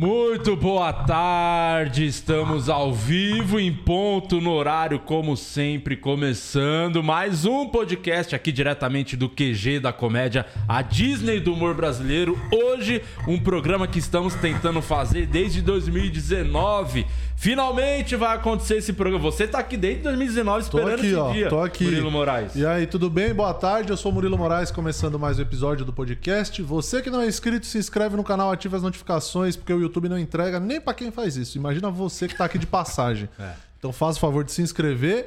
Muito boa tarde, estamos ao vivo em ponto no horário, como sempre, começando mais um podcast aqui diretamente do QG da Comédia, a Disney do humor brasileiro. Hoje, um programa que estamos tentando fazer desde 2019. Finalmente vai acontecer esse programa. Você tá aqui desde 2019 Tô esperando aqui, esse ó. dia. Tô aqui. Murilo Moraes. E aí, tudo bem? Boa tarde. Eu sou Murilo Moraes, começando mais um episódio do podcast. Você que não é inscrito, se inscreve no canal, ativa as notificações, porque o YouTube não entrega nem pra quem faz isso. Imagina você que tá aqui de passagem. Então faça o favor de se inscrever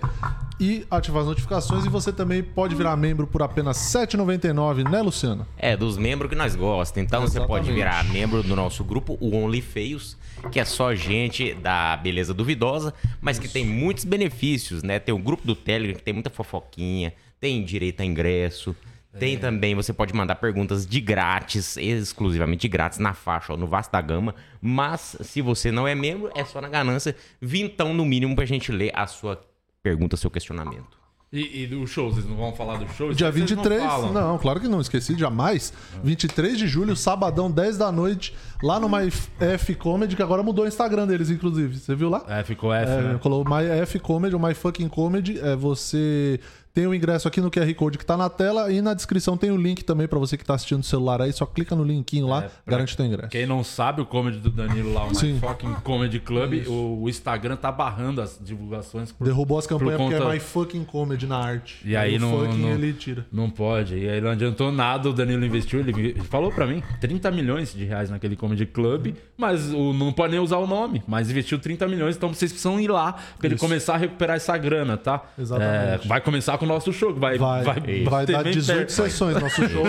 e ativar as notificações. E você também pode virar membro por apenas R$ 7,99, né, Luciano? É, dos membros que nós gostamos. Então você pode Exatamente. virar membro do nosso grupo, o Only Feios, que é só gente da beleza duvidosa, mas que tem muitos benefícios, né? Tem o grupo do Telegram, que tem muita fofoquinha, tem direito a ingresso. Tem também, você pode mandar perguntas de grátis, exclusivamente grátis, na faixa ou no Vasta da Gama. Mas, se você não é membro, é só na ganância. Vintão, no mínimo, pra gente ler a sua pergunta, seu questionamento. E, e o show, vocês não vão falar do show? Dia Vocês 23. Não, falam. Não, claro que não, esqueci jamais. 23 de julho, sabadão, 10 da noite, lá no MyF Comedy, que agora mudou o Instagram deles, inclusive. Você viu lá? É, ficou F, É, né? colocou My F Comedy ou My Fucking Comedy. É, você tem o ingresso aqui no QR Code que tá na tela e na descrição tem o link também pra você que tá assistindo no celular aí. Só clica no linkinho lá, É, garante teu ingresso. Quem não sabe, o comedy do Danilo lá, o. My Fucking Comedy Club, o, o Instagram tá barrando as divulgações. Por, Derrubou as campanhas por porque conta- é My Fucking Comedy na arte. E aí o não- fucking não- ele tira. Não pode. E aí não adiantou nada, o Danilo investiu, ele falou pra mim, 30 milhões de reais naquele Comedy Club, mas o, não pode nem usar o nome, mas investiu 30 milhões, então vocês precisam ir lá pra ele começar a recuperar essa grana, tá? Exatamente. É, vai começar com o nosso show, que vai, Vai, vai, ter dar bem 18 perto. sessões nosso show.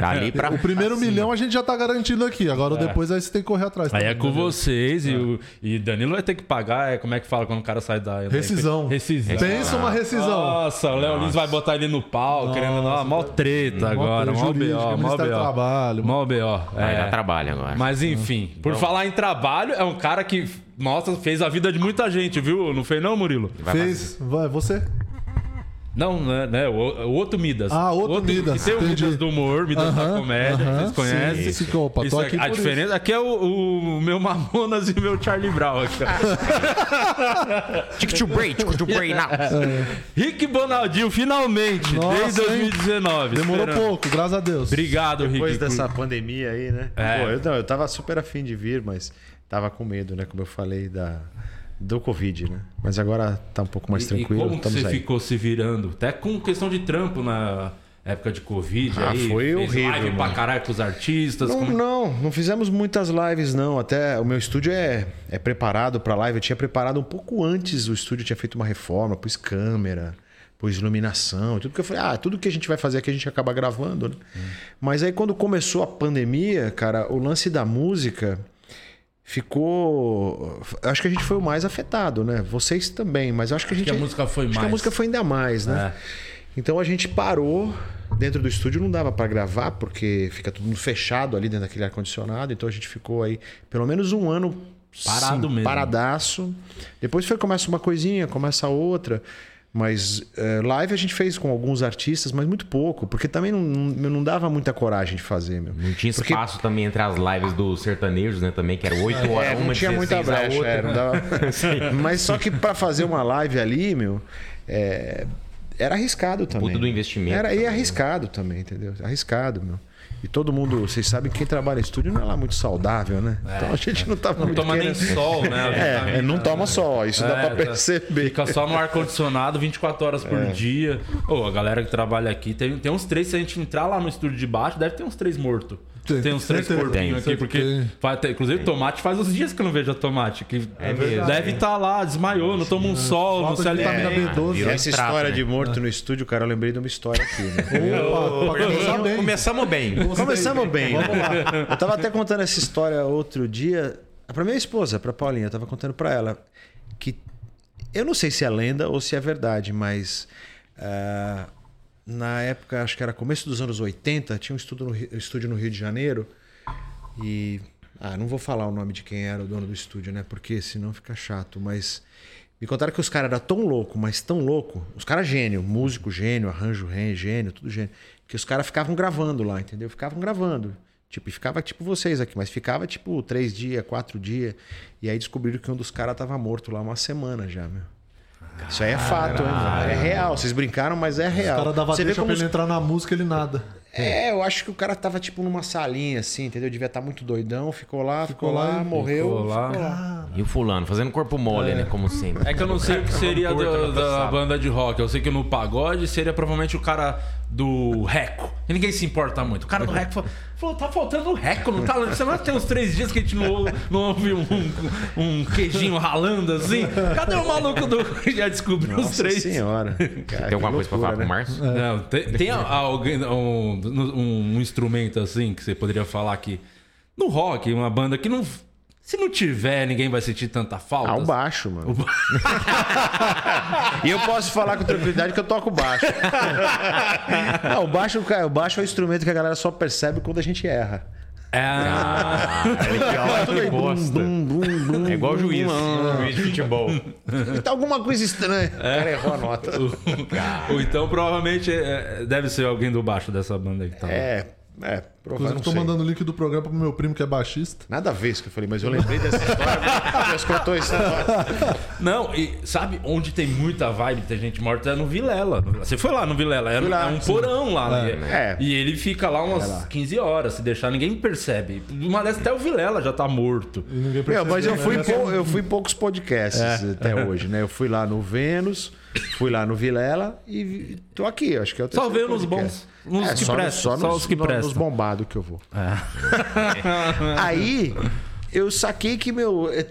Dali pra O primeiro milhão a gente já tá garantindo aqui. Agora o depois aí você tem que correr atrás. É. Aí é também, com né? vocês e, o, e Danilo vai ter que pagar, é, como é que fala quando o cara sai da... Rescisão. Rescisão. Pensa uma rescisão. Nossa, o Léo Lins vai botar ele no pau, querendo dar mó treta agora, mó B.O., mó B.O. Trabalho. Mó B.O. Vai É. dar trabalho agora. Mas enfim, por falar em trabalho, é um cara que, nossa, fez a vida de muita gente, viu? Não fez não, Murilo? Vai Fez. Vai, você? Não, né? né, O, o outro Midas. Ah, outro Midas, que Tem o entendi. Midas do humor, Midas da Aham, comédia, aham, vocês conhecem. sim, sim, opa, Isso aqui a por diferença aqui é o, o meu Mamonas e o meu Charlie Brown. Tick to break, tick to break now. Rick Bonaldinho, finalmente, Nossa, desde hein? 2019. Demorou esperando. pouco, graças a Deus. Obrigado, Depois Rick. dessa pandemia aí, né? É. Pô, eu, não, eu tava super afim de vir, mas tava com medo, né? Como eu falei, da, do Covid, né? Mas agora tá um pouco mais E- tranquilo. E como você aí. ficou se virando? Até com questão de trampo na época de Covid Ah, aí. foi horrível, live pra mano. caralho com os artistas. Não, como- não, não fizemos muitas lives, não. Até o meu estúdio é, é preparado para live. Eu tinha preparado um pouco antes. O estúdio tinha feito uma reforma, pus câmera, pus iluminação, tudo que eu falei, ah, tudo que a gente vai fazer aqui a gente acaba gravando, né? Mas aí quando começou a pandemia, cara, o lance da música ficou. Acho que a gente foi o mais afetado, né? Vocês também, mas acho que a gente. que a música foi acho que mais. a música foi ainda mais, né? Então a gente parou dentro do estúdio, não dava para gravar porque fica tudo fechado ali dentro daquele ar condicionado. Então a gente ficou aí pelo menos um ano Parado mesmo. paradaço. Depois foi começa uma coisinha, começa outra. Mas eh, live a gente fez com alguns artistas, mas muito pouco, porque também não, não, não dava muita coragem de fazer, meu. Não tinha Porque- espaço também entre as lives dos sertanejos, né? Também, que era 8 horas, É, uma não tinha muita 16 a brecha, outra. é, não dava... Mas só que para fazer uma live ali, meu, é, era arriscado também. Puta do investimento Era, e também, né? arriscado também, entendeu? Arriscado, meu. E todo mundo, vocês sabem que quem trabalha em estúdio não é lá muito saudável, né? Então a gente não tava Não muito toma nem querendo- sol, né? É, é, não toma sol, isso dá É, pra tá. perceber. Fica só no ar-condicionado 24 horas por É. dia. Ô, a galera que trabalha aqui, tem, tem uns três, se a gente entrar lá no estúdio de baixo, deve ter uns três mortos. Tem, Tem uns três certeza. corpinhos Tem, aqui, porque. tem. faz inclusive, tomate faz uns dias que eu não vejo a tomate. Que É mesmo. deve estar lá, desmaiou, não toma um sol, não se alimenta. B12. virou Essa trapo, história né? de morto no estúdio, cara, eu lembrei de uma história aqui, né? Opa, começar bem. Começamos bem. Começamos bem. né? Eu tava até contando essa história outro dia pra minha esposa, pra Paulinha. Eu tava contando pra ela que eu não sei se é lenda ou se é verdade, mas ah, na época, acho que era começo dos anos 80, tinha um estúdio no, estúdio no Rio de Janeiro e ah, não vou falar o nome de quem era o dono do estúdio, né? Porque senão fica chato, mas me contaram que os caras eram tão louco, mas tão louco, os caras gênio, músico gênio, arranjo gênio, tudo gênio, que os caras ficavam gravando lá, entendeu? Ficavam gravando. Tipo, e ficava tipo vocês aqui, mas ficava tipo três dias, quatro dias. E aí descobriram que um dos caras tava morto lá uma semana já, meu. Isso aí é fato? É real. Vocês brincaram, mas é O real. cara dava Você vê deixa como pra ele entrar na música, ele nada. é, eu acho que o cara tava tipo numa salinha assim, entendeu? Devia estar muito doidão, ficou lá, ficou, Ficou lá lá, e- morreu, ficou ficou lá. lá. E o fulano, fazendo corpo mole, né? Como sempre. É que eu não sei o que seria do- da sabe. banda de rock. Eu sei que no pagode seria provavelmente o cara do Reco. E ninguém se importa muito. O cara do Reco falou, falou, tá faltando o Reco, não tá? Você não tem uns três dias que a gente não, ouve- não ouve um, um queijinho ralando assim? Cadê o maluco do... Já descobriu os Nossa três. senhora. Cara, Tem que alguma coisa pra loucura, falar pro né? Márcio? Não, tem, tem alguém, um, um- um instrumento assim que você poderia falar que no rock, uma banda que não. Se não tiver, ninguém vai sentir tanta falta. Ah, o baixo, mano. e eu posso falar com tranquilidade que eu toco baixo. ah, o baixo, o baixo é o instrumento que a galera só percebe quando a gente erra. É, que bosta. É igual juiz. Juiz de futebol. E tá alguma coisa estranha. O cara errou a nota. ou então provavelmente é, deve ser alguém do baixo dessa banda aí que tá. lá. É, é, Inclusive, provavelmente. eu tô mandando o link do programa pro meu primo que é baixista. Nada a ver isso que eu falei, mas eu lembrei dessa história. Deus contou isso. Não, e sabe onde tem muita vibe, tem gente morta? É no Vilela. Você foi lá no Vilela, é, lá, é um sim. porão lá. né? É. E ele fica lá umas 15 horas, se deixar, ninguém percebe. Uma dessas até o Vilela já tá morto. E ninguém Meu, percebeu, mas eu né? fui, Essa- pou- eu fui em poucos podcasts É. até hoje, né? Eu fui lá no Vênus, fui lá no Vilela e tô aqui. Acho que é o Só nos podcast. bons. Nos É, que só, prestam. só, Só, nos, os que no- prestam. nos bombados que eu vou. Aí eu saquei que, meu, é,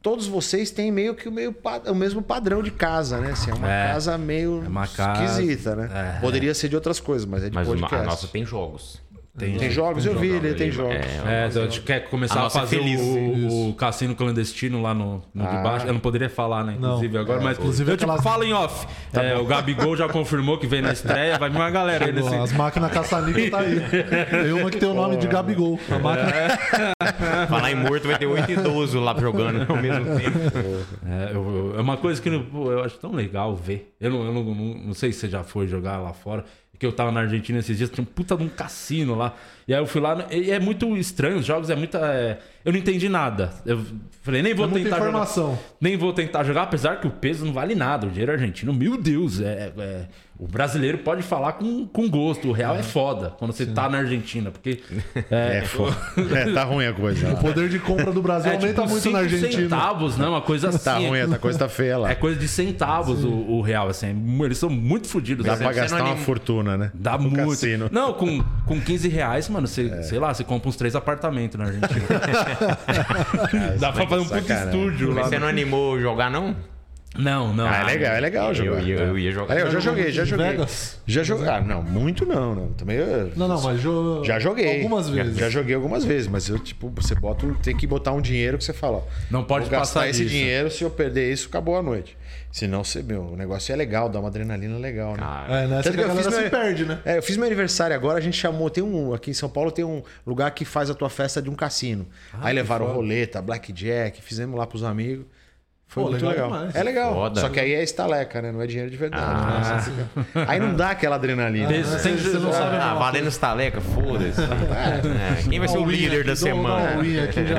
todos vocês têm meio que o, meio, o mesmo padrão de casa, né? Assim, é uma É. casa meio uma casa- esquisita, né? é. Poderia ser de outras coisas, mas é de Mas uma- podcast. a nossa tem jogos. Tem jogos, eu vi, ele tem jogos. É, então a gente quer começar A a, é fazer feliz. o, o cassino clandestino lá no, no de Ah. baixo. Eu não poderia falar, né? Inclusive agora, mas inclusive eu tipo, aquelas- falo em off. Tá É, o Gabigol já confirmou que vem na estreia, vai vir uma galera. Pô, assim, As máquinas caça-níquel tá aí. Tem uma que tem o nome de Gabigol. A máquina Falar em morto vai ter oito idosos lá jogando ao mesmo tempo. É, eu- eu- é uma coisa que eu acho tão legal ver. Eu, não, eu não, não, não sei se você já foi jogar lá fora. Que eu tava na Argentina esses dias, tinha um puta de um cassino lá. E aí eu fui lá, e é muito estranho, os jogos é muita. é, eu não entendi nada. Eu falei, nem vou É tentar informação. jogar. Nem vou tentar jogar, apesar que o peso não vale nada. O dinheiro argentino, meu Deus, é, é- o brasileiro pode falar com, com gosto. O real é foda quando você tá na Argentina, porque. É, É foda. É, tá ruim a coisa. O poder de compra do Brasil é aumenta tipo muito cinco na Argentina. centavos, né? Uma coisa assim. Tá ruim, a coisa tá feia lá. É coisa de centavos o, o real, assim. Eles são muito fodidos. Dá assim. pra gastar uma fortuna, né? Dá No muito. cassino. Não, com, com 15 reais, mano, você, É. sei lá, você compra uns três apartamentos na Argentina. Dá pra fazer um puto sacanagem. estúdio lá. Mas você não animou jogar, não? Não, não. Ah, é legal, é legal Eu, jogar. ia- eu ia jogar. Eu já joguei, já joguei. Vegas? Já joguei. Ah, não, muito não, não. Também eu- Não, não, mas jo... já joguei. Algumas Já- vezes. Já, joguei algumas vezes, mas eu, tipo, você bota, um- tem que botar um dinheiro que você fala, Não pode vou gastar passar esse dinheiro, se eu perder isso, acabou a noite. Senão, você, meu, o negócio é legal, dá uma adrenalina legal, né? Cara, É, nessa Tanto que que a eu galera fiz se meu- perde, né? É, eu fiz meu aniversário agora, a gente chamou, tem um, aqui em São Paulo tem um lugar que faz a tua festa de um cassino. Aí levaram roleta, blackjack, fizemos lá pros amigos. Foi Pô, muito legal legal. É legal. Foda. Só que aí é estaleca, né? Não é dinheiro de verdade. né? Aí não dá aquela adrenalina. Tem- Você- tem- você não sabe Ah, valendo estaleca, foda-se. É, Quem vai ser o líder da semana? aqui já.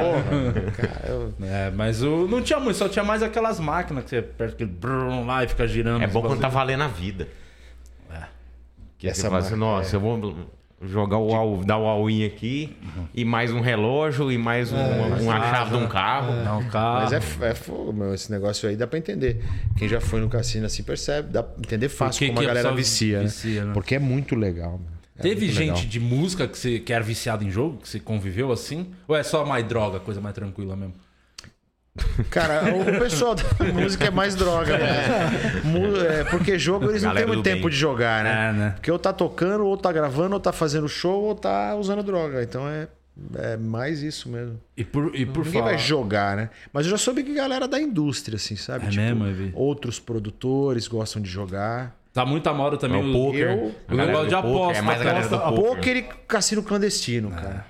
É, mas o, não tinha muito, só tinha mais aquelas máquinas que você aperta aquele brum lá e fica girando. É bom quando tá valendo a vida. Que Essa você fala assim, nossa, eu vou jogar o all, dar o all-in aqui, e mais um relógio, e mais um, uma chave de um carro. Não, cara. Mas é, é fogo, meu. Esse negócio aí dá pra entender. Quem já foi no cassino assim percebe, dá pra entender fácil que como que a a galera vicia, né? vicia, né? Porque é muito legal. meu. É Teve muito gente legal. de música que, você, que era viciado em jogo, que você conviveu assim? Ou é só mais droga, coisa mais tranquila mesmo? Cara, o pessoal da música é mais droga, né? Mu- é, porque jogo eles não têm Galera muito tempo bem. de jogar, né? É, né? Porque ou tá tocando, ou tá gravando, ou tá fazendo show, ou tá usando droga. Então é, é mais isso mesmo. E por, e por Ninguém falar... vai jogar, né? Mas eu já soube que galera da indústria, assim, sabe? É mesmo, eu vi. outros produtores gostam de jogar. Tá muito à moda também É o o poker. eu- A o galera negócio de aposta. É mais a galera do aposta, poker. Poker e cassino clandestino, cara.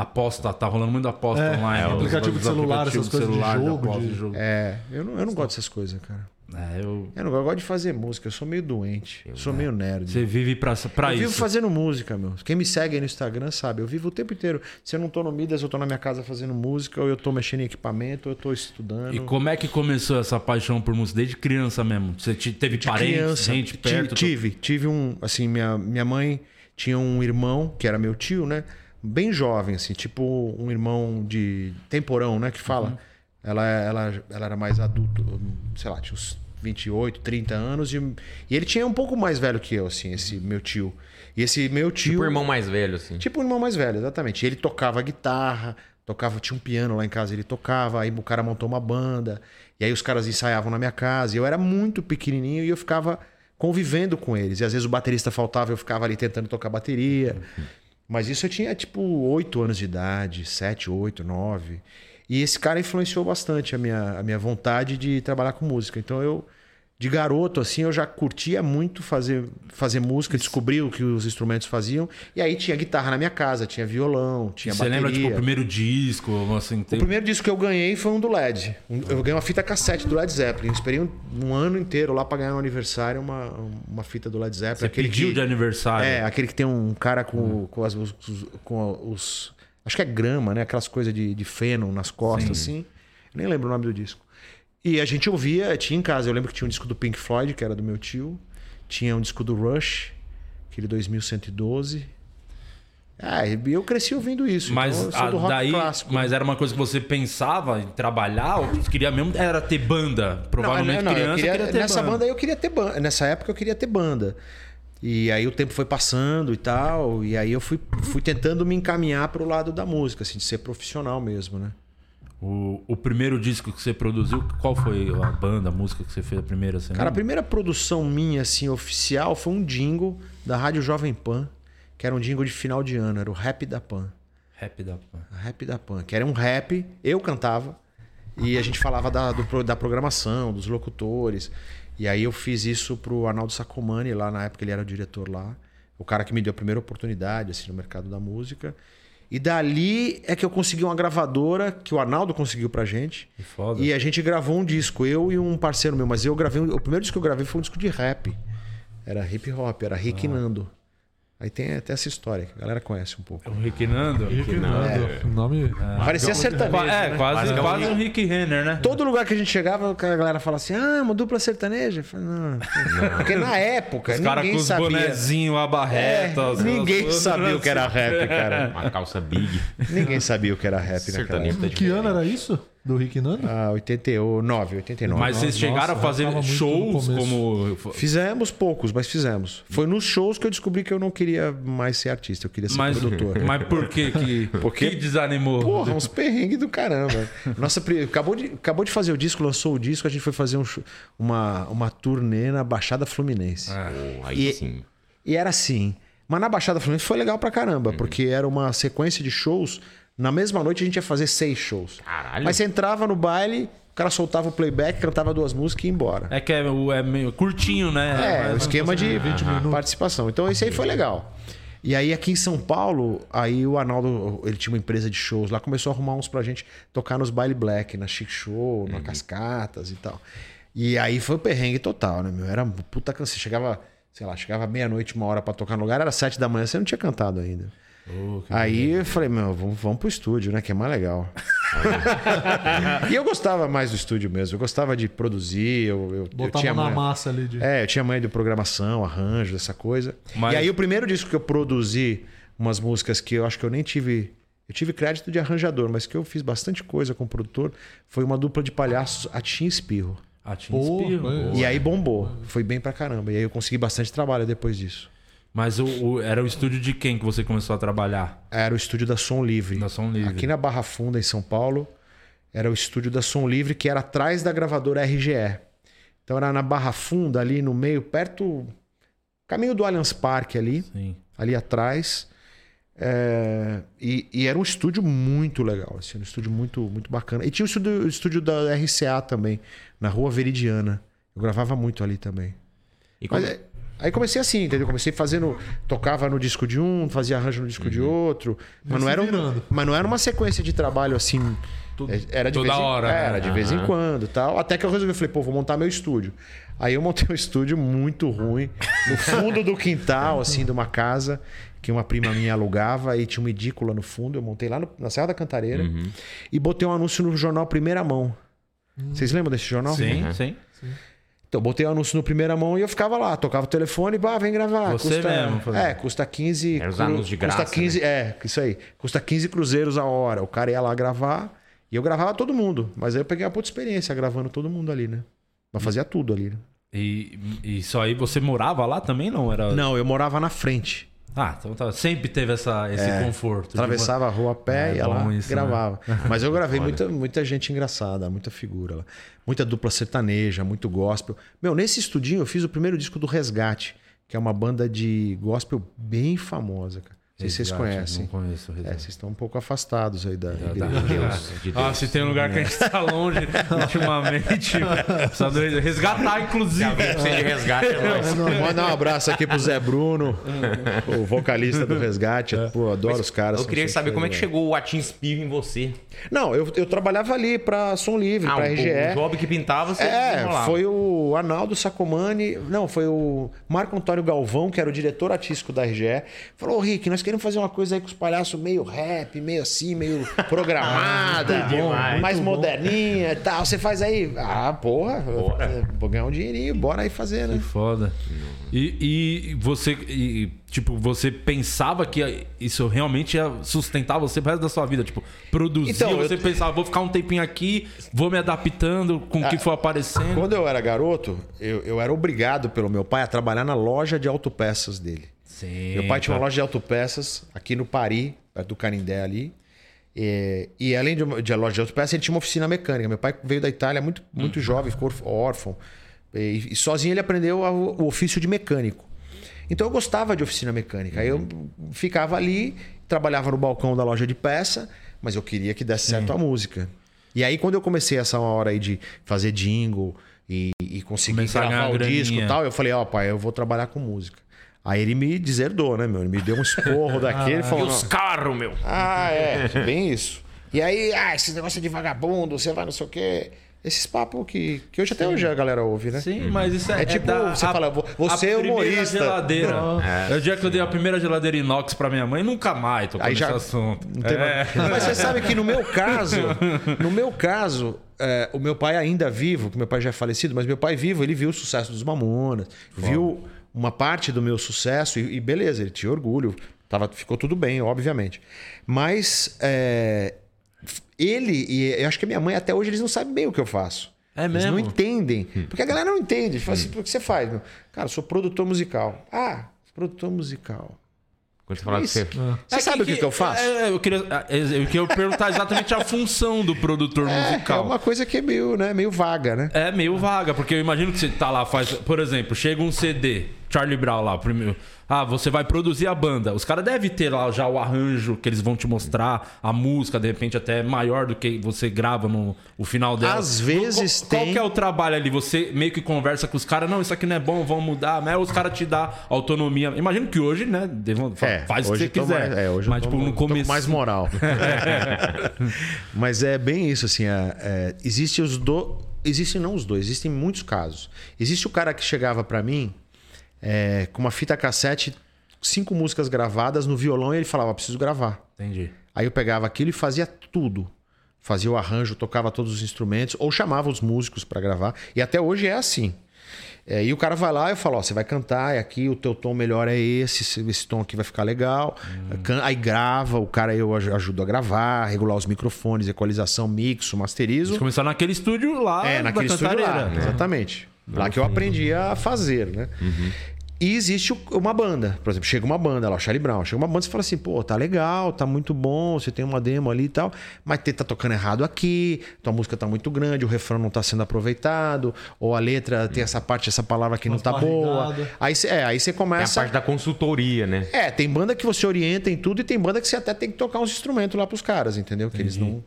Aposta, tá rolando muito aposta É, online. é, aplicativo de celular, essas coisas de celular, jogo, aposta de- jogo. É, eu não, eu não gosto dessas coisas, cara. É, eu... Eu não eu gosto de fazer música, eu sou meio doente. Eu sou meio nerd. Você vive pra, pra eu isso. vivo fazendo música, meu. Quem me segue aí no Instagram sabe, eu vivo o tempo inteiro. Se eu não tô no Midas, eu tô na minha casa fazendo música, ou eu tô mexendo em equipamento, ou eu tô estudando. E como é que começou essa paixão por música? Desde criança mesmo? Você te- teve parentes, gente ti- perto? Tive, tive um, assim, minha, minha mãe tinha um irmão, que era meu tio, né? Bem jovem, assim, tipo um irmão de temporão, né? Que fala. Uhum. Ela, ela, ela era mais adulto, sei lá, tinha uns 28, 30 anos. E, e ele tinha um pouco mais velho que eu, assim, esse meu tio. E esse meu tio. Tipo o irmão mais velho, assim. Tipo um irmão mais velho, exatamente. Ele tocava guitarra, tocava, tinha um piano lá em casa, ele tocava, aí o cara montou uma banda, e aí os caras ensaiavam na minha casa. E eu era muito pequenininho e eu ficava convivendo com eles. E às vezes o baterista faltava, eu ficava ali tentando tocar bateria. Mas isso eu tinha tipo 8 anos de idade, 7, 8, 9. E esse cara influenciou bastante a minha, a minha vontade de trabalhar com música. Então eu, de garoto, assim, eu já curtia muito fazer, fazer música, descobrir o que os instrumentos faziam. E aí tinha guitarra na minha casa, tinha violão, tinha Você bateria. lembra, tipo, o primeiro disco? Assim, O tem... primeiro disco que eu ganhei foi um do LED. Eu ganhei uma fita cassete do Led Zeppelin. Eu esperei um, um ano inteiro lá pra ganhar no aniversário uma, uma fita do Led Zeppelin. Você pediu que- de aniversário. É, aquele que tem um cara com, com, as- com os. Acho que é grama, né? Aquelas coisas de, de feno nas costas, assim. Eu nem lembro o nome do disco. E a gente ouvia, tinha em casa. Eu lembro que tinha um disco do Pink Floyd, que era do meu tio. Tinha um disco do Rush, aquele 2112. Ah, e eu cresci ouvindo isso. Mas então a- daí, clássico. mas era uma coisa que você pensava em trabalhar ou queria mesmo era ter banda? Provavelmente Não, não, eu criança queria- queria, ter nessa banda. eu queria ter banda. Nessa época eu queria ter banda. E aí o tempo foi passando e tal, e aí eu fui, fui tentando me encaminhar pro lado da música, assim, de ser profissional mesmo, né? O, o primeiro disco que você produziu, qual foi a banda, a música que você fez a primeira? Você Cara, a lembra? primeira produção minha, assim, oficial, foi um jingle da Rádio Jovem Pan, que era um jingle de final de ano, era o Rap da Pan. Rap da Pan. Rap da Pan, que era um rap, eu cantava, e a gente falava da, do da programação, dos locutores. E aí eu fiz isso pro Arnaldo Sacomani, lá na época ele era o diretor lá. O cara que me deu a primeira oportunidade, assim, no mercado da música. E dali é que eu consegui uma gravadora, que o Arnaldo conseguiu pra gente. Que foda. E a gente gravou um disco, eu e um parceiro meu. Mas eu gravei. um- O primeiro disco que eu gravei foi um disco de rap. Era hip hop, era Rick Nando. Aí tem até essa história, que a galera conhece um pouco. O Rick Nando? Rick Nando. O nome. Parecia sertanejo. É, né? quase, quase um Rick Renner, né? Todo lugar que a gente chegava, a galera fala assim: ah, uma dupla sertaneja. Eu falei, não. Porque na época, Os caras ninguém com os sabia. bonezinhos, a É, barreta. as- ninguém sabia o que era rap, cara. Uma calça big. Ninguém sabia o que era rap naquela Sertanejo época. tá Que ano era isso? Do Rick Nando? Ah, 89, 89. Mas vocês Nossa, chegaram a fazer shows como. Fizemos poucos, mas fizemos. Foi nos shows que eu descobri que eu não queria mais ser artista, eu queria ser Mas, produtor. mas por que que, Porque- que desanimou? Porra, uns perrengues do caramba. Nossa, acabou de, acabou de fazer o disco, lançou o disco, a gente foi fazer um uma, uma turnê na Baixada Fluminense. Pô, aí E- sim. E era assim. Mas na Baixada Fluminense foi legal pra caramba, porque era uma sequência de shows. Na mesma noite a gente ia fazer seis shows. Caralho. Mas você entrava no baile, o cara soltava o playback, cantava duas músicas e ia embora. É que é, é meio curtinho, né? É, o esquema de participação. Então esse aí foi legal. E aí aqui em São Paulo, aí o Arnaldo, ele tinha uma empresa de shows lá, começou a arrumar uns pra gente tocar nos baile black, na Chic Show, na Cascatas e tal. E aí foi o perrengue total, né, meu? Era puta canseiro. Chegava, sei lá, chegava meia-noite, uma hora pra tocar no lugar, era sete da manhã, você não tinha cantado ainda. Oh, Aí eu falei, meu, vamos, vamos pro estúdio, né? Que é mais legal. e eu gostava mais do estúdio mesmo. Eu gostava de produzir, eu, eu, eu Botava tinha na manha- massa ali de. é, eu tinha manha de programação, arranjo, essa coisa. Mas- E aí o primeiro disco que eu produzi, umas músicas que eu acho que eu nem tive. Eu tive crédito de arranjador, mas que eu fiz bastante coisa com o produtor, foi uma dupla de palhaços, a Tim Espirro. Pô, inspiro. foi- E aí bombou. Foi bem pra caramba. E aí eu consegui bastante trabalho depois disso. Mas o, o- era o estúdio de quem que você começou a trabalhar? Era o estúdio da Som Livre. Da Som Livre. Aqui na Barra Funda, em São Paulo, era o estúdio da Som Livre, que era atrás da gravadora RGE. Então era na Barra Funda, ali no meio, perto. Caminho do Allianz Parque ali, Sim. ali atrás. É, e, e era um estúdio muito legal, assim, um estúdio muito, muito bacana. E tinha o estúdio, o estúdio da RCA também, na Rua Veridiana. Eu gravava muito ali também. E como... Mas é- aí comecei assim, entendeu? Comecei fazendo. Tocava no disco de um, fazia arranjo no disco de outro. Mas não, era um- mas não era uma sequência de trabalho assim. Era de Toda vez em, hora, né? Era de vez em quando e tal. Até que eu resolvi, falei, pô, vou montar meu estúdio. Aí eu montei um estúdio muito ruim, no fundo do quintal, assim, de uma casa que uma prima minha alugava e tinha uma edícula no fundo. Eu montei lá no- na Serra da Cantareira Uhum. e botei um anúncio no jornal Primeira Mão. Vocês lembram desse jornal? Sim, sim. Então, botei o anúncio no primeira mão e eu ficava lá, tocava o telefone, bah, vem gravar. Você custa, mesmo. É, custa 15. Era os cru- anúncios de Custa graça, 15, é, isso aí. Custa 15 cruzeiros a hora. O cara ia lá gravar e eu gravava todo mundo. Mas aí eu peguei uma puta experiência gravando todo mundo ali, né? Mas fazia tudo ali, né? E, e isso aí, você morava lá também, não? Era... Não, eu morava na frente. Ah, então tá. sempre teve essa, esse conforto. de Atravessava a rua a pé É, e bom lá isso, né? gravava. Mas eu gravei muita, muita gente engraçada, muita figura lá. Muita dupla sertaneja, muito gospel. Meu, nesse estudinho eu fiz o primeiro disco do Resgate, que é uma banda de gospel bem famosa, cara. Não sei se vocês conhecem. Não conheço. É, vocês estão um pouco afastados aí da Da- igreja. Deus, de Deus. Ah, se tem um lugar que a gente tá longe ultimamente, precisa do- resgatar, inclusive. Precisa de resgate, é nóis. Mandar um abraço aqui pro Zé Bruno, o vocalista do Resgate. Pô, adoro os caras. Eu queria saber como é que chegou o Atim em você. Não, eu, eu trabalhava ali pra Som Livre, Ah, pra o, RGE. o job que pintava, você É, desenrolava. foi o Arnaldo Sacomani, não, foi o Marco Antônio Galvão, que era o diretor artístico da RGE. Falou, "Ô, Rick, nós queremos fazer uma coisa aí com os palhaços meio rap, meio assim, meio programada, demais. mais moderninha e tal. Você faz aí? Ah, porra, Bora. vou ganhar um dinheirinho, bora aí fazer, Que né? foda. E, e você, e, tipo, você pensava que isso realmente ia sustentar você pro resto da sua vida? Tipo, produzir, Então, eu- você pensava, vou ficar um tempinho aqui, vou me adaptando com o que for aparecendo. Quando eu era garoto, eu, eu era obrigado pelo meu pai a trabalhar na loja de autopeças dele. Sim. Meu pai tinha uma loja de autopeças aqui no Pari, perto do Canindé ali. E, e além de, uma- de loja de autopeças, ele tinha uma oficina mecânica. Meu pai veio da Itália muito, muito jovem, ficou órfão. E, e sozinho ele aprendeu a- o ofício de mecânico. Então eu gostava de oficina mecânica. Aí eu ficava ali, trabalhava no balcão da loja de peça, mas eu queria que desse certo a música. E aí quando eu comecei essa hora aí de fazer jingle e, e conseguir Começar gravar o disco e tal, eu falei, ó pai, eu vou trabalhar com música. Aí ele me deserdou, né, meu? Ele me deu um esporro daquele e E falou: os "Não, carros, meu. Ah, é, bem isso. E aí, ah, esse negócio de vagabundo, você vai não sei o quê. Esses papos que, que hoje até hoje a galera ouve, né? Sim, mas isso é. É tipo, da- você a- fala, vo- você a é humorista. geladeira. É. O dia que eu dei a primeira geladeira inox pra minha mãe, nunca mais tocou nesse já- assunto. É. mais- Mas você sabe que no meu caso, no meu caso, é, o meu pai ainda vivo, que meu pai já é falecido, mas meu pai vivo, ele viu o sucesso dos Mamonas, viu uma parte do meu sucesso e, e beleza, ele tinha orgulho, tava, ficou tudo bem, obviamente. Mas é, ele e eu acho que a minha mãe até hoje eles não sabem bem o que eu faço. É Eles não entendem. Porque a galera não entende. Fala assim, o que você faz? Meu? Cara, eu sou produtor musical. Ah, produtor musical. Quando você fala que Isso. você... Você sabe o que, que eu faço? É, eu queria, é, eu queria perguntar exatamente a função do produtor É, musical. é uma coisa que é meio, né, meio vaga, né? É meio vaga, porque eu imagino que você tá lá, faz. Por exemplo, chega um CD, Charlie Brown lá, primeiro. Ah, você vai produzir a banda. Os caras devem ter lá já o arranjo que eles vão te mostrar, a música, de repente, até maior do que você grava no o final dela. Às vezes qual, Qual tem- que é o trabalho ali? Você meio que conversa com os caras, não, isso aqui não é bom, vamos mudar, mas os caras te dão autonomia. Imagino que hoje, né? devam- É, faz o que você quiser. mais- é, hoje eu mas, tô- tipo, no começo. mais moral. Mas é bem isso, assim. é- é, existe os do... Existem não os dois, existem muitos casos. Existe o cara que chegava pra mim é, com uma fita cassete, cinco músicas gravadas no violão e ele falava, preciso gravar. Entendi. Aí eu pegava aquilo e fazia tudo. Fazia o arranjo, tocava todos os instrumentos, ou chamava os músicos pra gravar. E até hoje é assim. É, e o cara vai lá e eu falo, ó, você vai cantar, e aqui o teu tom melhor é esse, esse- tom aqui vai ficar legal. Can- Aí grava, o cara eu aj- ajudo a gravar, regular os microfones, equalização, mixo, masterizo. Eles começaram naquele estúdio lá É, naquele estúdio lá, Cantareira. exatamente. Lá que eu aprendi a fazer, né? E existe uma banda, por exemplo, chega uma banda lá, o Charlie Brown, chega uma banda e você fala assim, pô, tá legal, tá muito bom, você tem uma demo ali e tal, mas tá tocando errado aqui, tua música tá muito grande, o refrão não tá sendo aproveitado, ou a letra tem essa parte, essa palavra que não tá boa. barrigada. Aí você, é, aí você É a começa. parte da consultoria, né? É, tem banda que você orienta em tudo e tem banda que você até tem que tocar uns instrumentos lá pros caras, entendeu? Que eles não,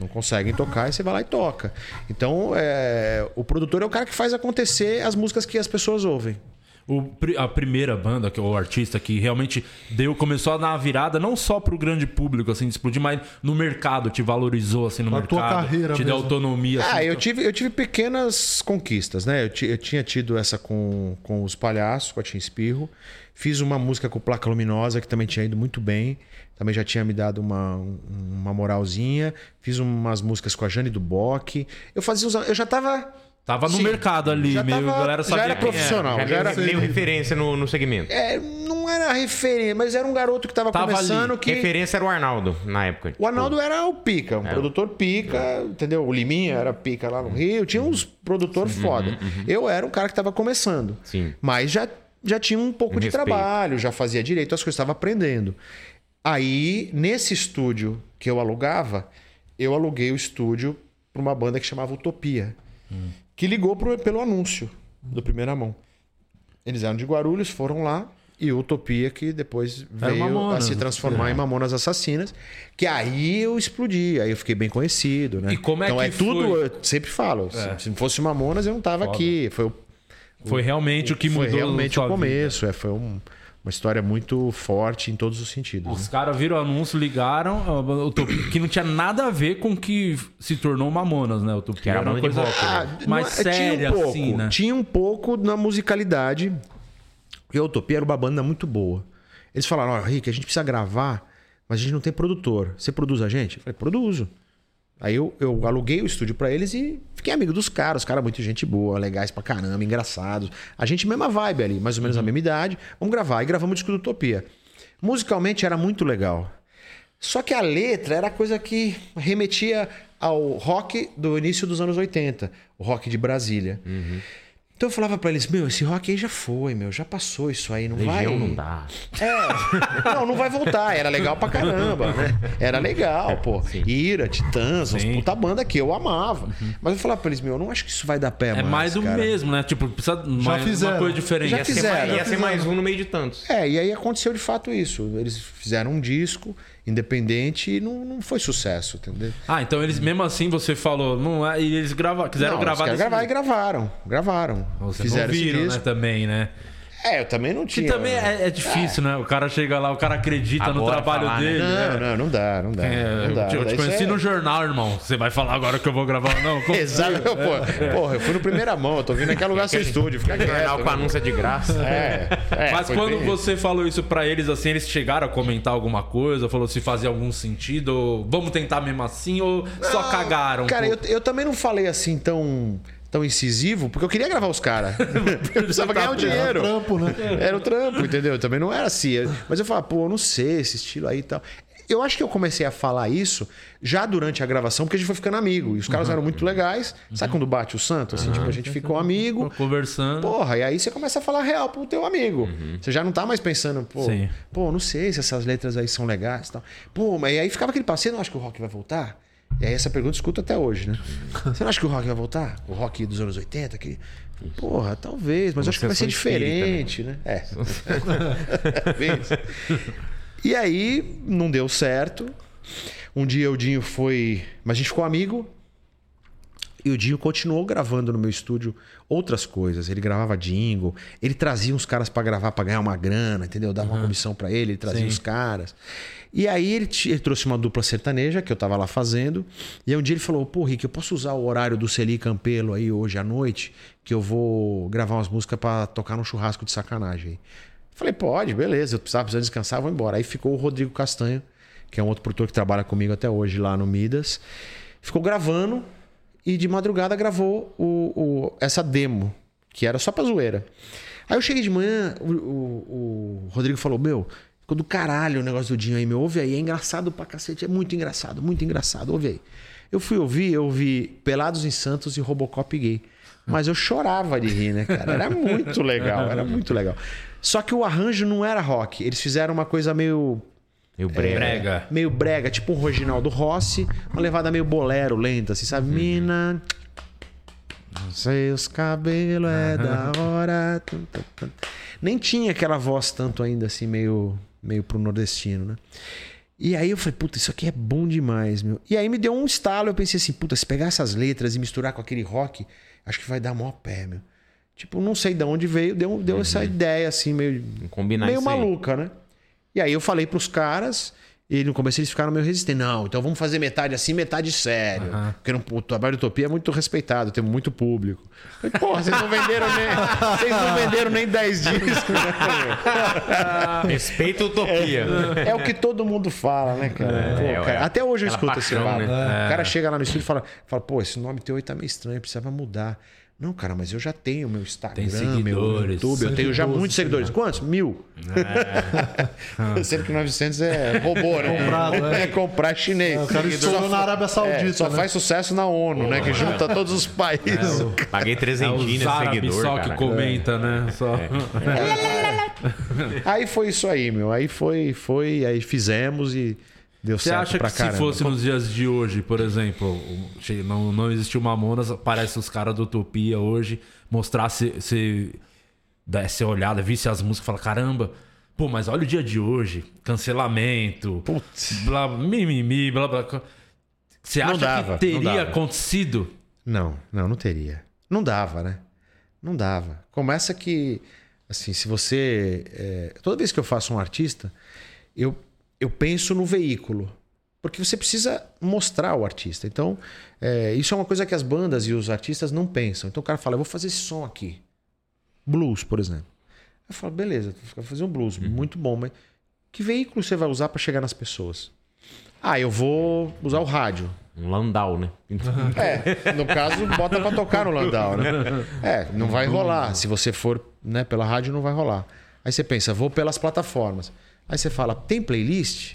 não conseguem tocar e você vai lá e toca. Então, é, o produtor é o cara que faz acontecer as músicas que as pessoas ouvem. o, a primeira banda, que é o artista que realmente deu, começou a dar uma virada, não só pro grande público, assim, de explodir, mas no mercado, te valorizou, assim, no Na mercado. tua carreira te deu mesmo. autonomia. Ah, assim, eu então- tive, eu tive pequenas conquistas, né? Eu, eu tinha tido essa com, com os palhaços, com a Tim Espirro. Fiz uma música com Placa Luminosa, que também tinha ido muito bem. Também já tinha me dado uma, uma moralzinha. Fiz umas músicas com a Jane do Bock. Eu fazia uns, Eu já tava. Tava no Sim, mercado ali, já meio, tava- a galera já sabia era quem profissional. Já já era era- meio referência no, no segmento. É, não era referência, mas era um garoto que tava, Tava começando ali. que. Referência era o Arnaldo, na época. O Arnaldo era o pica, um produtor pica, entendeu? O Liminha era pica lá no Rio, tinha uns produtor foda. Eu era um cara que tava começando. Sim. Mas já, já tinha um pouco de trabalho, já fazia direito as coisas, estava aprendendo. Aí, nesse estúdio que eu alugava, eu aluguei o estúdio para uma banda que chamava Utopia, que ligou pro- pelo anúncio do Primeira Mão. Eles eram de Guarulhos, foram lá, e Utopia que depois Era veio a se transformar em Mamonas Assassinas, que aí eu explodi, aí eu fiquei bem conhecido, né? E como é então que é tudo, foi? eu sempre falo, É. se, se fosse Mamonas eu não tava Foda. aqui, foi o Foi realmente o que foi mudou realmente sua o vida. começo. É, foi um- uma história muito forte em todos os sentidos. Os né? caras viram o anúncio, ligaram, Utopia, que não tinha nada a ver com o que se tornou Mamonas, né? Utopia Que era uma coisa né? Ah, mais não séria, tinha um pouco, assim, né? Tinha um pouco na musicalidade. Porque a Utopia era uma banda muito boa. Eles falaram: Ó, Rick, a gente precisa gravar, mas a gente não tem produtor. Você produz a gente? Eu falei: produzo. Aí eu, eu aluguei o estúdio pra eles e fiquei amigo dos caras. Os caras, muito gente boa, legais pra caramba, engraçados. A gente, mesma vibe ali, mais ou menos a mesma idade. Vamos gravar. E gravamos o disco do Utopia. Musicalmente era muito legal. Só que a letra era coisa que remetia ao rock do início dos anos 80, o rock de Brasília. Então eu falava pra eles, meu, esse rock aí já foi, meu, já passou isso aí, não vai. Legião não dá. É. Não, não vai voltar. Era legal pra caramba, né? Era legal, pô. Ira, Titãs, uns Sim. puta banda que eu amava. Mas eu falava pra eles, meu, eu não acho que isso vai dar pé É mais do cara. mesmo, né? Tipo, precisa mais fizeram. uma coisa diferente. Já Ia ser, fizeram, mais, já ia ser mais um no meio de tantos. É, e aí aconteceu de fato isso. Eles fizeram um disco independente e não, não foi sucesso, entendeu? Ah, então eles mesmo assim você falou, não é, e eles grava, quiseram não, gravar eles querem gravar e gravaram. Gravaram. Vocês fizeram não viram, né, também, né? É, eu também não Que tinha. também é, é difícil, né? O cara chega lá, o cara acredita no Agora trabalho falar, né? dele. Não, né? não, não dá, não dá. É, não dá, eu não dá. te conheci é- no jornal, irmão. Você vai falar agora que eu vou gravar. Não, como- Exato, pô, porra, eu fui no primeira mão, eu tô vindo aqui alugar seu estúdio, fica quieto. Jornal com anúncio é de graça. É, é, Mas quando bem- você falou isso pra eles, assim, eles chegaram a comentar alguma coisa? Falou se fazia algum sentido? Ou vamos tentar mesmo assim? Ou só cagaram? Cara, eu, eu também não falei assim tão, tão incisivo, porque eu queria gravar os caras. eu precisava ganhar o dinheiro. Trampo, né? Era o trampo, entendeu? Também não era assim. Mas eu falava, pô, eu não sei esse estilo aí e tal. Eu acho que eu comecei a falar isso já durante a gravação, porque a gente foi ficando amigo. E os caras eram muito legais. Sabe quando bate o santo? Assim, tipo, a gente ficou amigo. Conversando. Porra, e aí você começa a falar real pro teu amigo. Você já não tá mais pensando, pô, Sim. pô, não sei se essas letras aí são legais e tal. Pô, mas aí ficava aquele passo, você não acha que o rock vai voltar? E aí essa pergunta eu escuto até hoje, né? Você não acha que o rock vai voltar? O rock dos anos 80? Que... Porra, talvez, mas acho que vai ser diferente, né? É. Talvez. e aí, não deu certo. Um dia o Dinho foi. Mas a gente ficou amigo. E o Dinho continuou gravando no meu estúdio outras coisas. Ele gravava jingle, ele trazia uns caras pra gravar pra ganhar uma grana, entendeu? Dava uma comissão pra ele, ele trazia Sim. os caras. E aí ele, ele trouxe uma dupla sertaneja que eu tava lá fazendo. E aí um dia ele falou: Pô, Rick, eu posso usar o horário do Celi Campelo aí hoje à noite, que eu vou gravar umas músicas pra tocar num churrasco de sacanagem. aí?" Falei, pode, beleza. Eu precisava, precisava descansar, vou embora. Aí ficou o Rodrigo Castanho, que é um outro produtor que trabalha comigo até hoje lá no Midas. Ficou gravando e de madrugada gravou o, o- essa demo, que era só pra zoeira. Aí eu cheguei de manhã, o, o- o Rodrigo falou: Meu, ficou do caralho o negócio do Dinho aí, meu. Ouve aí, é engraçado pra cacete, é muito engraçado, muito engraçado, ouve aí. Eu fui ouvir, eu ouvi Pelados em Santos e Robocop gay. Mas eu chorava de rir, né, cara? Era muito legal, era muito legal. Só que o arranjo não era rock. Eles fizeram uma coisa meio E o brega. Brega. meio brega, tipo um Reginaldo Rossi, uma levada meio bolero, lenta, assim, sabe? Mina, seus cabelos é da hora. Nem tinha aquela voz tanto ainda, assim, meio, meio pro nordestino, né? E aí eu falei, puta, isso aqui é bom demais, meu. E aí me deu um estalo, eu pensei assim, puta, se pegar essas letras e misturar com aquele rock, acho que vai dar maior pé, meu. Tipo, não sei de onde veio, deu, deu essa ideia assim, meio, Combinar meio isso aí. maluca, né? E aí eu falei pros caras, e no começo eles ficaram meio resistentes. Não, então vamos fazer metade assim, metade sério. Porque no, o trabalho do Utopia é muito respeitado, tem muito público. Falei, Porra, vocês não venderam nem, vocês não venderam nem 10 discos, né? Respeita a utopia. É o que todo mundo fala, né, cara? Pô, É, cara, é. Até hoje eu escuto esse papo. né? O cara chega lá no estúdio e fala, fala, pô, esse nome teu aí tá meio estranho, precisava mudar. Não, cara, mas eu já tenho meu Instagram, meu seguidores. YouTube, eu tenho já 112 muitos seguidores. Quantos? Mil. Sendo que 900 é robô, né? Comprado, é. é. comprar chinês. O cara estourou na Arábia Saudita, É, só né? faz sucesso na ONU, né? Que junta todos os países. Paguei É trezentinho os nesse árabes seguidor, só cara. que comenta, né? Só. Aí foi isso aí, meu. Aí foi, foi, aí fizemos e deu Você certo acha pra que caramba. se fosse nos dias de hoje, por exemplo, não, não existiu Mamonas, parece os caras do Utopia hoje, mostrasse, se desse olhada, visse as músicas e fala, caramba, pô, mas olha o dia de hoje, cancelamento, Putz. blá, mimimi, blá, blá. Você acha dava, que teria acontecido? Não, não, não teria. Não dava, né? Não dava. Começa que, assim, se você. é, toda vez que eu faço um artista, eu, eu penso no veículo. Porque você precisa mostrar o artista. Então, é, isso é uma coisa que as bandas e os artistas não pensam. Então o cara fala, eu vou fazer esse som aqui. Blues, por exemplo. Eu falo, beleza, vai fazer um blues, muito bom, mas que veículo você vai usar para chegar nas pessoas? Ah, eu vou usar o rádio. Um Landau, né? É, no caso, bota pra tocar no Landau, né? É, não vai rolar. Se você for né, pela rádio, não vai rolar. Aí você pensa, vou pelas plataformas. Aí você fala, tem playlist?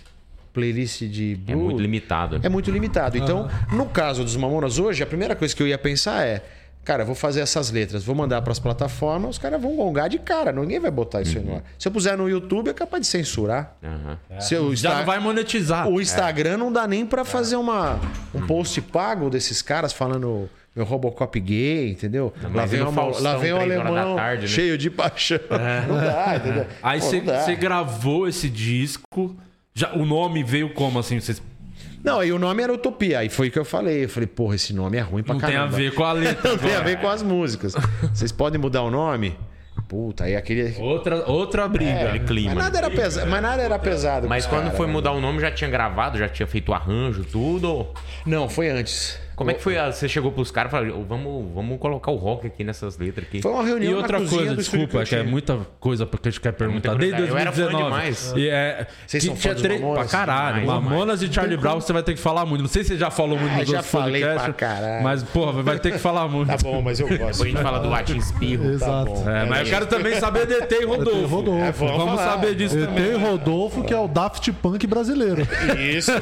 Playlist de É muito limitado. É muito limitado. Então, no caso dos Mamonas hoje, a primeira coisa que eu ia pensar é, cara, eu vou fazer essas letras, vou mandar pras plataformas, os caras vão gongar de cara, ninguém vai botar isso aí no ar. Se eu puser no YouTube, é capaz de censurar. Aham. Se eu Já Insta- não vai monetizar. o Instagram não dá nem pra fazer uma, um post pago desses caras falando meu Robocop gay, entendeu? Não, Lá vem, Faustão, lá vem o alemão tarde, né? cheio de paixão. Não dá, entendeu? Aí você não gravou esse disco, já, o nome veio como assim? Vocês Não, aí o nome era Utopia. Aí foi o que eu falei. Eu falei, porra, esse nome é ruim pra não tem a caramba. ver com a letra. Não tem a ver com as músicas. Vocês podem mudar o nome? Puta, aí aquele. Outra, outra briga. Aquele clima. Mas nada era pesado. Mas nada era pesado. Mas quando caras, foi né? mudar o nome, já tinha gravado, já tinha feito o arranjo, tudo? Não, foi antes. Como é que foi? a- Você chegou pros caras e falou, vamos, vamos colocar o rock aqui nessas letras aqui. Foi uma reunião E na outra coisa, desculpa, é que é eu muita coisa porque a gente quer perguntar. Desde. Eu era fã 2019. demais. E é, Vocês que são fã tinha dos Mamonas? Pra caralho. Demais, Mamonas e Charlie Brown você vai ter que falar muito. Não sei se você já falou muito Ah, nos já outros falei pra podcasts. caralho. Mas, porra, vai ter que falar muito. Tá bom, mas eu gosto. Depois a gente fala do latim espirro. Exato. bom. É, mas eu quero também saber de ET e Rodolfo. Rodolfo. É, vamos Vamos falar. saber disso também. ET Rodolfo, que é o Daft Punk brasileiro. Isso.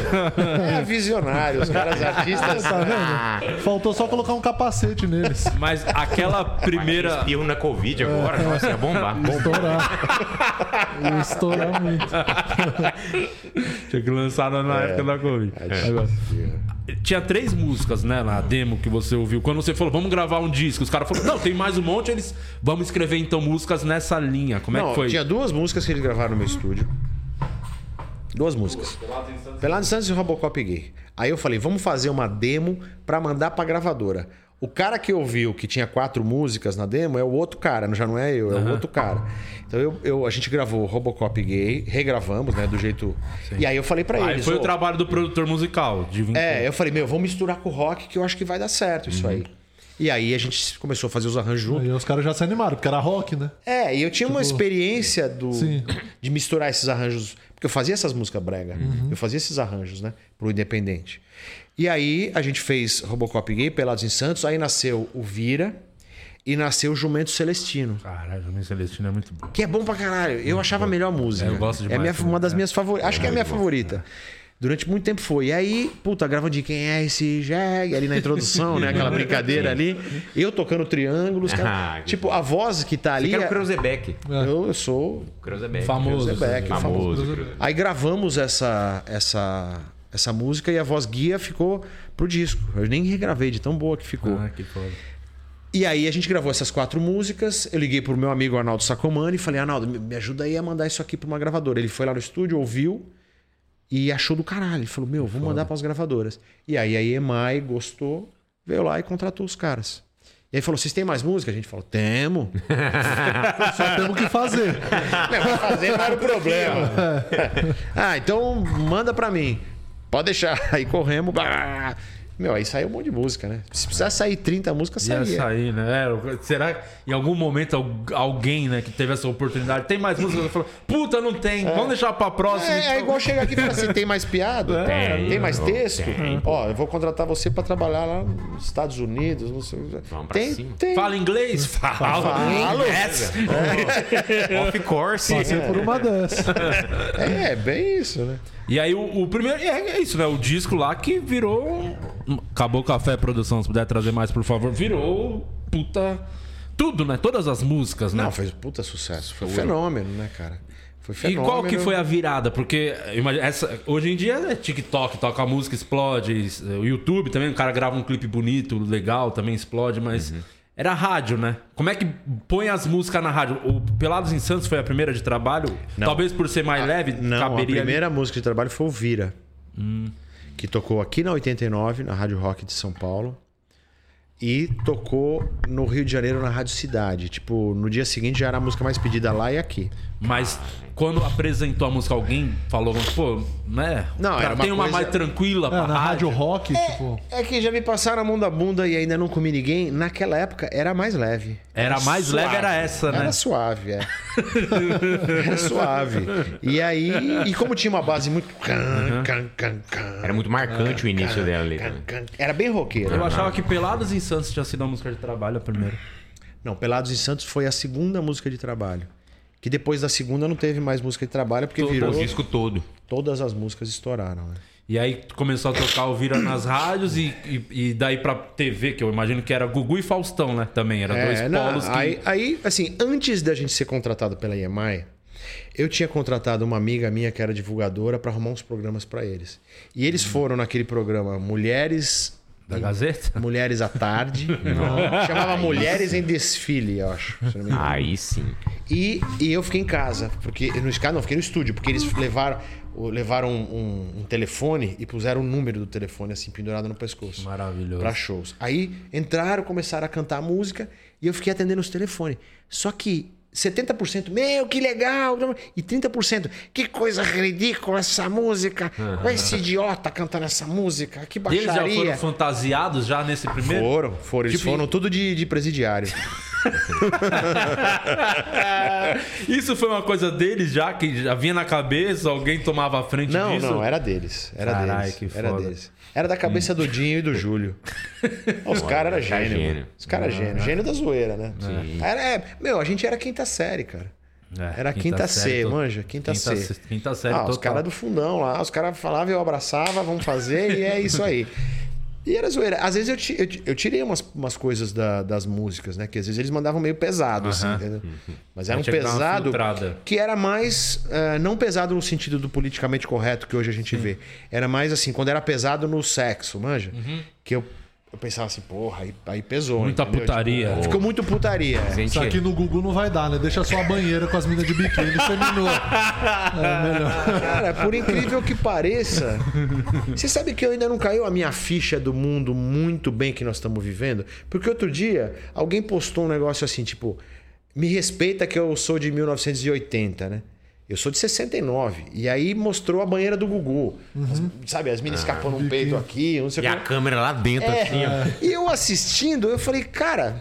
É visionário. Os caras artistas. Tá vendo? Faltou só colocar um capacete neles. Mas aquela primeira. Espirro na Covid agora, nossa, ia bombar. Estourar. Ia estourar muito. Tinha que lançar na É. época da Covid. Agora, Tinha três músicas, né, na demo que você ouviu. Quando você falou, vamos gravar um disco, os caras falaram, não, tem mais um monte, eles. Vamos escrever então músicas nessa linha. Como é Não, que foi? tinha duas músicas que eles gravaram no meu estúdio. Duas músicas. Pelado Santos e Robocop Gay. Aí eu falei, vamos fazer uma demo pra mandar pra gravadora. O cara que ouviu que tinha quatro músicas na demo é o outro cara, já não é eu, é o outro cara. Então eu, eu- a gente gravou Robocop Gay, regravamos, né, do jeito. E aí eu falei pra Aí eles. foi "Ô, o trabalho do produtor musical. De vir É, eu falei, meu, vamos misturar com o rock que eu acho que vai dar certo isso aí. E aí a gente começou a fazer os arranjos juntos. Aí os caras já se animaram, porque era rock, né? É, e eu tinha uma experiência do, Sim. de misturar esses arranjos. Porque eu fazia essas músicas brega. Eu fazia esses arranjos, né? Pro Independente. E aí a gente fez Robocop Gay, Pelados em Santos. Aí nasceu o Vira e nasceu o Jumento Celestino. Caralho, o Homem Celestino é muito bom. Que é bom pra caralho. Eu achava a melhor música. É, eu gosto É demais minha- também. uma das minhas favoritas. Acho que é a minha favorita. Durante muito tempo foi. E aí, puta, gravando de quem é esse Jeg? Ali na introdução, né? Aquela brincadeira ali. Eu tocando triângulos. cara. Ah, tipo, a voz que tá ali. Que era o é- Creuzebeck. eu, eu sou Creuzebeck. Famoso. Cruzebeck, assim. Famoso. Aí gravamos essa, essa, essa música e a voz guia ficou pro disco. Eu nem regravei de tão boa que ficou. Ah, que foda. E aí a gente gravou essas quatro músicas. Eu liguei pro meu amigo Arnaldo Sacomani e falei: Arnaldo, me- me ajuda aí a mandar isso aqui pra uma gravadora. Ele foi lá no estúdio, ouviu e achou do caralho. Ele falou: Meu, vou mandar pras gravadoras. E aí a EMI gostou, veio lá e contratou os caras. E aí falou: vocês têm mais música? A gente falou: temos. Só temos que fazer. Não, fazer não era o problema. ah, então manda pra mim. Pode deixar. Aí corremos. bah. Meu, aí saiu um monte de música, né? Se precisar sair 30 músicas, Ia saía. sair, né? É, será que em algum momento al- alguém, né, que teve essa oportunidade, tem mais música? Falou, puta, não tem, vamos deixar pra próxima. É, é então." igual chegar aqui e falar assim: tem mais piada? Tem, Tem mais texto? tem, Ó, eu vou contratar você pra trabalhar lá nos Estados Unidos, não sei. Vamos pra tem, cima. tem. Fala inglês? Fala. Falo. Yes. Of course. Passei por uma dessas. É, bem isso, né? E aí o, o primeiro. É, é isso, né? O disco lá que virou. Acabou o café, produção. Se puder trazer mais, por favor. Virou puta. Tudo, né? Todas as músicas, né? Não, fez puta sucesso. Foi um fenômeno, né, cara? Foi E fenômeno. qual que foi a virada? Porque imagina, essa, hoje em dia é TikTok, toca a música, explode. O YouTube também, o cara grava um clipe bonito, legal, também explode, mas Uhum. Era rádio, né? Como é que põe as músicas na rádio? O Pelados em Santos foi a primeira de trabalho? Não. Talvez por ser mais leve, Não, a caberia. primeira música de trabalho foi o Vira. Hum. Que tocou aqui na 89, na Rádio Rock de São Paulo. E tocou no Rio de Janeiro, na Rádio Cidade. Tipo, no dia seguinte já era a música mais pedida lá e aqui. Mas quando apresentou a música, alguém falou, pô, né? Não, Pra- era uma tem uma coisa- mais tranquila É, pra na rádio rock, tipo. É que já me passaram a mão da bunda e ainda não comi ninguém. Naquela época era mais leve. Era mais leve, era essa, né? Era suave, é. era suave. E aí, e como tinha uma base muito. can, can, can, can, Era muito marcante o início dela ali. can, também. can, Era bem roqueiro. Eu achava que Pelados em Santos tinha sido a música de trabalho a primeira. Não, Pelados e Santos foi a segunda música de trabalho. Que depois da segunda não teve mais música de trabalho, porque virou. O disco todo. Todas as músicas estouraram. Né? E aí começou a tocar o Vira nas rádios e, e, e daí pra TV, que eu imagino que era Gugu e Faustão, né? Também, era dois É, não, polos que... aí, aí, assim, antes da gente ser contratado pela EMI, eu tinha contratado uma amiga minha que era divulgadora para arrumar uns programas para eles. E eles foram naquele programa Mulheres Da Gazeta? Mulheres à Tarde. Chamava Mulheres em Desfile, eu acho. não. Aí sim. E, e eu fiquei em casa, porque no não, fiquei no estúdio, porque eles levaram, levaram um, um- um telefone e puseram o número do telefone assim pendurado no pescoço. Maravilhoso. Pra shows. Aí entraram, começaram a cantar a música e eu fiquei atendendo os telefones. Só que 70%, meu, que legal! E 30%, que coisa ridícula essa música! Olha esse idiota cantando essa música, que Eles já foram baixaria! fantasiados já nesse primeiro? Foram, foram. Eles Tipo, foram tudo de, de presidiário. Isso foi uma coisa deles já, que já vinha na cabeça, alguém tomava a frente Não, disso? não, era deles. Era Carai, deles. que era foda. deles. Era da cabeça do Dinho e do Júlio. Os caras eram gênio. Os caras gênio. Gênio da zoeira, né? Era, é, meu, a gente era quinta série, cara. É, Era quinta, C, to- manja? Quinta, Quinta, C. quinta série Ah, total. os caras do fundão lá, os caras falavam, eu abraçava, vamos fazer, e é isso aí. E era zoeira. Às vezes eu, ti- eu, eu tirei umas, umas coisas da- das músicas, né? Que às vezes eles mandavam meio pesado, assim, entendeu? Mas era um pesado que era mais. eh, não pesado no sentido do politicamente correto que hoje a gente vê. Era mais assim, quando era pesado no sexo, manja? Que eu, eu pensava assim, porra, aí, aí pesou. Muita entendeu? putaria. Tipo, ficou muito putaria. é. Gente, Isso aqui no Google não vai dar, né? Deixa só a banheira com as minas de biquíni terminou. É melhor. Cara, por incrível que pareça, você sabe que eu ainda não caiu a minha ficha do mundo muito bem que nós estamos vivendo? Porque outro dia alguém postou um negócio assim, tipo, me respeita que eu sou de 1980, né? Eu sou de 69. E aí mostrou a banheira do Gugu. As- sabe, as minas escapando um peito aqui, não sei o e que. a câmera lá dentro, É, assim, ó. E eu assistindo, eu falei, cara,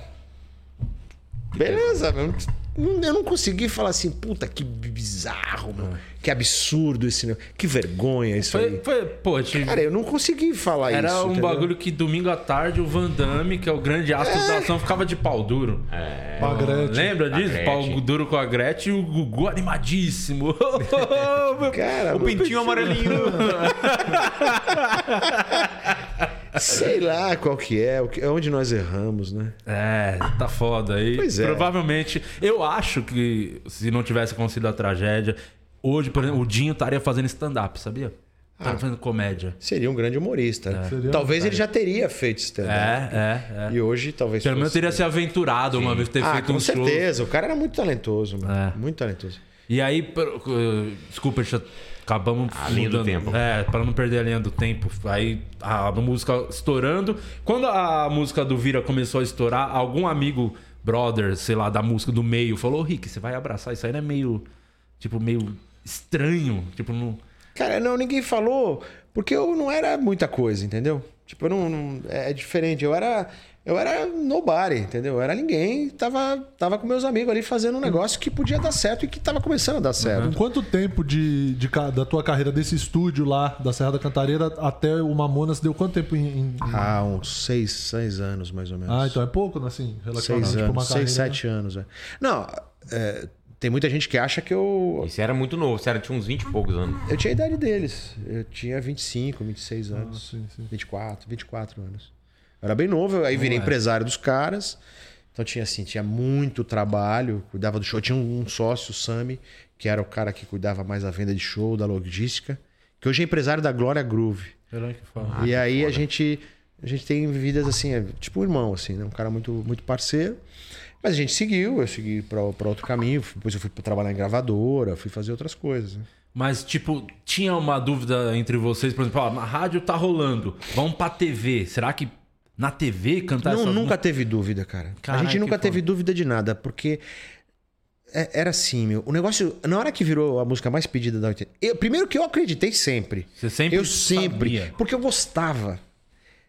beleza, meu. Eu não consegui falar assim, puta, que bizarro, meu. Que absurdo esse negócio. Que vergonha isso Foi, aí. foi, pô, a gente- Cara, eu não consegui falar era isso. um entendeu? bagulho que domingo à tarde o Van Damme, que é o grande astro da ação, ficava de pau duro. Magrete. Lembra disso? Gretchen. Pau duro com a Gretchen e o Gugu animadíssimo. Cara, O pintinho amarelinho. sei lá qual que é, o que- onde nós erramos, né? É, tá foda aí. Pois é. Provavelmente, eu acho que se não tivesse acontecido a tragédia, hoje, por exemplo, o Dinho estaria fazendo stand-up, sabia? Ah. Estaria fazendo comédia. Seria um grande humorista. né? Seria um Talvez ele já teria feito stand-up. É, é, é. E hoje talvez Pelo menos teria se aventurado uma vez ter Ah, feito com um show. certeza. O cara era muito talentoso, mano. É. Muito talentoso. E aí, uh, desculpa, deixa eu Acabamos A linha do mudando. tempo. É, pra não perder a linha do tempo. Aí a música estourando. Quando a música do Vira começou a estourar, algum amigo, brother, sei lá, da música do meio, falou: "Ô, Rick, você vai abraçar isso aí, não é meio. Tipo, meio estranho. Tipo, não. Cara, não, ninguém falou, porque eu não era muita coisa, entendeu? Tipo, eu não, não- é é diferente. Eu era, eu era nobody, entendeu? Eu era ninguém, tava, tava com meus amigos ali fazendo um negócio que podia dar certo e que tava começando a dar certo. Com quanto tempo de, de da tua carreira desse estúdio lá da Serra da Cantareira até o Mamonas deu quanto tempo em. em- Ah, uns seis, seis anos mais ou menos. Ah, então é pouco, né? Assim, relativamente seis pra anos, uma carreira. seis, sete anos. É. Não, é, tem muita gente que acha que eu. Isso era muito novo, você era, tinha uns 20 e poucos anos. Eu tinha a idade deles. Eu tinha 25, 26 Ah, anos. sim, sim. 24, 24 anos. Eu era bem novo, aí virei empresário dos caras. Então tinha assim, tinha muito trabalho, cuidava do show. Tinha um sócio, o Sami, que era o cara que cuidava mais da venda de show, da logística, que hoje é empresário da Glória Groove. Será que fala? Ah, e que aí a gente a gente tem vidas assim, é tipo um irmão assim, né? Um cara muito muito parceiro. Mas a gente seguiu, eu segui para outro caminho, depois eu fui trabalhar em gravadora, fui fazer outras coisas. né? Mas, tipo, tinha uma dúvida entre vocês, por exemplo, ó, na rádio tá rolando, vamos pra TV. Será que na TV cantar Não, essa nunca teve dúvida, cara. Caralho, a gente nunca teve foda. dúvida de nada, porque é- era assim, meu. O negócio, na hora que virou a música mais pedida da 80, eu, primeiro que eu acreditei sempre. Você sempre Eu sempre, sabia. porque eu gostava.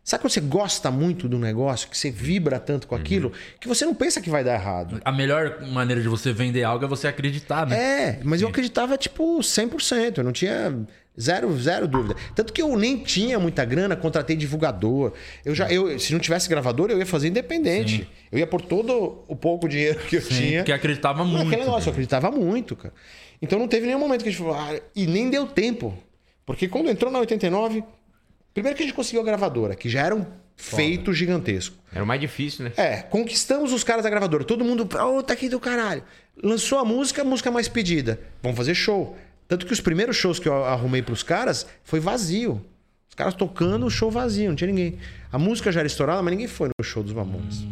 Sabe quando você gosta muito do negócio, que você vibra tanto Uhum. com aquilo, que você não pensa que vai dar errado. A melhor maneira de você vender algo é você acreditar, né? É, mas eu acreditava tipo 100%, eu não tinha zero, zero dúvida. Tanto que eu nem tinha muita grana, contratei divulgador. Eu já eu, se não tivesse gravador, eu ia fazer independente. Eu ia por todo o pouco dinheiro que eu Sim, tinha. porque acreditava muito. Naquele negócio, eu né? acreditava muito, cara. Então não teve nenhum momento que a gente falou, ah, e nem deu tempo. Porque quando entrou na 89, primeiro que a gente conseguiu a gravadora, que já era um feito gigantesco. Era o mais difícil, né? É, conquistamos os caras da gravadora. Todo mundo, oh, tá aqui do caralho. Lançou a música, a música mais pedida. Vamos fazer show. Tanto que os primeiros shows que eu arrumei pros caras foi vazio. Os caras tocando, o show vazio, não tinha ninguém. A música já era estourada, mas ninguém foi no show dos Mamonas.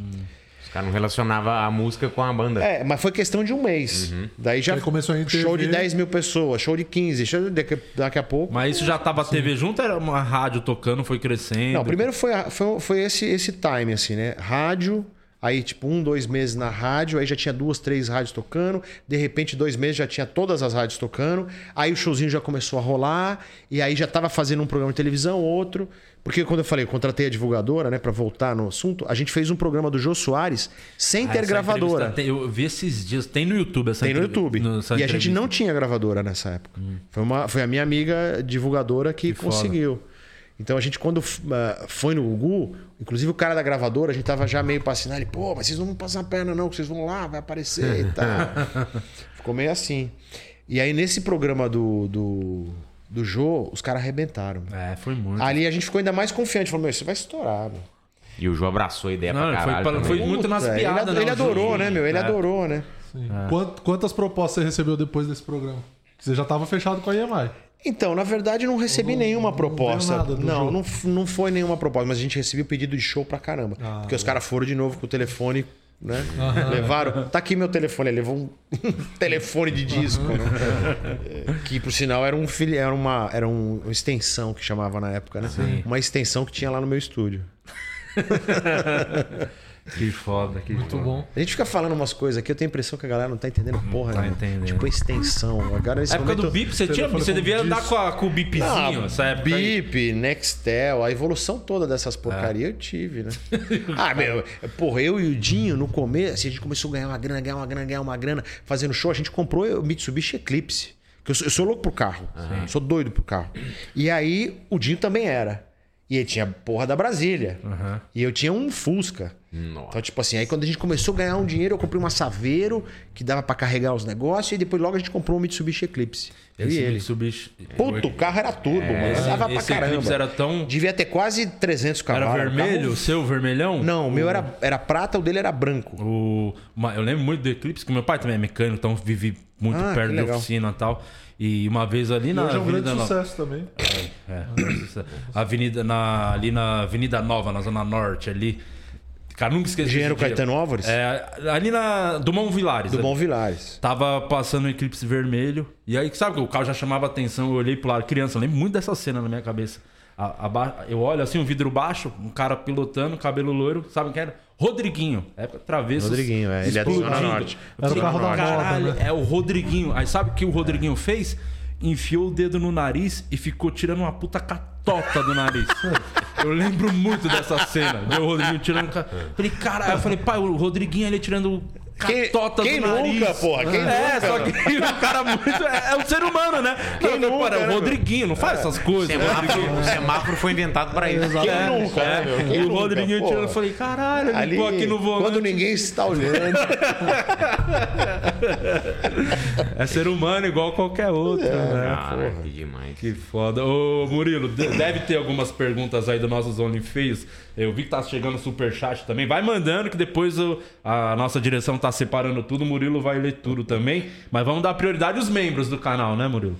Os caras não relacionavam a música com a banda. É, mas foi questão de um mês. Daí já Aí começou a show de 10 mil pessoas, show de 15, show de daqui, daqui a pouco. Mas isso já tava a TV junto, era uma rádio tocando, foi crescendo. Não, primeiro foi, foi, foi esse, esse time, assim, né? Rádio, aí tipo um, dois meses na rádio, aí já tinha duas, três rádios tocando, de repente dois meses já tinha todas as rádios tocando, aí o showzinho já começou a rolar, e aí já tava fazendo um programa de televisão, outro. Porque quando eu falei, eu contratei a divulgadora, né, pra voltar no assunto, a gente fez um programa do Jô Soares sem Ah, ter gravadora. tem- eu vi esses dias, tem no YouTube essa Tem no YouTube. no- essa E a gente não tinha gravadora nessa época. Foi, uma, foi a minha amiga divulgadora que, Que foda. Então a gente, quando ah, foi no Gugu, inclusive o cara da gravadora, a gente tava já meio pra assinar. Ele, pô, mas vocês não vão passar a perna, não, que vocês vão lá, vai aparecer e tal. Ficou meio assim. E aí, nesse programa do, do, do Jô, os caras arrebentaram. É, foi muito. Ali a gente ficou ainda mais confiante. Falou, meu, isso vai estourar, meu. E o João abraçou a ideia Não, pra foi caralho. pra- também. foi muito nas Puta, piadas, Ele, né, ele o adorou, Jô? né, meu? Ele É. adorou, né? Sim. Quant- quantas propostas você recebeu depois desse programa? Você já tava fechado com a EMI. Então, na verdade, não recebi Não- nenhuma proposta. não, não, não foi nenhuma proposta, mas a gente recebeu pedido de show pra caramba. Ah, porque os bom. caras foram de novo com o telefone, né? Levaram. Tá aqui meu telefone, ele levou um telefone de disco, né? É, que por sinal era um filho, era uma, era um- uma extensão que chamava na época, né? Uma extensão que tinha lá no meu estúdio. Que foda, que Muito foda. bom. A gente fica falando umas coisas aqui, eu tenho a impressão que a galera não tá entendendo porra, tá né? entendendo. Tipo extensão. Agora nesse Na época momento... do bip, você, tinha, telefone você devia andar com, a- com o bipzinho, Ah, aí. Bip, Nextel, a evolução toda dessas porcarias eu tive, né? ah, meu, porra, eu e o Dinho, no começo, assim, a gente começou a ganhar uma grana, ganhar uma grana, ganhar uma grana, fazendo show, a gente comprou o Mitsubishi Eclipse. Que eu, sou, eu sou louco pro carro. Sou doido pro carro. E aí, o Dinho também era. E ele tinha a porra da Brasília. E eu tinha um Fusca. Nossa. Então, tipo assim, aí quando a gente começou a ganhar um dinheiro, eu comprei uma Saveiro, que dava pra carregar os negócios, e depois logo a gente comprou um Mitsubishi Eclipse. Eu Esse e ele. Mitsubishi- Puta, o carro era turbo, mano. Esse- Dava pra esse Eclipse caramba. era tão- Devia ter quase 300 Era cavalos. vermelho, o Carro- seu vermelhão? Não, o meu era, era prata, o dele era branco. O, eu lembro muito do Eclipse, que meu pai também é mecânico, então vivi muito Ah, perto legal. oficina e tal. E uma vez ali na hoje é um grande sucesso também. É, Avenida na, ali na Avenida Nova, na Zona Norte ali. Cara, nunca esqueci Engenheiro. Caetano Álvares? É, ali na. Do Mão Vilares. Do ali. Vilares. Tava passando o eclipse vermelho. E aí, sabe que o carro já chamava atenção. Eu olhei pro lado, criança, eu lembro muito dessa cena na minha cabeça. A- aba- eu olho assim, um vidro baixo, um cara pilotando, cabelo loiro, sabe quem era? Rodriguinho. É travesso. Rodriguinho, é. Ele é da Zona Norte. Era o carro da Caralho, né? é o Rodriguinho. Aí sabe o que o Rodriguinho fez? Enfiou o dedo no nariz e ficou tirando uma puta catota do nariz. Eu lembro muito dessa cena. Ver o Rodriguinho tirando. Falei, caralho, eu falei, pai, o Rodriguinho ele tirando Quem- catota quem do nariz. nunca, porra? Quem é, nunca, só que o cara muito. É, é um ser humano, né? Quem nunca, nunca, né, o Rodriguinho, não faz essas coisas. o Semáforo, o semáforo foi inventado pra isso. Quem É, nunca, né, meu? Quem E o nunca, Rodriguinho porra? tirando, eu falei, caralho, ele Ali, ficou aqui no volante. quando ninguém está olhando. É ser humano igual qualquer outro. né? Cara, que demais. Que foda. Ô, Murilo, de- deve ter algumas perguntas aí dos nossos OnlyFeios. Eu vi que tá chegando superchat também. Vai mandando que depois o- a nossa direção tá separando tudo. O Murilo vai ler tudo também. Mas vamos dar prioridade aos membros do canal, né, Murilo?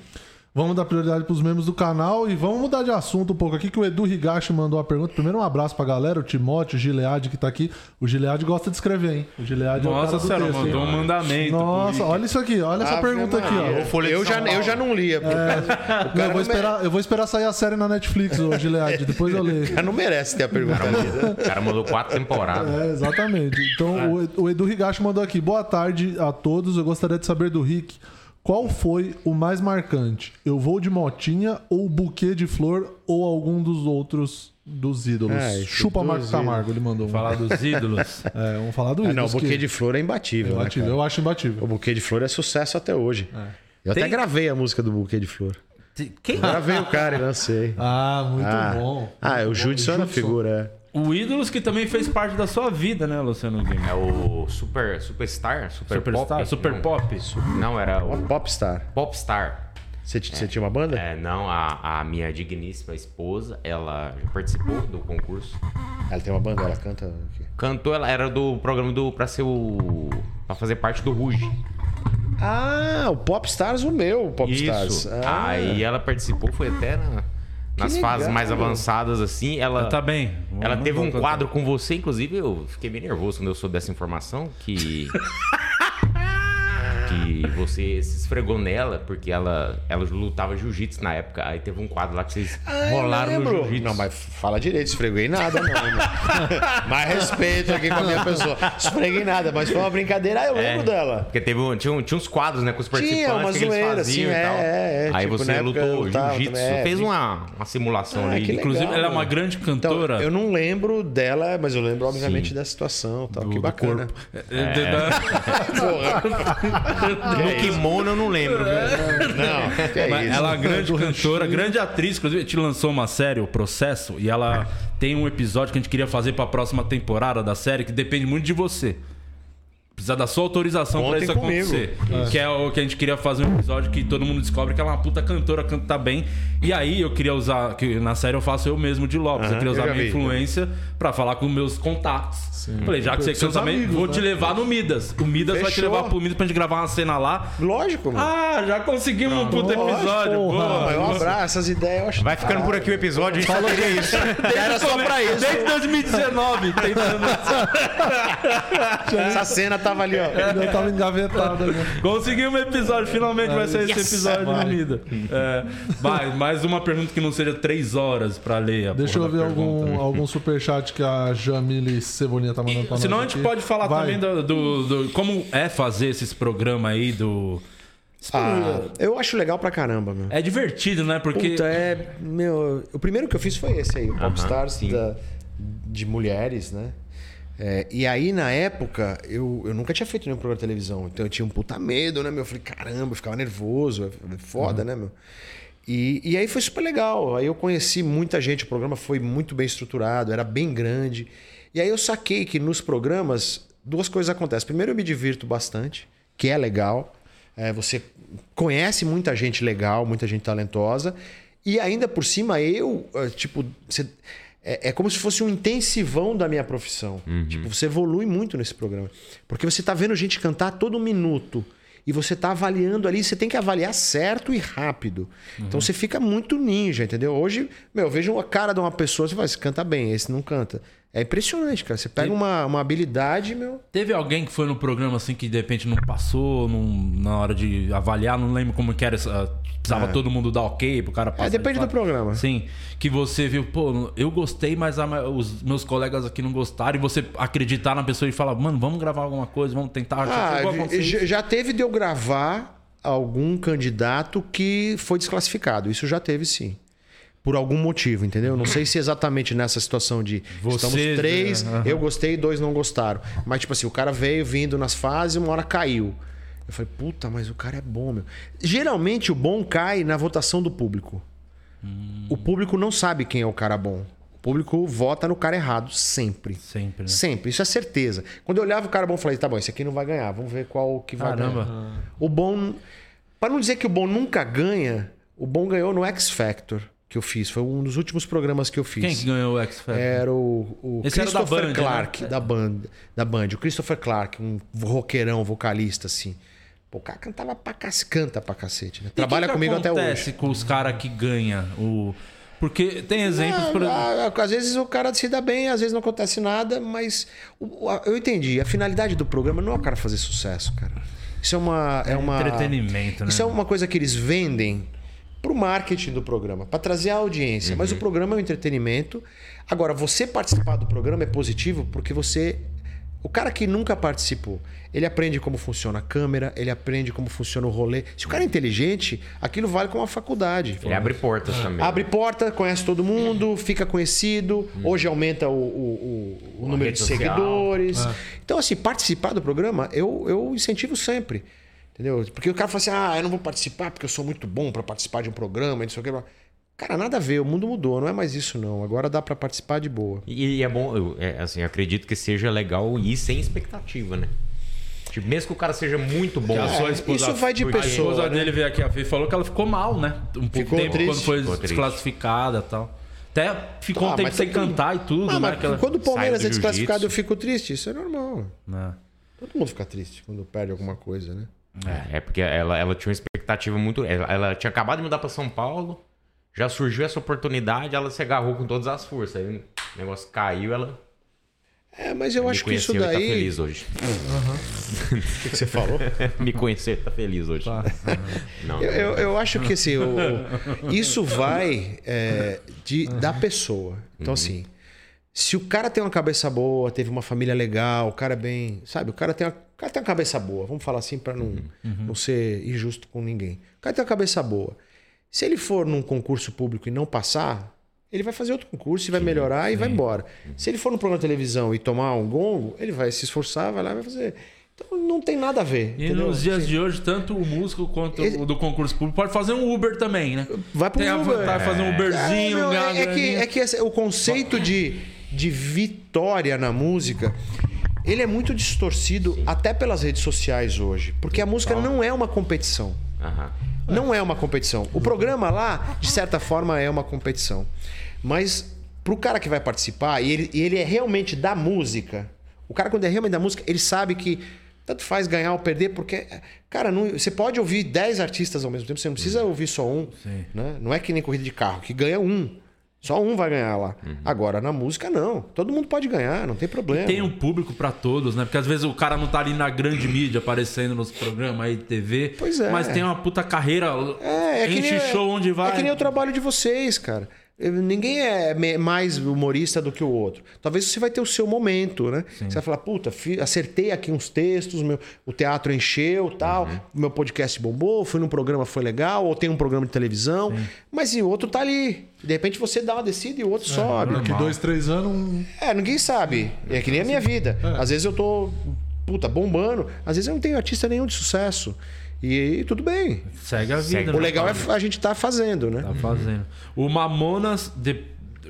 Vamos dar prioridade pros membros do canal e vamos mudar de assunto um pouco aqui, que o Edu Higashi mandou a pergunta. Primeiro, um abraço pra galera, o Timóteo, o Gilead que tá aqui. O Gilead gosta de escrever, hein? O Gilead é o Nossa cara do senhora, texto, hein? mandou um mandamento. Nossa, olha isso aqui, olha essa Ave pergunta aqui, ó. Eu já, eu já não lia. O Não, eu, vou esperar, eu vou esperar sair a série na Netflix, o Gilead, depois eu leio. O cara não merece ter a pergunta lida. O cara mandou quatro temporadas. É, exatamente. Então, o o Edu Higashi mandou aqui. Boa tarde a todos. Eu gostaria de saber do Rick. Qual foi o mais marcante? Eu vou de motinha ou buquê de flor ou algum dos outros dos ídolos? Esse Chupa Marco Camargo, ele mandou. um. Falar dos ídolos. É, vamos falar do Ah, ídolos. não, o buquê que- de flor é imbatível. né, imbatível. cara? Eu acho imbatível. O buquê de flor é sucesso até hoje. Eu Tem- até gravei a música do buquê de flor. Quem? Gravei o cara e lancei. Ah, muito Ah, bom. ah, o Muito. Judson era a figura. O ídolos que também fez parte da sua vida, né, Luciano? É o Super, Superstar? Super Superstar? Pop? Super não, Pop? Não, era o Popstar. Popstar. Você, você tinha uma banda? É, não, a, a minha digníssima esposa, ela participou do concurso. Ela tem uma banda, ela canta. o quê? Cantou, ela era do programa do. pra ser o. pra fazer parte do Ruge. Ah, o Popstars, o meu Popstars. Isso. Ah, Aí ela participou, foi até na- nas legal, fases mais meu. avançadas, assim. Ela, Tá bem. ela Não teve um contar. quadro com você, inclusive eu fiquei bem nervoso quando eu soube dessa informação, que. que você se esfregou nela, porque ela, ela lutava jiu-jitsu na época. Aí teve um quadro lá que vocês Ah, eu rolaram no jiu-jitsu. Não, mas fala direito, esfreguei nada, não. mais respeito aqui com a minha pessoa. Esfreguei nada, mas foi uma brincadeira. Ah, eu É, lembro dela. Porque teve um, tinha, um- tinha uns quadros, né, com os participantes Tinha, uma que eles zoeira, faziam assim, e tal. é, é, é, Aí tipo, você lutou jiu-jitsu, é, fez uma, uma simulação Ah, ali. Inclusive, legal, ela é uma grande Então, cantora. eu não lembro dela, mas eu lembro, obviamente, Sim. da situação tal. do- que do bacana. corpo. É, No kimono eu não lembro. viu? Não, que é Mas isso. ela é uma grande cantora, grande atriz. Inclusive, a gente lançou uma série, O Processo, e ela tem um episódio que a gente queria fazer pra próxima temporada da série que depende muito de você. Precisa da sua autorização pra Contem isso comigo. acontecer. Que é o que a gente queria fazer um episódio que todo mundo descobre que ela é uma puta cantora, canta bem. E aí eu queria usar, que na série eu faço eu mesmo de Lopes. eu Aham, queria usar eu minha vi. influência pra falar com meus contatos. Falei, já que você canta bem, vou né? te levar no Midas. O Midas vai te Fechou. levar pro Midas pra gente gravar uma cena lá. Lógico, mano. Ah, já conseguimos um puta Lógico, episódio. porra. boa. mas um abraço, essas ideias eu acho. Vai ficando por aqui o episódio, a gente só queria isso. Era só pra isso. Desde 2019, tentando. Essa cena tava ali, ó. Eu tava engavetado ali. Conseguimos um episódio, finalmente vai ser esse Yes! episódio do Mida. É, vai, mais uma pergunta que não seja três horas pra ler. a Deixa eu ver algum, algum superchat que a Jamile Cebolinha tá mandando pra nós. Senão a gente aqui. pode falar Vai. também do, do- do- como é fazer esses programas aí do. Ah, eu acho legal pra caramba, meu. É divertido, né? Porque. Puta, é. Meu, o primeiro que eu fiz foi esse aí, o Popstars da- de mulheres, né? É, e aí, na época, eu, eu nunca tinha feito nenhum programa de televisão. Então eu tinha um puta medo, né, meu? Eu falei, caramba, eu ficava nervoso. É foda, né, meu? E, e aí foi super legal. Aí eu conheci muita gente, o programa foi muito bem estruturado, era bem grande. E aí eu saquei que nos programas duas coisas acontecem. Primeiro, eu me divirto bastante, que é legal. É, você conhece muita gente legal, muita gente talentosa. E ainda por cima, eu, eh, tipo, você- é, é como se fosse um intensivão da minha profissão. Tipo, você evolui muito nesse programa. Porque você tá vendo gente cantar todo minuto. E você tá avaliando ali, você tem que avaliar certo e rápido. Então você fica muito ninja, entendeu? Hoje, meu, eu vejo a cara de uma pessoa, você fala, esse canta bem, esse não canta. É impressionante, cara. Você pega uma, uma habilidade, meu. Teve alguém que foi no programa assim que de repente não passou não- na hora de avaliar, não lembro como que era. essa- Precisava todo mundo dar ok pro cara passar. É, depende de do programa. Sim. Que você viu, pô, eu gostei, mas a os meus colegas aqui não gostaram. E você acreditar na pessoa e falar, mano, vamos gravar alguma coisa, vamos tentar. Ah, já, já teve de eu gravar algum candidato que foi desclassificado. Isso já teve sim. Por algum motivo, entendeu? Não sei se exatamente nessa situação de Você, estamos três, eu gostei, dois não gostaram. Mas, tipo assim, o cara veio vindo nas fases e uma hora caiu. Eu falei, puta, mas o cara é bom, meu. Geralmente o bom cai na votação do público. O público não sabe quem é o cara bom. O público vota no cara errado, sempre. Sempre, né? Sempre, isso é certeza. Quando eu olhava o cara bom, eu falei, tá bom, esse aqui não vai ganhar, vamos ver qual que vai Caramba. ganhar. O bom. Para não dizer que o bom nunca ganha, o bom ganhou no X Factor que eu fiz. Foi um dos últimos programas que eu fiz. Quem que ganhou o X Factor? Era o, o Esse era Christopher Band, né? Clark, da, band, da Band. O Christopher Clark, um roqueirão, vocalista, assim. Pô, o cara cantava pra cacete, canta pra cacete, né? E Trabalha que que comigo até acontece hoje. com os caras que ganham? O... Porque tem exemplos, por exemplo. Ah, ah, às vezes o cara se dá bem, às vezes não acontece nada, mas o- o- eu entendi. A finalidade do programa não é o cara fazer sucesso, cara. Isso é uma. É, uma entretenimento, né? Isso é uma coisa que eles vendem pro marketing do programa, para trazer a audiência. Mas o programa é um entretenimento. Agora, você participar do programa é positivo porque você. O cara que nunca participou, ele aprende como funciona a câmera, ele aprende como funciona o rolê. Se o cara é inteligente, aquilo vale como uma faculdade. Ele abre portas também. Abre porta, conhece todo mundo, fica conhecido. Hoje aumenta o, o- o- o número de social. seguidores. Então, assim, participar do programa, eu, eu incentivo sempre. Entendeu? Porque o cara fala assim: ah, eu não vou participar porque eu sou muito bom para participar de um programa, e não sei o que. Cara, nada a ver, o mundo mudou, não é mais isso, não. Agora dá para participar de boa. E, e é bom, eu, é, assim, acredito que seja legal ir sem expectativa, né? Tipo, mesmo que o cara seja muito bom. Sua esposa, isso vai de pessoa, A esposa né? dele veio aqui a e falou que ela ficou mal, né? Um pouco Ficou tempo triste. quando foi Ficou triste. desclassificada e tal. Até ficou Ah, um tempo sem mundo- cantar e tudo, Ah, né? mas Aquela- quando o Palmeiras é do desclassificado, eu fico triste. Isso é normal. né? Todo mundo fica triste quando perde alguma coisa, né? É, é porque ela, ela tinha uma expectativa muito. Ela, ela tinha acabado de mudar pra São Paulo, já surgiu essa oportunidade, ela se agarrou com todas as forças. Aí o negócio caiu, ela É, mas eu acho que isso tá daí. feliz hoje. O que que você falou? me conhecer tá feliz hoje. Não, Eu, eu, eu acho que assim, o- isso vai é, de, da pessoa. Então, assim, se o cara tem uma cabeça boa, teve uma família legal, o cara é bem. Sabe, o cara tem uma, o cara tem uma cabeça boa, vamos falar assim para não, não ser injusto com ninguém. O cara tem uma cabeça boa. Se ele for num concurso público e não passar, ele vai fazer outro concurso e vai melhorar e vai embora. Se ele for no programa de televisão e tomar um gongo, ele vai se esforçar, vai lá e vai fazer. Então não tem nada a ver. E entendeu? nos dias de hoje, tanto o músico quanto Esse- o do concurso público pode fazer um Uber também, né? Vai pro Tem a Uber. de fazer um É, Uberzinho, meu, ganhar uma é, é que, é que esse- o conceito de, de vitória na música, ele é muito distorcido até pelas redes sociais hoje. Porque a música não é uma competição. Aham. Não é uma competição. O programa lá, de certa forma, é uma competição. Mas pro cara que vai participar, e ele, e ele é realmente da música, o cara quando é realmente da música, ele sabe que tanto faz ganhar ou perder, porque, cara, não- você pode ouvir 10 artistas ao mesmo tempo, você não precisa ouvir só um. Né? Não é que nem corrida de carro, que ganha um. Só um vai ganhar lá. Agora, na música, não. Todo mundo pode ganhar, não tem problema. Tem um público pra todos, né? Porque às vezes o cara não tá ali na grande mídia aparecendo nos programas aí de TV. Pois é. Mas tem uma puta carreira. É, é que enche nem, show onde vai. É que nem o trabalho de vocês, cara. Ninguém é mais humorista do que o outro. Talvez você vai ter o seu momento, né? Você vai falar, puta, acertei aqui uns textos, meu, o teatro encheu tal, Uhum. meu podcast bombou, fui num programa, foi legal, ou tem um programa de televisão, mas e o outro tá ali. De repente você dá uma descida e o outro sobe. Daqui dois, três anos, um- É, ninguém sabe. É que nem a minha vida. Às vezes eu tô, puta, bombando. Às vezes eu não tenho artista nenhum de sucesso. E, e tudo bem. Segue a vida. Segue. né? O legal é a gente tá fazendo, né? Tá fazendo. O Mamonas, de-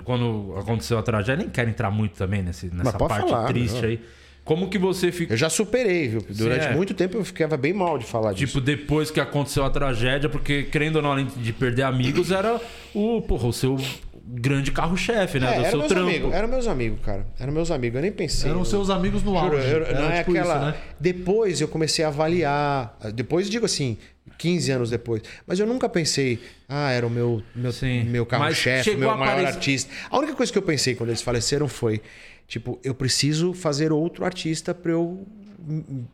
quando aconteceu a tragédia, nem quero entrar muito também nesse, nessa parte falar, triste não. aí. Como que você fica. Eu já superei, viu? Durante é. muito tempo eu ficava bem mal de falar disso. Tipo, depois que aconteceu a tragédia, porque, querendo ou não, além de perder amigos, era o, porra, o seu grande carro-chefe, né? É, do eram seu meus trampo. amigos, eram meus amigos, cara. Eram meus amigos, eu nem pensei. eram eu, seus amigos no auge. juro, eu- Era não é tipo aquela. isso, né? Depois eu comecei a avaliar. Depois digo assim, 15 anos depois. Mas eu nunca pensei, ah, era o meu, meu, Sim. meu carro-chefe, meu maior aparecer- artista. A única coisa que eu pensei quando eles faleceram foi. Tipo, eu preciso fazer outro artista pra eu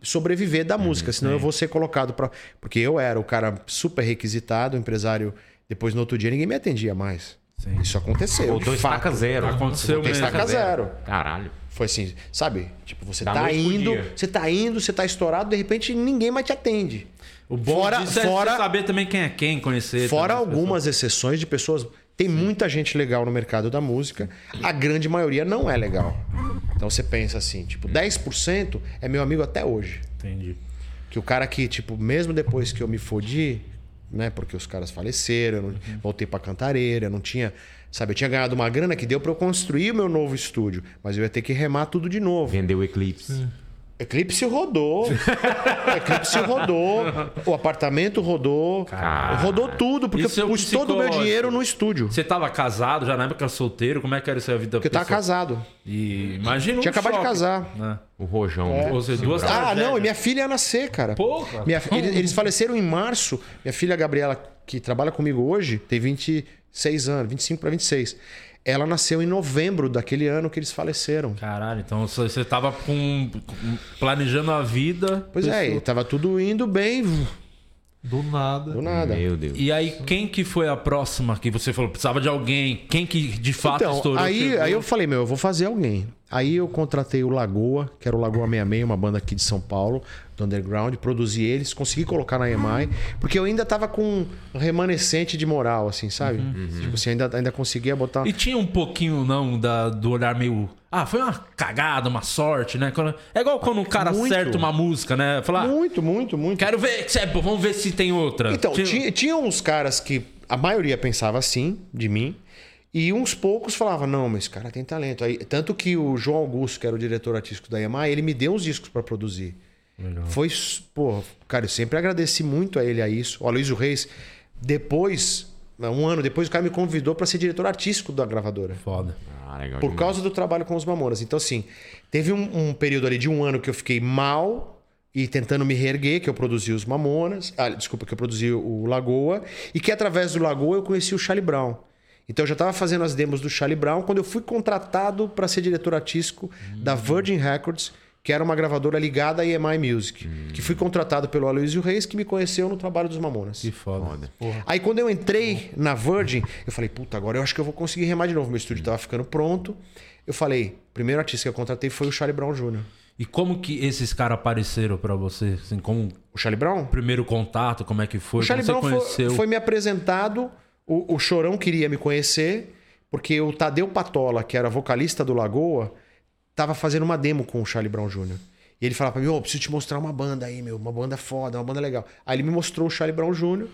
sobreviver da música, senão eu vou ser colocado para porque eu era o cara super requisitado, empresário, depois no outro dia ninguém me atendia mais. Sim. Isso aconteceu. Voltou de fato. estaca zero. Aconteceu Voltou mesmo. estaca Estaca zero. Caralho. Foi assim, sabe? Tipo, você Da tá indo, você tá indo, você tá estourado, de repente ninguém mais te atende. O bom Fora- disso é fora- você saber também quem é quem, conhecer. Fora algumas exceções de pessoas. Tem muita gente legal no mercado da música, a grande maioria não é legal. Então você pensa assim, tipo, 10% é meu amigo até hoje. pessoas. Entendi. Que o cara que, tipo, mesmo depois que eu me fodi, né? Porque os caras faleceram, eu não, voltei pra cantareira, eu não tinha. Sabe, eu tinha ganhado uma grana que deu pra eu construir o meu novo estúdio, mas eu ia ter que remar tudo de novo. Vendeu o Eclipse. Eclipse rodou. Eclipse rodou. O apartamento rodou. Cara. Rodou tudo, porque eu pus todo o meu dinheiro no estúdio. Você tava casado já na época solteiro? Como é que era essa vida Porque eu tava casado. E imagina um Tinha acabado de casar. né? O Rojão. Ou seja, duas Ah, tragédias. não, e minha filha ia nascer, cara. Porra! Minha eles, eles faleceram em março. Minha filha Gabriela, que trabalha comigo hoje, tem 26 anos, 25 para 26. Ela nasceu em novembro daquele ano que eles faleceram. Caralho, então você você tava com, planejando a vida. Pois é, e tava tudo indo bem, Do nada. do nada. Meu Deus. E aí, quem que foi a próxima que você falou? Precisava de alguém? Quem que de fato Então, estourou? aí, aí eu falei, meu, eu vou fazer alguém. Aí eu contratei o Lagoa, que era o Lagoa 66, uma banda aqui de São Paulo, do underground, produzi eles, consegui colocar na EMI, porque eu ainda tava com um remanescente de moral, assim, sabe? Tipo assim, ainda, ainda conseguia botar. E tinha um pouquinho, não, da, do olhar meio. Ah, foi uma cagada, uma sorte, né? Quando- é igual quando um cara Muito. acerta uma música, né? Falar, Muito, muito, muito. quero ver, é vamos ver se tem outra. Então, tinha, tinha uns caras que a maioria pensava assim, de mim, e uns poucos falavam, não, mas esse cara tem talento. Aí, tanto que o João Augusto, que era o diretor artístico da EMI, ele me deu uns discos para produzir. Foi, pô, cara, eu sempre agradeci muito a ele a isso. O Aloysio Reis, depois, um ano depois, o cara me convidou para ser diretor artístico da gravadora. Foda. Ah, legal Por demais. causa do trabalho com os Mamonas. Então, assim, teve um, um período ali de um ano que eu fiquei mal e tentando me reerguer, que eu produzi os Mamonas. Ah, desculpa, que eu produzi o Lagoa. E que através do Lagoa eu conheci o Charlie Brown. Então eu já estava fazendo as demos do Charlie Brown quando eu fui contratado para ser diretor artístico da Virgin Records, que era uma gravadora ligada à EMI Music. Que fui contratado pelo Aloysio Reis, que me conheceu no trabalho dos Mamonas. Que foda. Aí quando eu entrei na Virgin, eu falei, puta, agora eu acho que eu vou conseguir remar de novo. Meu estúdio tava ficando pronto. Eu falei, o primeiro artista que eu contratei foi o Charlie Brown Jr. E como que esses caras apareceram pra você? Assim, como O Charlie Brown? primeiro contato, como é que foi? O Charlie como Brown foi, conheceu? foi me apresentado. O, o Chorão queria me conhecer, porque o Tadeu Patola, que era vocalista do Lagoa, tava fazendo uma demo com o Charlie Brown Jr. E ele falava pra mim, ô, preciso te mostrar uma banda aí, meu, uma banda foda, uma banda legal. Aí ele me mostrou o Charlie Brown Jr.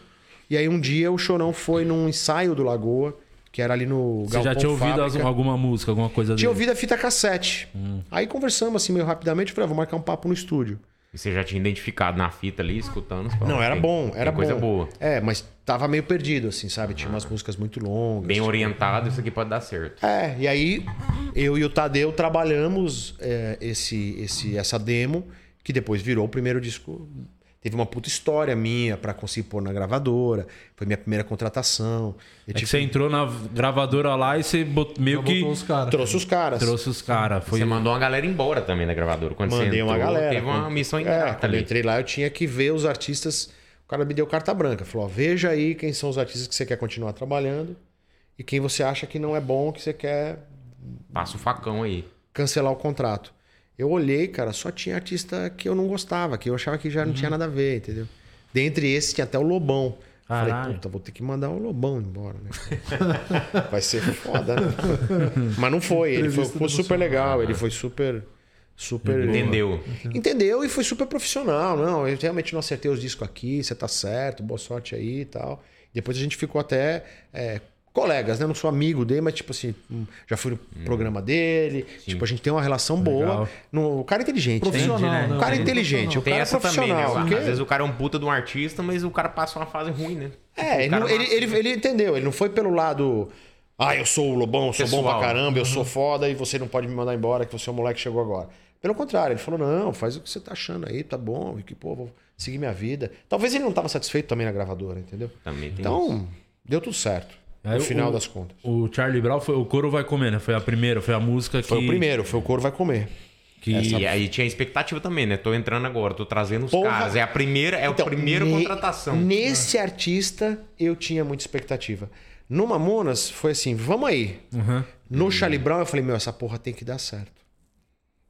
E aí um dia o Chorão foi num ensaio do Lagoa, que era ali no Você já tinha ouvido Fábrica. alguma música, alguma coisa Tinha dele? ouvido a fita cassete. Aí conversamos assim meio rapidamente, eu falei, ah, vou marcar um papo no estúdio. E você já tinha identificado na fita ali, escutando. falou, Não, era tem- bom, era coisa bom. boa. É, mas tava meio perdido, assim, sabe? Tinha umas músicas muito longas. Bem orientado, isso aqui pode dar certo. É, e aí eu e o Tadeu trabalhamos é, esse, esse, essa demo, que depois virou o primeiro disco. Teve uma puta história minha pra conseguir pôr na gravadora. Foi minha primeira contratação. Eu É que tive- você entrou na gravadora lá e você bot- meio Já que os caras. trouxe os caras. trouxe os caras. Foi Você mandou uma galera embora também da gravadora. Quando Mandei você entrou, uma galera. teve uma missão É, ingrata eu ali. entrei lá, eu tinha que ver os artistas. O cara me deu carta branca. Falou: ó, veja aí quem são os artistas que você quer continuar trabalhando e quem você acha que não é bom, que você quer Passa o facão aí. cancelar o contrato. Eu olhei, cara, só tinha artista que eu não gostava, que eu achava que já não Uhum. tinha nada a ver, entendeu? Dentre esses tinha até o Lobão. Falei, Caralho. puta, vou ter que mandar o Lobão embora, né? Vai ser foda, né? Mas não foi, ele foi, foi super legal, ele foi super. Super. Entendeu? Entendeu e foi super profissional. Não, eu realmente não acertei os discos aqui, você tá certo, boa sorte aí e tal. Depois a gente ficou até é, colegas, né? Não sou amigo dele, mas tipo assim, hum, já fui no programa dele. Tipo, a gente tem uma relação boa. Legal. No, o cara é inteligente. Profissional, né? né? O cara é Tem- inteligente, o Tem cara é essa também, né? profissional. Às porque- vezes o cara é um puta de um artista, mas o cara passa uma fase ruim, né? É, ele, ele, ele, ele entendeu, ele não foi pelo lado. Ah, eu sou o Lobão, eu sou bom Pessoal. pra caramba, eu Uhum. sou foda e você não pode me mandar embora, que você é o moleque que chegou agora. Pelo contrário, ele falou: não, faz o que você tá achando aí, tá bom, e que, pô, vou seguir minha vida. Talvez ele não tava satisfeito também na gravadora, entendeu? Também tem isso. Então, deu tudo certo. No final o- das contas. O Charlie Brown foi o coro vai comer, né? Foi a primeira, foi a música que Foi o primeiro, foi o Coro Vai Comer. que E aí tinha expectativa também, né? Tô entrando agora, tô trazendo os Porra. caras. É a primeira, é Então, a primeira ne- contratação. Nesse artista, eu tinha muita expectativa. No Mamonas, foi assim, vamos aí. Uhum. No Charlie Brown, eu falei, meu, essa porra tem que dar certo.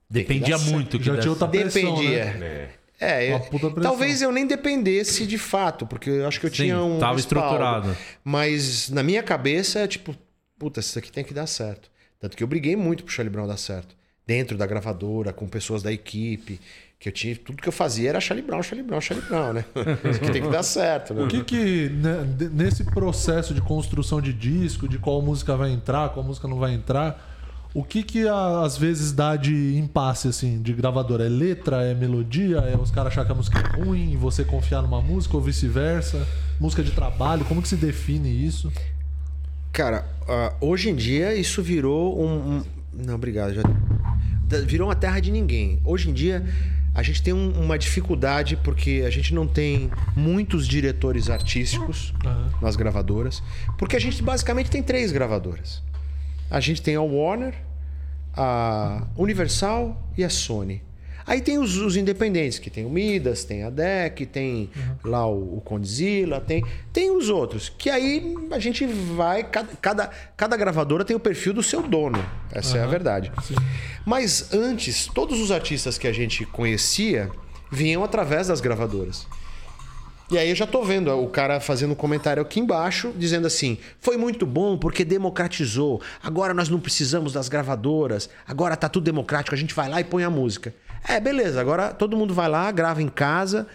dependia que dar muito que Já tinha outra pressão, Dependia. né? É, eu- Uma puta pressão. talvez eu nem dependesse de fato, porque eu acho que eu Sim, tinha um. tava respaldo. estruturado. Mas na minha cabeça é tipo, puta, isso aqui tem que dar certo. Tanto que eu briguei muito pro Charlie Brown dar certo. Dentro da gravadora, com pessoas da equipe. Que eu tinha. Tudo que eu fazia era Charlie Brown, Charlie Brown, Charlie Brown, né? Isso aqui tem que dar certo, né? O que que, né, nesse processo de construção de disco, de qual música vai entrar, qual música não vai entrar, o que que às vezes dá de impasse, assim, de gravadora? É letra, é melodia, é os caras achar que a música é ruim e você confiar numa música ou vice-versa? Música de trabalho, como que se define isso? Cara, ah, hoje em dia isso virou um. um- Não, obrigado. Já... Virou uma terra de ninguém. Hoje em dia a gente tem um- uma dificuldade porque a gente não tem muitos diretores artísticos nas gravadoras. Porque a gente basicamente tem três gravadoras. A gente tem a Warner, a Universal e a Sony. Aí tem os, os independentes, que tem o Midas, tem a DEC, tem lá o, o Condzilla, tem, tem os outros. Que aí a gente vai. Cada, cada, cada gravadora tem o perfil do seu dono. Essa é a verdade. Mas antes, todos os artistas que a gente conhecia vinham através das gravadoras. E aí eu já tô vendo o cara fazendo um comentário aqui embaixo, dizendo assim: foi muito bom porque democratizou. Agora nós não precisamos das gravadoras. Agora tá tudo democrático, a gente vai lá e põe a música. É, beleza, agora todo mundo vai lá, grava em casa,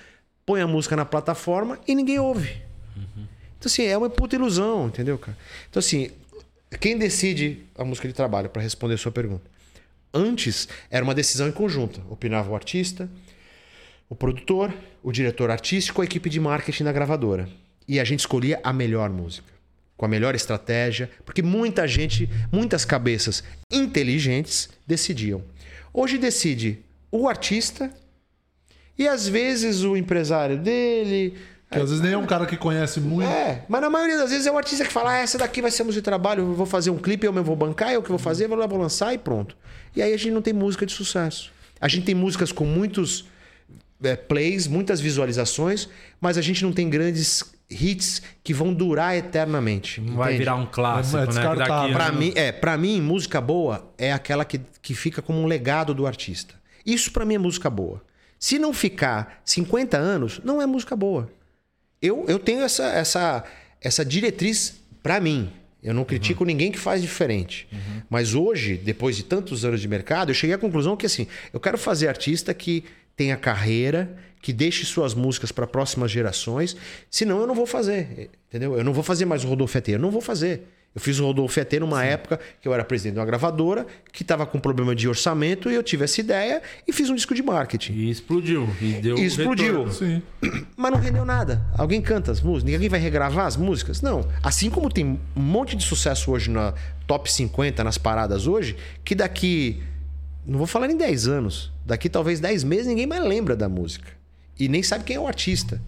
põe a música na plataforma e ninguém ouve. Então, assim, é uma puta ilusão, entendeu, cara? Então, assim, quem decide a música de trabalho, para responder a sua pergunta? Antes era uma decisão em conjunta. Opinava o artista, o produtor, o diretor artístico, a equipe de marketing da gravadora. E a gente escolhia a melhor música, com a melhor estratégia, porque muita gente, muitas cabeças inteligentes decidiam. Hoje decide o artista e às vezes o empresário dele. Que às vezes nem é um cara que conhece muito. É, mas na maioria das vezes é o artista que fala: ah, essa daqui vai ser música de trabalho, eu vou fazer um clipe, eu mesmo vou bancar, eu que vou fazer, vou lá, vou lançar e pronto. E aí a gente não tem música de sucesso. A gente tem músicas com muitos é, plays, muitas visualizações, mas a gente não tem grandes hits que vão durar eternamente. Não vai entende? virar um clássico, É né? descartável. Daqui, Pra né? mim, é, para mim, música boa é aquela que, que fica como um legado do artista. Isso pra mim é música boa. Se não ficar 50 anos, não é música boa. Eu, eu tenho essa, essa, essa diretriz pra mim. Eu não critico ninguém que faz diferente. Mas hoje, depois de tantos anos de mercado, eu cheguei à conclusão que assim, eu quero fazer artista que tenha carreira, que deixe suas músicas para próximas gerações. Senão eu não vou fazer, entendeu? Eu não vou fazer mais o Rodolfo ET, eu não vou fazer. Eu fiz o Rodolfo ET numa época que eu era presidente de uma gravadora, que estava com problema de orçamento, e eu tive essa ideia e fiz um disco de marketing. E explodiu. E deu E explodiu. Sim. Mas não rendeu nada. Alguém canta as músicas? Ninguém vai regravar as músicas? Não. Assim como tem um monte de sucesso hoje na top 50, nas paradas hoje, que daqui. Não vou falar em 10 anos. Daqui talvez 10 meses ninguém mais lembra da música. E nem sabe quem é o artista.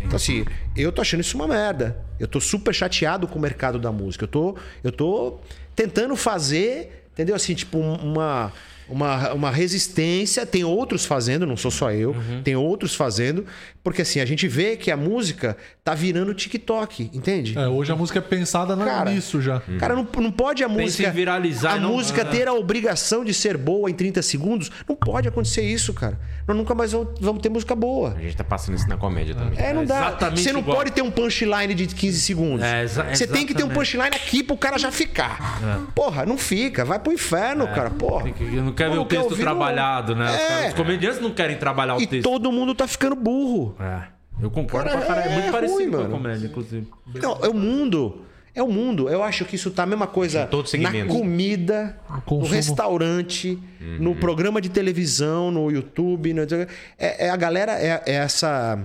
Então, assim, eu tô achando isso uma merda. Eu tô super chateado com o mercado da música. Eu tô, eu tô tentando fazer, entendeu? Assim, tipo, uma. Uma, uma resistência, tem outros fazendo, não sou só eu, tem outros fazendo, porque assim, a gente vê que a música tá virando TikTok, entende? É, hoje a música é pensada na- Cara, nisso já. Cara, não, não pode a música. viralizar a não- música Ah. ter a obrigação de ser boa em 30 segundos. Não pode acontecer isso, cara. Nós nunca mais vamos, ter música boa. A gente tá passando isso na comédia também. É, não É dá. exatamente Você não igual. pode ter um punchline de 15 segundos. É, exa- Você tem que ter um punchline aqui pro cara já ficar. Porra, não fica. Vai pro inferno, cara. Porra. Tem que- Não quer ver Não o texto ouvir, não. trabalhado, né? Os, É. os comediantes não querem trabalhar o E texto. todo mundo tá ficando burro. É. Eu concordo Cara, pra caralho. É é muito parecido ruim, com a comédia, inclusive. Não, é o mundo. É o mundo. Eu acho que isso tá a mesma coisa na comida, no restaurante, no programa de televisão, no YouTube. no- É, é a galera, é, é essa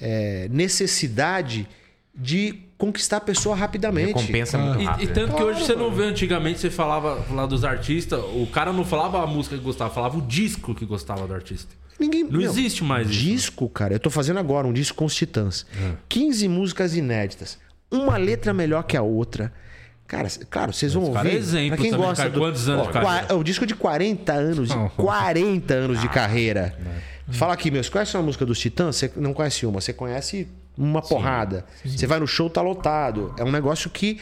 é, necessidade de conquistar a pessoa rapidamente. Recompensa muito E, rápido. e tanto que hoje você não vê antigamente, você falava lá dos artistas, o cara não falava a música que gostava, falava o disco que gostava do artista. Ninguém, Não existe mais isso. Disco, cara. Eu tô fazendo agora um disco com os Titãs. 15 músicas inéditas. uma letra melhor que a outra. Cara, claro, vocês vão é ouvir. exemplo pra quem também, gosta cara. do Quantos anos de Ó, carreira? qua- o disco de 40 anos, de 40 anos de carreira. Fala aqui, meus, conhece uma música dos Titãs? Você não conhece uma, você conhece uma porrada. Você vai no show, tá lotado. É um negócio que,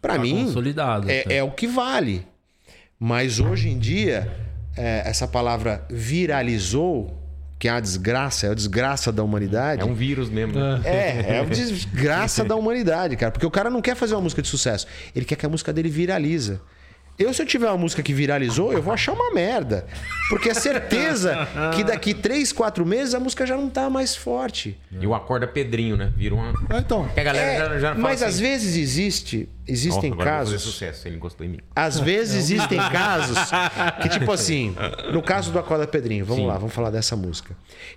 pra Tá mim, consolidado, é, é o que vale. Mas hoje em dia, é, essa palavra viralizou, que é a desgraça, é a desgraça da humanidade. É um vírus mesmo. É, é a desgraça da humanidade, cara. Porque o cara não quer fazer uma música de sucesso. Ele quer que a música dele viraliza. Eu, se eu tiver uma música que viralizou, eu vou achar uma merda. Porque é certeza que daqui 3, 4 meses a música já não tá mais forte. E o Acorda Pedrinho, né? Vira uma. Ah, então, Que a galera É, já, já fala mas assim, às vezes existe, existem "Ó, agora eu vou fazer casos. sucesso, ele gostou de mim. Às vezes existem casos que, tipo assim, no caso do Acorda Pedrinho, vamos lá, vamos falar dessa música.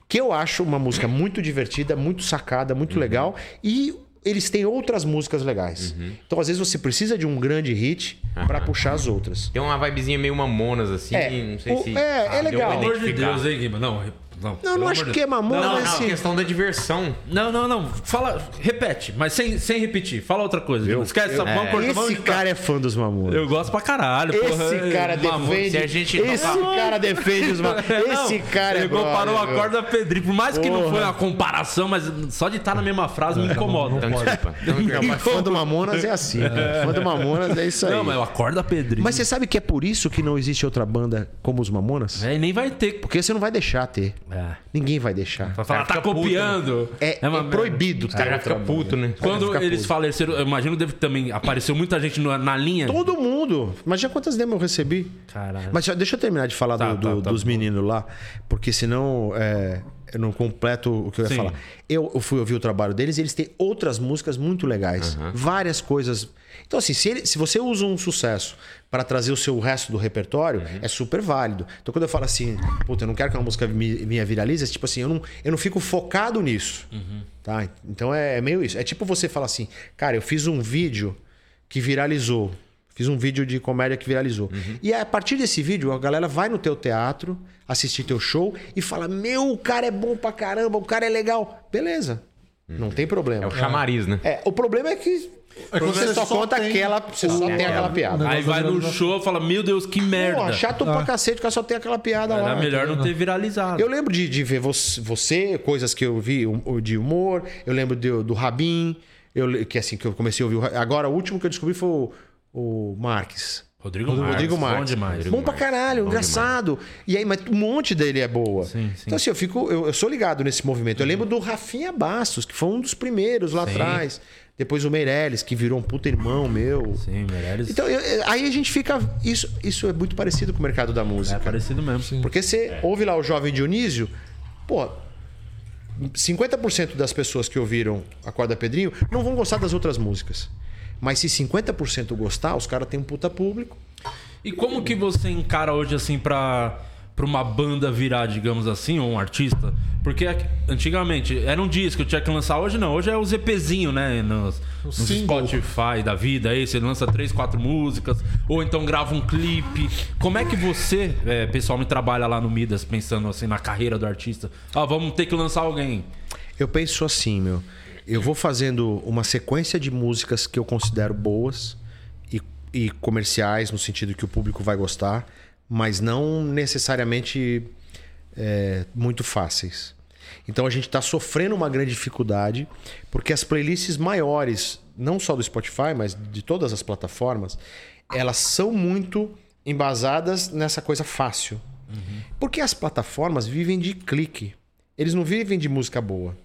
Que eu acho uma música muito divertida, muito sacada, muito legal. E eles têm outras músicas legais. Então, às vezes, você precisa de um grande hit pra puxar as outras. Tem uma vibezinha meio mamonas, assim, É, não sei o- se. é, é deu legal. Pelo amor de. Deus, hein, Guima? Não, não. Não, não acho que é mamona, Não, mas não, assim, questão da diversão. Não, não, não. Fala, repete, mas sem, sem repetir. Fala outra coisa. Guima. Esquece, vamos cortar, vamos Esse cara é fã dos Mamonas. Eu gosto pra caralho. Esse porra. cara Mamona. defende. se a gente esse tocar- cara defende os Mamonas. Não, Esse cara é Ele comparou brother, a corda Pedrinho. Por mais que não Porra. foi uma comparação, mas só de estar na mesma frase me incomoda. Então. Então, Não, mas fã do Mamonas é assim. né? Fã do Mamonas é isso aí. Não, mas eu acorda Pedrinho. Mas você sabe que é por isso que não existe outra banda como os Mamonas? É, nem vai ter. Porque você não vai deixar ter. É. Ninguém vai deixar. Vai falar, tá fica puto, copiando. É, é uma merda. proibido o cara fica puto, né? Quando fica eles puto. faleceram, eu imagino que deve também apareceu muita gente no- na linha. Todo mundo. Imagina quantas demos eu recebi. Caralho. Mas deixa eu terminar de falar Tá, do- do- tá, tá dos meninos lá, porque senão é, eu não completo o que eu ia Sim. falar. Eu, eu fui ouvir o trabalho deles e eles têm outras músicas muito legais. Várias coisas. Então, assim, se, ele- se você usa um sucesso para trazer o seu resto do repertório, é super válido. Então, quando eu falo assim, puta, eu não quero que uma música mi- minha viralize, é tipo assim, eu não, eu não fico focado nisso. Tá? Então é, é meio isso. É tipo você falar assim, cara, eu fiz um vídeo que viralizou. Fiz um vídeo de comédia que viralizou. E a partir desse vídeo, a galera vai no teu teatro, assistir teu show e fala: Meu, o cara é bom pra caramba, o cara é legal. Beleza. Não tem problema. É o chamariz, né? É, o problema é que É que você, você só, conta tem aquela. Você só tem aquela piada. Aí vai no show e fala, meu Deus, que merda. Pô, chato pra cacete, o cara só tem aquela piada Era lá. melhor não ter viralizado. Eu lembro de, de ver você, você, coisas que eu vi o de humor. Eu lembro do, do Rabin. Eu, que assim, que eu comecei a ouvir. Agora, o último que eu descobri foi o, o Marques. Rodrigo Marques. Rodrigo Bom Marques. demais. Bom pra caralho, Bom engraçado. E aí, mas um monte dele é boa. Sim, sim. Então, assim, eu fico. Eu, eu sou ligado nesse movimento. Eu lembro do Rafinha Bastos, que foi um dos primeiros lá atrás. Depois o Meirelles, que virou um puta irmão meu. Sim, Meirelles. Então, eu- aí a gente fica. Isso, isso é muito parecido com o mercado da é música. parecido mesmo. Porque você ouve lá o jovem Dionísio, pô, 50% das pessoas que ouviram a Corda Pedrinho não vão gostar das outras músicas. Mas se 50% gostar, os caras têm um puta público. E como que você encara hoje, assim, pra, pra uma banda virar, digamos assim, ou um artista? Porque antigamente era um disco, tinha que lançar. Hoje não, hoje é o ZPzinho, né? Nos, nos. Spotify da vida, aí você lança três, quatro músicas, ou então grava um clipe. Como é que você, é, pessoalmente, trabalha lá no Midas, pensando assim na carreira do artista? Ah, vamos ter que lançar alguém. Eu penso assim, meu. Eu vou fazendo uma sequência de músicas que eu considero boas e, e comerciais, no sentido que o público vai gostar, mas não necessariamente é, muito fáceis. Então a gente está sofrendo uma grande dificuldade, porque as playlists maiores, não só do Spotify, mas de todas as plataformas, elas são muito embasadas nessa coisa fácil. Porque as plataformas vivem de clique. Eles não vivem de música boa.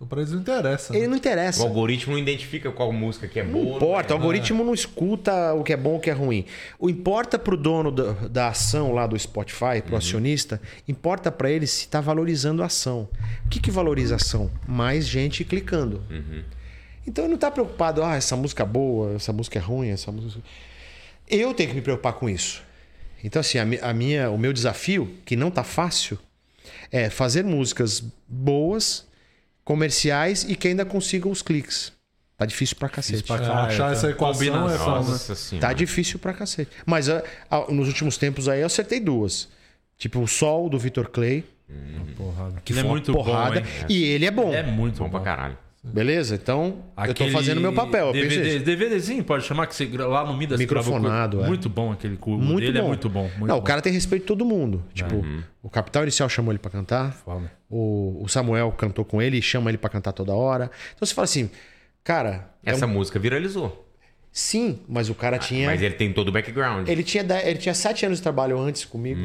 Então pra eles não interessa. Ele né? não interessa. O algoritmo não identifica qual música que é boa. Não importa, o algoritmo não escuta o que é bom e o que é ruim. O importa pro dono da, da ação lá do Spotify, pro acionista, importa para ele se está valorizando a ação. O que, que valoriza a ação? Mais gente clicando. Então ele não tá preocupado, ah, essa música é boa, essa música é ruim, essa música. Eu tenho que me preocupar com isso. Então, assim, a, mi- a minha, o meu desafio, que não tá fácil, é fazer músicas boas, comerciais e que ainda consigam os cliques. Tá difícil pra cacete. pra É, caralho, achar tá. essa equação é senhora. Tá difícil pra cacete. Mas ah, ah, nos últimos tempos aí eu acertei duas. Tipo o Sol do Vitor Clay, Porrada. que Ele é foi uma muito porrada. bom, hein? e ele é bom. É muito Bom bom. pra caralho. Beleza? Então, eu Aquele tô fazendo meu papel. eu DVD. DVDzinho, pode chamar que você lá no Midas gravou Microfonado, é. Muito bom aquele curvo Muito dele, bom. é muito bom. Muito Não, bom. o cara tem respeito de todo mundo. Tipo, o Capital Inicial chamou ele pra cantar. Fala. O, o Samuel cantou com ele e chama ele pra cantar toda hora. Então você fala assim, cara, é Essa um- música viralizou. sim, mas o cara tinha. Mas ele tem todo o background. Ele tinha, ele tinha sete anos de trabalho antes comigo.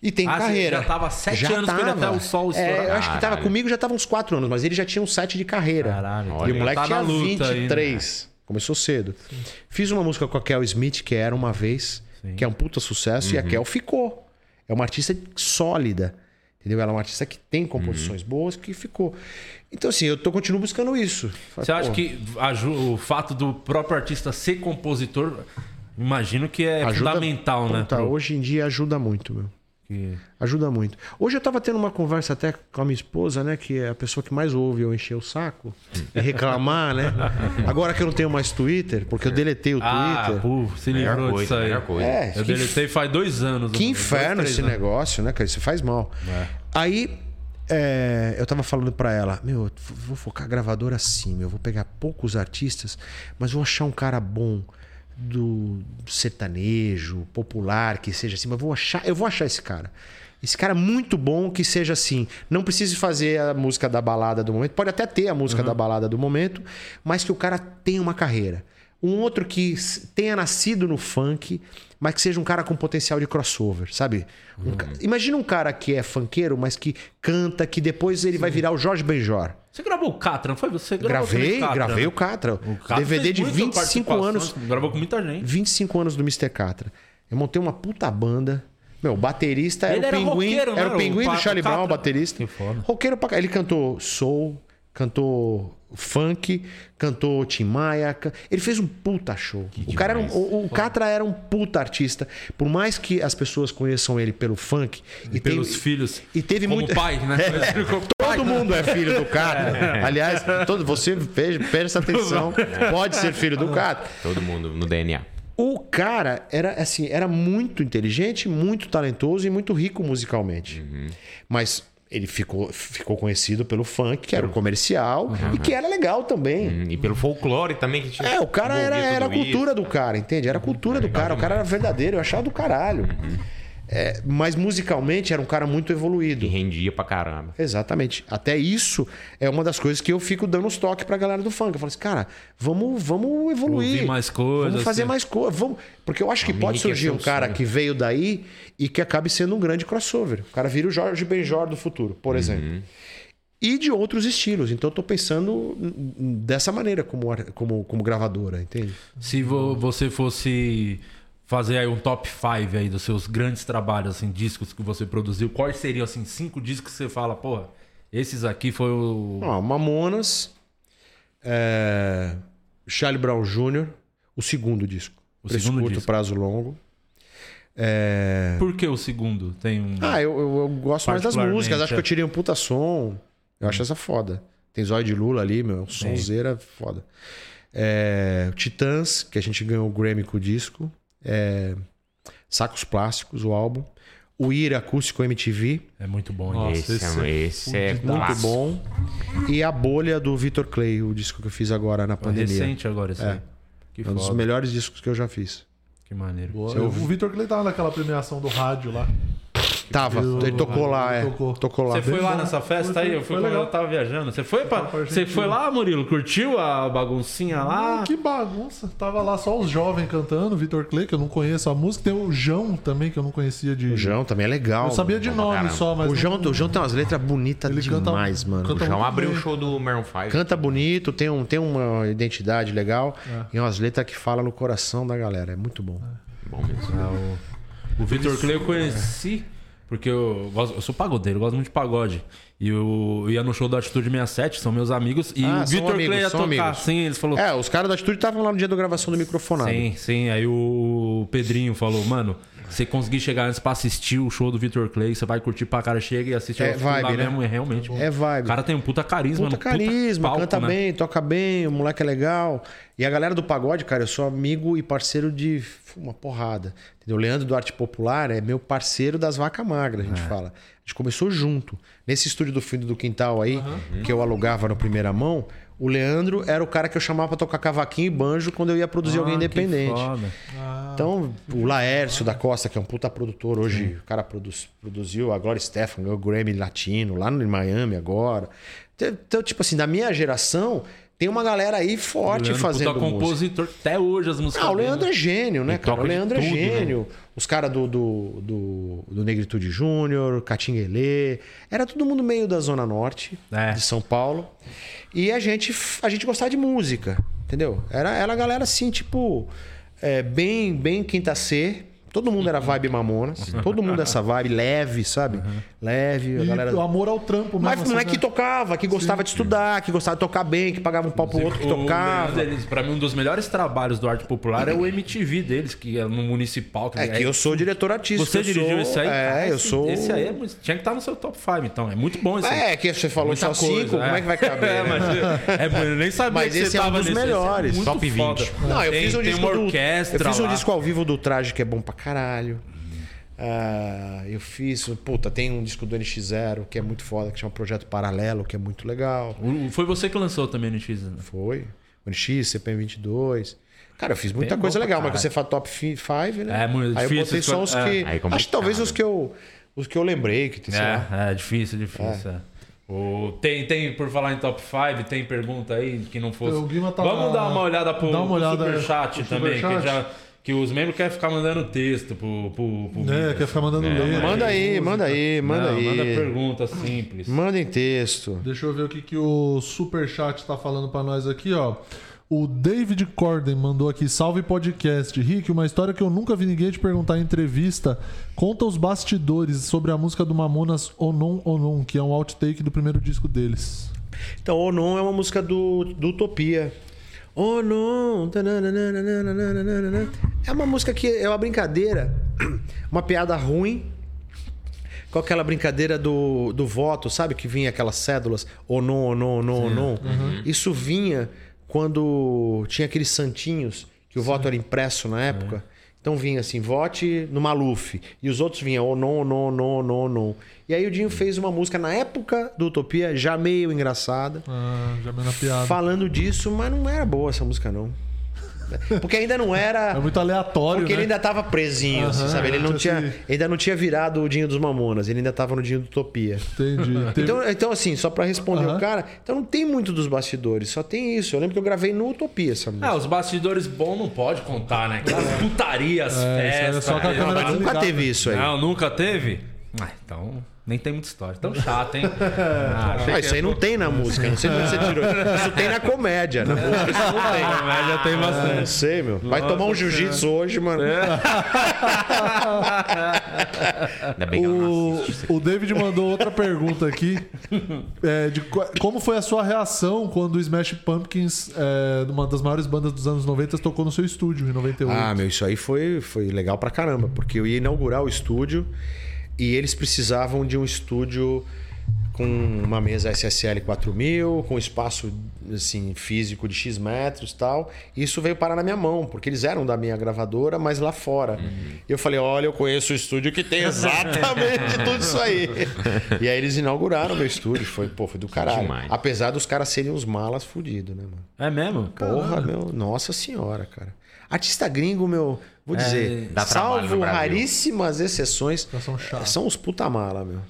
E tem Ah, carreira. já tava sete anos com ele até o sol É, eu acho que tava Caralho. comigo já tava uns quatro anos, mas ele já tinha uns sete de carreira. Caralho. E Olha, o moleque tá tinha na luta ainda. 23. Começou cedo. Fiz uma música com a Kel Smith, que era uma vez, que é um puta sucesso, e a Kel ficou. É uma artista sólida. Entendeu? Ela é uma artista que tem composições boas, que ficou. Então, assim, eu tô, continuo buscando isso. Você acha que aju- o fato do próprio artista ser compositor, imagino que é fundamental, né? Pro- Hoje em dia ajuda muito, meu. Que- Ajuda muito. Hoje eu tava tendo uma conversa até com a minha esposa, né? Que é a pessoa que mais ouve eu encher o saco e reclamar, né? Agora que eu não tenho mais Twitter, porque eu deletei o Ah, Twitter. pô, se livrou coisa, disso aí. É, Eu deletei faz dois anos. que inferno esse anos. negócio, né, cara? Isso faz mal. Aí é, eu tava falando pra ela, meu, eu vou focar a gravadora assim, meu, eu vou pegar poucos artistas, mas vou achar um cara bom do sertanejo, popular, que seja assim, mas vou achar, eu vou achar esse cara. Esse cara muito bom que seja assim. Não precise fazer a música da balada do momento. Pode até ter a música da balada do momento, mas que o cara tenha uma carreira. Um outro que tenha nascido no funk, mas que seja um cara com potencial de crossover, sabe? Um ca- Imagina um cara que é funkeiro, mas que canta, que depois ele vai virar o Jorge Benjor. Você gravou o Catra, não foi? Você gravou Gravei, Catra, gravei né? o Catra. O Catra DVD de muita 25 anos. participação, Gravou com muita gente. 25 anos do Mr. Catra. Eu montei uma puta banda. Meu, o baterista era o era pinguim. roqueiro, era era? o pinguim O do Charlie o. Brown, o baterista. Que foda. Roqueiro pra cá. Ele cantou soul, cantou funk, cantou Tim Maia. can- Ele fez um puta show. o, cara era um- o, o Catra era um puta artista. Por mais que as pessoas conheçam ele pelo funk. E tem- pelos filhos. E teve como muito. pai, né? Todo mundo é filho do Catra. Aliás, todo, você presta atenção. Pode ser filho do Catra. Todo mundo no DNA. O cara era assim, era muito inteligente, muito talentoso e muito rico musicalmente. Mas ele ficou, ficou conhecido pelo funk, que era o comercial e que era legal também. Hum, E pelo folclore também que tinha. É, o cara era, era a cultura do cara, entende? Era a cultura do cara. O cara era verdadeiro, eu achava do caralho. É, mas musicalmente era um cara muito evoluído. E rendia pra caramba. Exatamente. Até isso é uma das coisas que eu fico dando os toques pra galera do funk. Eu falo assim, cara, vamos, vamos evoluir. Ouvir mais coisas, Vamos fazer assim. mais coisas. Vamos... Porque eu acho que A pode surgir ser um cara sonho. que veio daí e que acabe sendo um grande crossover. O cara vira o Jorge Benjor do futuro, por Uhum. exemplo. E de outros estilos. Então eu tô pensando dessa maneira como, como, como gravadora, entende? Se vo- você fosse fazer aí um top 5 aí dos seus grandes trabalhos, assim, discos que você produziu, quais seriam, assim, cinco discos que você fala, porra, esses aqui foi o... Ó, Mamonas, é, Charlie Brown Jr., o segundo disco. O Preço segundo curto, disco. prazo longo. É, Por que o segundo? Tem um... Ah, eu, eu, eu gosto mais das músicas. Acho é. que eu tirei um puta som. Eu acho essa foda. Tem Zóio de Lula ali, meu. Sonzeira foda. É, Titãs, que a gente ganhou o Grammy com o disco. É, Sacos Plásticos, o álbum. O Ira Acústico MTV, É muito bom. Nossa, hein? esse, é, esse é muito clássico. bom. E A Bolha do Vitor Clay, o disco que eu fiz agora na pandemia. Recente agora esse É. Que É um dos foda. melhores discos que eu já fiz. Que maneiro. Boa. O Vitor Clay tava naquela premiação do rádio lá. Tava, Eu- ele tocou lá, é. tocou. Tocou lá. Você foi lá nessa festa Foi- aí? Eu fui foi legal. eu tava viajando. Você foi, pra... você foi lá, Murilo? Curtiu a baguncinha lá? Ah, que bagunça. Tava lá só os jovens cantando, Vitor Clay, que eu não conheço a música. Tem o João também, que eu não conhecia de. O João também é legal. Eu sabia de nome caramba. só, mas. O João, não- o João tem umas letras bonitas Ele canta- demais, mano. canta O abriu o show do Maroon 5. Canta bonito, tem, um, tem uma identidade legal É. e umas letras que falam no coração da galera. É muito bom. Bom mesmo. O Vitor Clay eu conheci porque eu, gosto- eu sou pagodeiro, eu gosto muito de pagode. E eu ia no show da Atitude 67, são meus amigos. E Ah, o Vitor Clay ia tocar. amigos. Sim, eles falaram. É, os caras da Atitude estavam lá no dia da gravação do microfonado. Sim, sim. Aí o Pedrinho falou, mano, você conseguir chegar antes pra assistir o show do Vitor Clay, você vai curtir pra cara, chega e assiste É vibe, né? mesmo, é realmente. É vibe. O cara tem um puta carisma, Puta um carisma, palco, canta né? bem, toca bem, o moleque é legal. E a galera do pagode, cara, eu sou amigo e parceiro de uma porrada. Entendeu? O Leandro do Arte Popular é meu parceiro das vacas magras, a gente fala. A gente começou junto. Nesse estúdio do fundo do quintal aí, que eu alugava no primeira mão, o Leandro era o cara que eu chamava pra tocar cavaquinho e banjo quando eu ia produzir alguém Ah, que independente. foda. Então, o Laércio da Costa, que é um puta produtor hoje, o cara produz- produziu a Gloria Stefan, ganhou o Grammy Latino, lá no em Miami agora. Então, Então, tipo assim, da minha geração, tem uma galera aí forte Leandro, fazendo puta música. compositor, até hoje as músicas Ah, o Leandro né? é gênio, né, cara? O Leandro é tudo, né? gênio. Os caras do, do, do, do Negritude Júnior, Catinguelê. Era todo mundo meio da Zona Norte É. de São Paulo. E a gente, a gente gostava de música, entendeu? Era, era a galera assim, tipo, é, bem, bem quinta C. Todo mundo era vibe Mamonas. Todo mundo essa vibe leve, sabe? Leve. A E galera... o amor ao trampo mesmo. Mas assim, não é que né? tocava, que gostava de estudar, que gostava de tocar bem, que pagava um pau pro outro que tocava. Eles- pra mim, um dos melhores trabalhos do Arte Popular é o MTV deles, que é no Municipal. É que eu sou diretor artístico. Você dirigiu sou- esse aí? É, Cara, eu esse- sou. Esse aí é muito- tinha que estar no seu top 5, então. É muito bom esse aí. É, que você falou Muita só coisa, cinco, como é que vai caber? É, né? mas é, eu nem sabia Mas que esse você é um dos nesse. Esse é melhores, top 20. foda. Não, eu tem, fiz um disco Eu fiz um disco ao vivo do Traje que é bom pra caralho. Ah, eu fiz, puta, tem um disco do NX0 que é muito foda, que chama Projeto Paralelo, que é muito legal. O- Foi você que lançou também no X, né? Foi. O NX, CPM22. Cara, eu fiz muita Bem coisa bom legal, mas caralho. você fala top 5, né? É, muito Aí eu difícil botei só os que. é, aí é acho que talvez os que eu. Os que eu lembrei, que tem, sei lá. É, é difícil, difícil. é. O, tem, tem, por falar em top 5, tem pergunta aí que não fosse. O tá Vamos lá- dar uma olhada pro, Dá uma pro olhada, superchat o também, superchat. que, já, que os membros querem ficar mandando texto pro. pro, pro É, quer ficar mandando ler. Manda aí, música. manda aí, manda Não, aí. Manda pergunta simples. Manda em texto. Deixa eu ver o que, que o Superchat tá falando pra nós aqui, ó. O David Corden mandou aqui, salve podcast. Rick, uma história que eu nunca vi ninguém te perguntar em entrevista. Conta os bastidores sobre a música do Mamonas Onon Onon, que é um outtake do primeiro disco deles. Então, O Non é uma música do, do Utopia. Oh tananana. É uma música que é uma brincadeira, uma piada ruim. Com aquela brincadeira do, do voto, sabe? Que vinha aquelas cédulas, ou não, ou não, ou não, ou não. Isso vinha quando tinha aqueles santinhos, que o voto era impresso na época. Então vinha assim, vote no Maluf. E os outros vinham, ou não, não, não, não, não. E aí o Dinho fez uma música na época do Utopia, já meio engraçada Ah, já meio na piada. falando disso, mas não era boa essa música, não. Porque ainda não era. É muito aleatório, Porque né? ele ainda tava presinho, assim, sabe? Ele não tinha tinha, esse- ainda não tinha virado o Dinho dos Mamonas, ele ainda tava no Dinho do Utopia. Entendi. Teve- Então, então assim, só pra responder o cara, então não tem muito dos bastidores, só tem isso. Eu lembro que eu gravei no Utopia essa música. Ah, os bastidores bons não pode contar, né? Aquelas putarias, É, aí é festas. só com a né? câmera mas nunca teve isso aí. Não, nunca teve? Ah, então nem tem muita história. Tão chato, hein? Ah, Ah, isso aí ia- não tem na música, não sei de onde você tirou. Isso tem na comédia, na música isso não tem. Comédia tem Não bastante. sei, meu. Vai Nossa tomar um jiu-jitsu hoje, mano. Ainda bem que não. O, o David mandou outra pergunta aqui. É, de como foi a sua reação quando o Smash Pumpkins, é, uma das maiores bandas dos anos 90, tocou no seu estúdio em 98? Ah, meu, isso aí foi, foi legal pra caramba, porque eu ia inaugurar o estúdio e eles precisavam de um estúdio com uma mesa SSL 4000, com espaço assim físico de X metros e tal. E isso veio parar na minha mão, porque eles eram da minha gravadora, mas lá fora. E eu falei: "Olha, eu conheço o estúdio que tem exatamente tudo isso aí". e aí eles inauguraram o meu estúdio, foi, pô, foi do caralho. Demais. Apesar dos caras serem uns malas fudidos, né, mano? É mesmo? Porra, meu, nossa senhora, cara. Artista gringo, meu, vou dizer, dá trabalho no salvo raríssimas exceções, são são os puta mala, meu.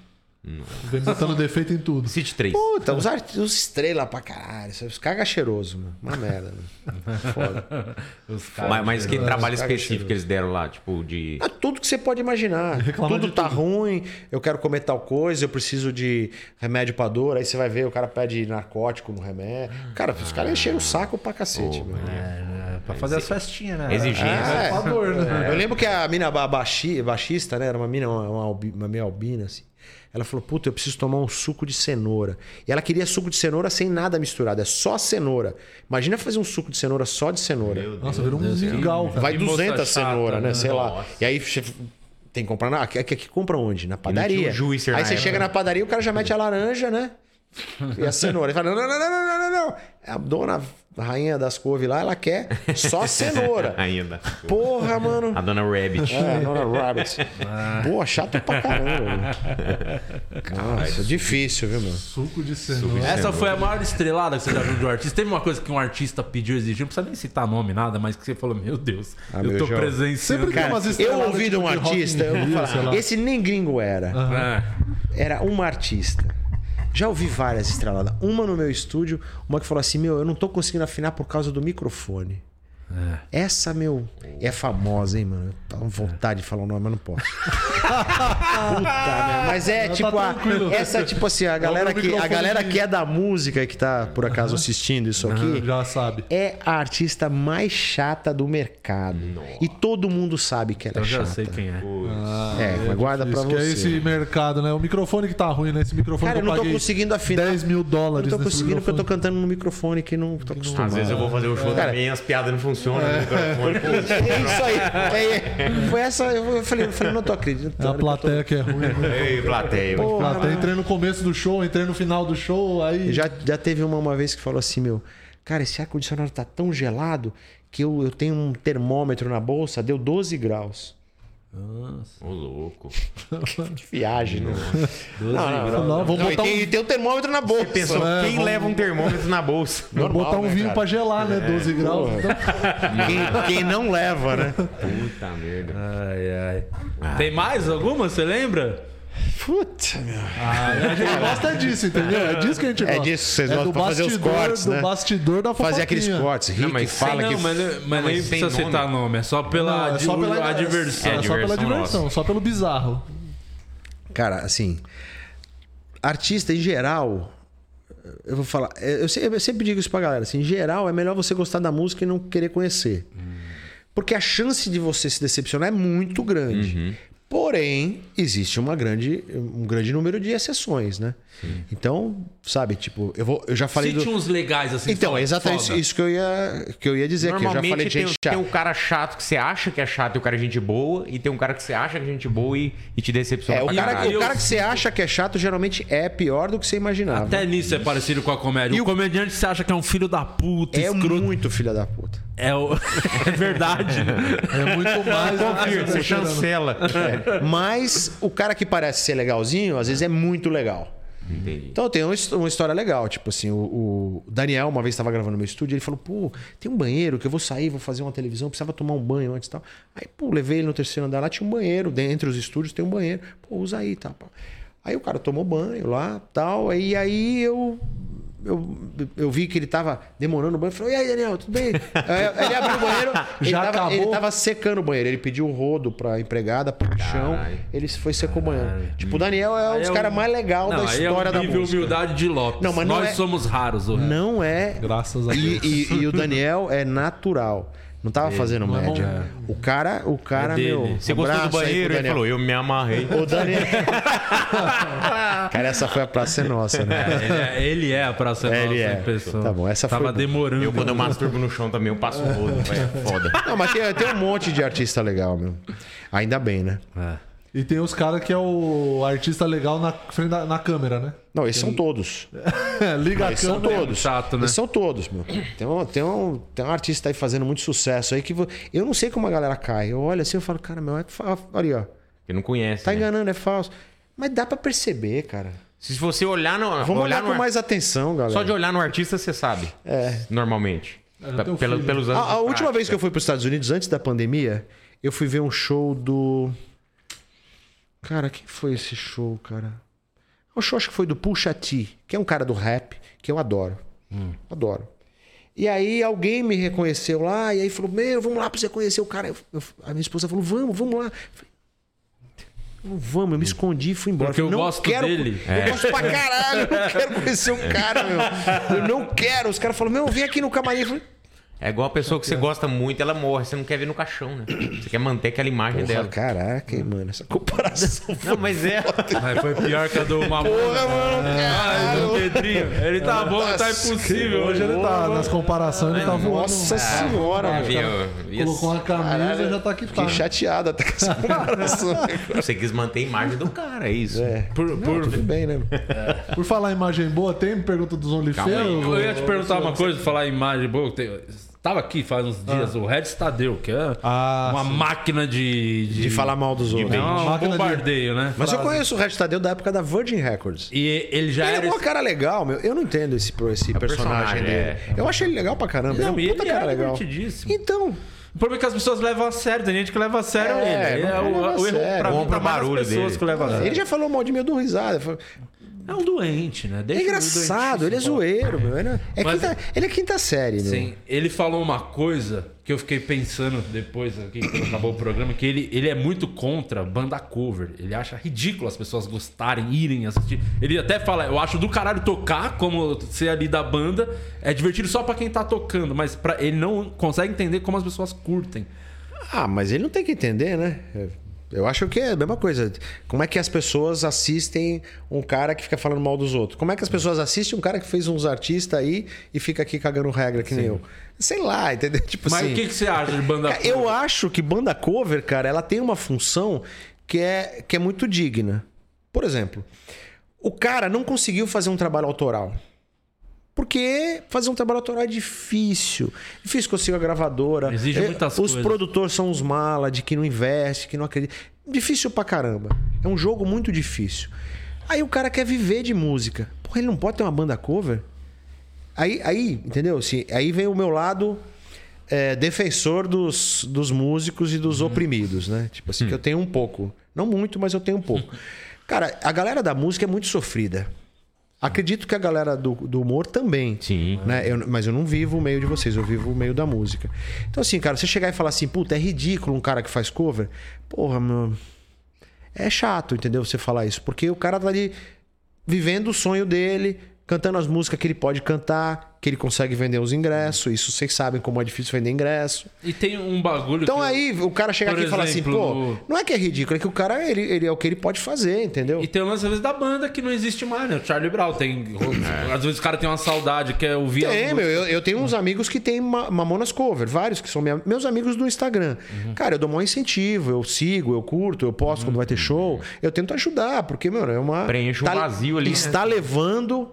Vem botando defeito em tudo. City 3. Puta, os artistas estrela pra caralho, os caga cheiroso, meu. Uma merda, meu. Foda. Os. Mas, mas que trabalho específico cheiroso. que eles deram lá? Tipo, de. É tudo que você pode imaginar. Reclamar tudo tá tudo. ruim, eu quero comer tal coisa, eu preciso de remédio pra dor. Aí você vai ver, o cara pede narcótico no remédio. Cara, os caras encheram o saco pra cacete, meu. É, pra fazer as festinhas, né? Exigência. É. Pra dor, né? Eu lembro que a mina ba- baixi, baixista, né? Era uma mina, uma, uma, meio albina, assim. Ela falou, puta, eu preciso tomar um suco de cenoura. E ela queria suco de cenoura sem nada misturado, é só cenoura. Imagina fazer um suco de cenoura só de cenoura. Nossa, virou um mingau, cara. Vai Que moça 200 chata, cenoura, né? né? Sei lá. Nossa. E aí você tem que comprar na... Aqui, aqui compra onde? Na padaria. o juicer aí você época. chega na padaria, o cara já mete a laranja, né? E a cenoura. Ele fala: não, não, não, não, não, não, não. A dona rainha das couve lá, ela quer só cenoura. Ainda. Porra, mano. A dona Rabbit. É, a dona Rabbit. Pô, chato pra caramba. Nossa, difícil, viu, meu? Suco de cenoura. Essa foi a maior estrelada que você já viu de um artista. Teve uma coisa que um artista pediu, exigiu, não precisa nem citar nome, nada, mas que você falou, meu Deus, Ah, eu meu tô Sempre presenciando. tem Cara, umas eu ouvi de tipo um de in artista, eu vou falar, lá. esse nem gringo era. É. Era uma artista. Já ouvi várias estreladas. Uma no meu estúdio, uma que falou assim: Meu, eu não tô conseguindo afinar por causa do microfone. Essa, meu, é famosa, hein, mano? Tá com vontade de falar o nome, mas não posso. Puta. Mas é Não, tá tipo, a- tranquilo. essa, tipo assim, a galera, que, a microfone galera que é da música, que tá por acaso assistindo isso aqui, Já sabe. é a artista mais chata do mercado. E todo mundo sabe que ela Eu é já chata. sei quem é. É, mas guarda pra Isso que é você. esse mercado, né? O microfone que tá ruim, né? Esse microfone Cara, eu que não tô conseguindo afinar. 10 mil Eu dólares não tô conseguindo porque eu tô microfone. cantando no microfone que não tô acostumado. Às vezes eu vou fazer o show Cara, também as piadas não funcionam no microfone. Pô, É isso aí. É, é. Foi essa. Eu falei, eu falei, não tô acreditando. É a plateia que é ruim. né? Ei, plateia. Porra, Plateia, entrei no começo do show, entrei no final do show, aí. Já, já teve uma, uma vez que falou assim, meu, cara, esse ar-condicionado tá tão gelado que eu, eu tenho um termômetro na bolsa, deu 12 graus. Ô, louco. Que viagem, né? Não, não, não. Não, vou Não, e, botar tem, um, e tem um termômetro na bolsa. Pensou, É, quem vamos- leva um termômetro na bolsa? vou normal, botar um né, vinho cara? pra gelar, né? 12 graus. Então, Quem, quem não leva, né? Puta merda. Ai, ai. Tem mais alguma, você lembra? Puta, meu. a gente gosta disso, entendeu? É disso que a gente É gosta. disso que vocês é gostam do pra fazer os bastidor, cortes, do né? bastidor da Fazer aqueles fofoquinha. cortes. Rick mas fala não, é que. mas, mas nem precisa citar nome. nome, é só pela, Não, é só pela a diversão. É, É, só pela diversão nossa. só pelo bizarro. Cara, assim. Artista em geral. Eu vou falar. Eu sempre, eu sempre digo isso pra galera. Assim, em geral, é melhor você gostar da música e não querer conhecer. Porque a chance de você se decepcionar é muito grande. Porém, existe uma grande, um grande número de exceções, né? Então, sabe, tipo, eu, vou, eu já falei Cite do. uns legais assim. Então, é exatamente foda. isso que eu ia, que eu ia dizer aqui. Eu já falei de tem, gente tem chata. um cara chato que você acha que é chato e o cara é gente boa, e tem um cara que você acha que é gente boa e, e te decepciona É, o cara, o cara que você acha que é chato geralmente é pior do que você imaginava. Até nisso é parecido com a comédia. E o o- comediante você acha que é um filho da puta, é escroto. muito filha da puta. É, o... é verdade. É muito mais. tá você chancela. Mas o cara que parece ser legalzinho, às vezes é muito legal. Entendi. Então tem uma his- uma história legal. Tipo assim, o, o Daniel, uma vez estava gravando no meu estúdio, ele falou: pô, tem um banheiro que eu vou sair, vou fazer uma televisão, precisava tomar um banho antes e tal. Aí, pô, levei ele no terceiro andar lá, tinha um banheiro, dentro dos estúdios tem um banheiro. Pô, usa aí, tá? pá. Aí o cara tomou banho lá, tal. E aí eu. Eu, eu vi que ele tava demorando o banho. Falei, e aí, Daniel, tudo bem? Aí ele abriu o banheiro, ele, Já tava, acabou? ele tava secando o banheiro. Ele pediu o rodo pra empregada, pro chão. Caralho. Ele foi secou o banheiro. Tipo, o Daniel é um Aí dos é caras um- mais legais da é história um da música. humildade de Lopes. Não, mas não Nós é- somos raros, o Não é. Graças a E, Deus. e- e o Daniel é natural. Não tava fazendo não é média. o cara, o cara, É meu. Você um gostou do banheiro? Ele falou, eu me amarrei. O Daniel. cara, essa foi a praça é nossa, né? Ele é, ele é a praça É, nossa ele é. pessoa. Tá bom, essa Tava foi boa. demorando. Eu, quando eu masturbo no chão também, eu passo o rodo. É foda. Não, mas tem, tem um monte de artista legal, meu. Ainda bem, né? É. E tem os caras que é o artista legal na frente da na câmera, né? Não, esses são todos. Liga a Esses são câmera. todos. chato, né? Esses são todos, meu. Tem um, tem, um, tem um artista aí fazendo muito sucesso aí que vo- eu não sei como a galera cai. Eu olho assim e falo, cara, meu, é olha aí, ó. Porque não conhece. Tá né? enganando, é falso. Mas dá pra perceber, cara. Se você olhar no. Vamos olhar, no com ar- mais atenção, galera. Só de olhar no artista, você sabe. É. Normalmente. Pelo- filho. pelos anos. A, a última vez que eu fui para os Estados Unidos, antes da pandemia, eu fui ver um show do. Cara, quem foi esse show, cara? O show acho que foi do Pusha T, que é um cara do rap, que eu adoro. Adoro. E aí alguém me reconheceu lá, e aí falou: Meu, vamos lá pra você conhecer o cara. Eu- eu- a minha esposa falou: Vamos, vamos lá. Eu falei, "Não vamos, eu me escondi e fui embora. Porque eu falei, gosto dele." Eu gosto pra caralho, eu não quero conhecer o cara, meu. Eu não quero. Os caras falaram, meu, vem aqui no camarim. Eu falei, É igual a pessoa que você gosta muito, ela morre, você não quer ver no caixão, né? Você quer manter aquela imagem Porra, dela. caraca, hein, mano. Essa comparação. Não, mas é. Mas foi pior que a do Mamona. Porra, mano. Ai, do Pedrinho. Ele tá bom, tá impossível. Hoje ele tá, nas comparações, ele tá voando. Nossa senhora, mano. Colocou uma camisa já tá aqui tá. Fiquei chateado até com essa comparação. Você quis manter a imagem do cara, é isso. É. Por, por- Tudo bem, né? Por falar em imagem boa, tem pergunta dos OnlyFans? Eu ia te perguntar uma coisa, falar em imagem boa. Tem- Tava aqui faz uns dias o Red Tadeu, que é Ah, uma sim. máquina de, De falar mal dos outros. É um Máquina de- bombardeio, né? Mas eu conheço o Red Tadeu da época da Virgin Records. E ele já Ele era. é um cara legal, meu. Eu não entendo esse, esse personagem, personagem, dele. é. Eu acho ele legal pra caramba. Não, ele é um puta ele cara é legal. Então, O problema é que as pessoas levam a sério. Tem gente que leva a sério É, ele. É, o, o erro sério. pra mim as barulho pessoas dele. que levam a sério. ele já falou mal de mim, eu dou risada. É um doente, né? É Deixa engraçado, ele é zoeiro, meu. Ele é, é Mas- quinta, ele é quinta série, meu. Sim, ele falou uma coisa que eu fiquei pensando depois aqui, quando acabou o programa, que ele, ele é muito contra banda cover. Ele acha ridículo as pessoas gostarem, irem assistir. Ele até fala, eu acho do caralho tocar, como ser ali da banda, é divertido só pra quem tá tocando, mas pra, ele não consegue entender como as pessoas curtem. Ah, mas ele não tem que entender, né? Eu acho que é a mesma coisa. Como é que as pessoas assistem um cara que fica falando mal dos outros? Como é que as pessoas assistem um cara que fez uns artistas aí e fica aqui cagando regra que nem eu? Sei lá, entendeu? Tipo Mas assim. o que, que você acha de banda cover? Eu acho que banda cover, cara, ela tem uma função que é, que é muito digna. Por exemplo, o cara não conseguiu fazer um trabalho autoral. Porque fazer um trabalho autoral é difícil. Difícil conseguir a gravadora. Exige Eh, muitas Os coisas. produtores são uns mala de que não investe, que não acredita. Difícil pra caramba. É um jogo muito difícil. Aí o cara quer viver de música. Porra, ele não pode ter uma banda cover? Aí, aí entendeu? Assim, aí vem o meu lado é, defensor dos, dos músicos e dos oprimidos, né? Tipo assim, que eu tenho um pouco. Não muito, mas eu tenho um pouco. Cara, a galera da música é muito sofrida. Acredito que a galera do, do humor também. Sim. Né? Eu- mas eu não vivo o meio de vocês, eu vivo o meio da música. Então, assim, cara, você chegar e falar assim, puta, é ridículo um cara que faz cover. Porra, meu. É chato, entendeu? Você falar isso. Porque o cara tá ali vivendo o sonho dele, cantando as músicas que ele pode cantar, que ele consegue vender os ingressos. Isso vocês sabem como é difícil vender ingresso. E tem um bagulho Então que eu- aí o cara chega Por aqui e fala assim, pô, não é que é ridículo, é que o cara, ele, ele é o que ele pode fazer, entendeu? E tem o lance, às vezes, da banda que não existe mais, né? O Charlie Brown tem. Às vezes o cara tem uma saudade, quer ouvir Tem, músicas. meu. Eu, eu tenho uns amigos que tem ma- Mamonas Cover, vários que são minha- meus amigos do Instagram. Cara, eu dou maior incentivo, eu sigo, eu curto, eu posto quando vai ter show. Eu tento ajudar, porque, meu, é uma. Preenche um vazio ali, né? Está levando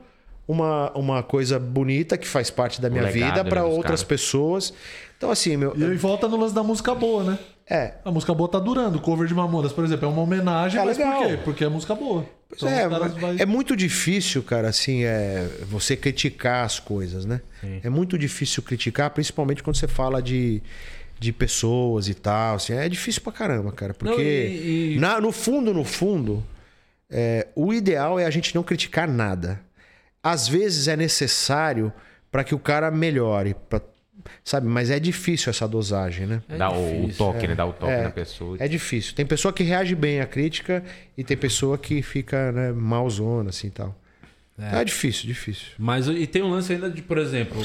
uma, uma coisa bonita que faz parte da minha legado, vida para outras caras. pessoas. Então, assim, meu. E aí volta no lance da música boa, né? É. A música boa tá durando. O cover de Mamonas, por exemplo, é uma homenagem, É mas legal. por quê? Porque é música boa. Então, é, vai- é muito difícil, cara, assim, é, você criticar as coisas, né? É muito difícil criticar, principalmente quando você fala de, de pessoas e tal. Assim, é difícil pra caramba, cara. Porque Não, e- e- na- no fundo, no fundo, é, o ideal é a gente não criticar nada. Às vezes é necessário para que o cara melhore, pra- sabe? Mas é difícil essa dosagem, né? Dá o- o difícil, toque, né? Dá o toque É. na pessoa. É difícil. Tem pessoa que reage bem à crítica e tem pessoa que fica né, malzona, assim e tal. É. é difícil, difícil. Mas e tem um lance ainda de, por exemplo,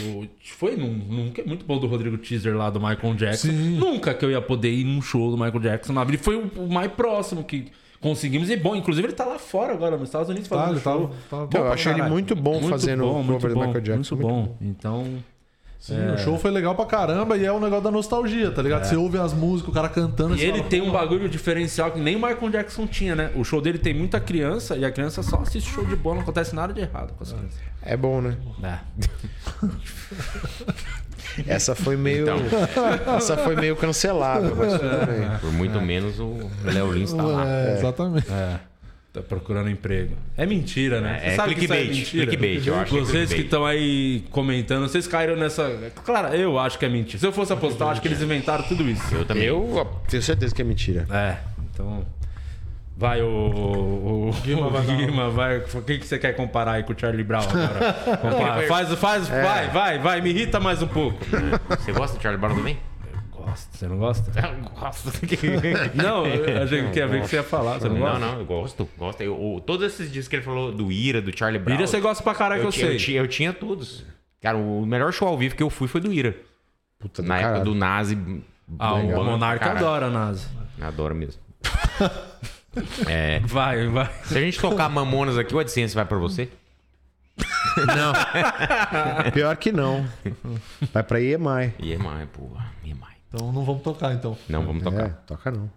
foi num, num que é muito bom do Rodrigo Teaser lá do Michael Jackson. Sim. Nunca que eu ia poder ir num show do Michael Jackson na vida. Foi o, o mais próximo que conseguimos. E bom, inclusive ele tá lá fora agora, nos Estados Unidos, Tá, fazendo ele show. tava- tava- Então, eu acho ele muito bom fazendo o muito cover do bom, Michael Jackson. Muito muito bom. Então, Sim, o show foi legal pra caramba e é um negócio da nostalgia, tá ligado? Você ouve as músicas, o cara cantando. É. E você ele fala, tem um "Pô, bagulho diferencial que nem o Michael Jackson tinha, né? O show dele tem muita criança e a criança só assiste show de bola, não acontece nada de errado com as crianças. É bom, né? É. Essa foi meio. Então. Essa foi meio cancelável, mas tudo bem. Por muito menos o Léo Lins tá lá. É, exatamente. É. Tá procurando emprego. É mentira, né? É, Você sabe que isso clickbait, clickbait, eu acho que é Vocês que clickbait. estão aí comentando, vocês caíram nessa. Claro, eu acho que é mentira. Se eu fosse apostar, eu acho que eles inventaram tudo isso. Eu também. Eu tenho certeza que é mentira. É, então. Vai o. o Guima o Guima, vai. O que, que você quer comparar aí com o Charlie Brown agora? Compara. Faz, faz, vai, vai, vai, me irrita mais um pouco. Você gosta do Charlie Brown também? Gosto, você não gosta? Eu gosto. Não, eu achei que ia ver o que você ia falar. Você não Não, gosta? não, eu gosto. gosto. Eu, o- todos esses dias que ele falou do Ira, do Charlie Brown. Ira você gosta pra caralho que eu eu, sei. eu tinha todos. Cara, o melhor show ao vivo que eu fui foi do Ira. Puta do Na época caralho. do Nazi. Ah, o Monarca caralho. adora, Nazi. Adoro mesmo. é, Vai, vai. se a gente tocar Mamonas aqui, o AdSense vai pra você? Não. Pior que não. Vai pra EMI. EMI, porra. EMI. Então não vamos tocar, então. Não, vamos É, tocar. toca não.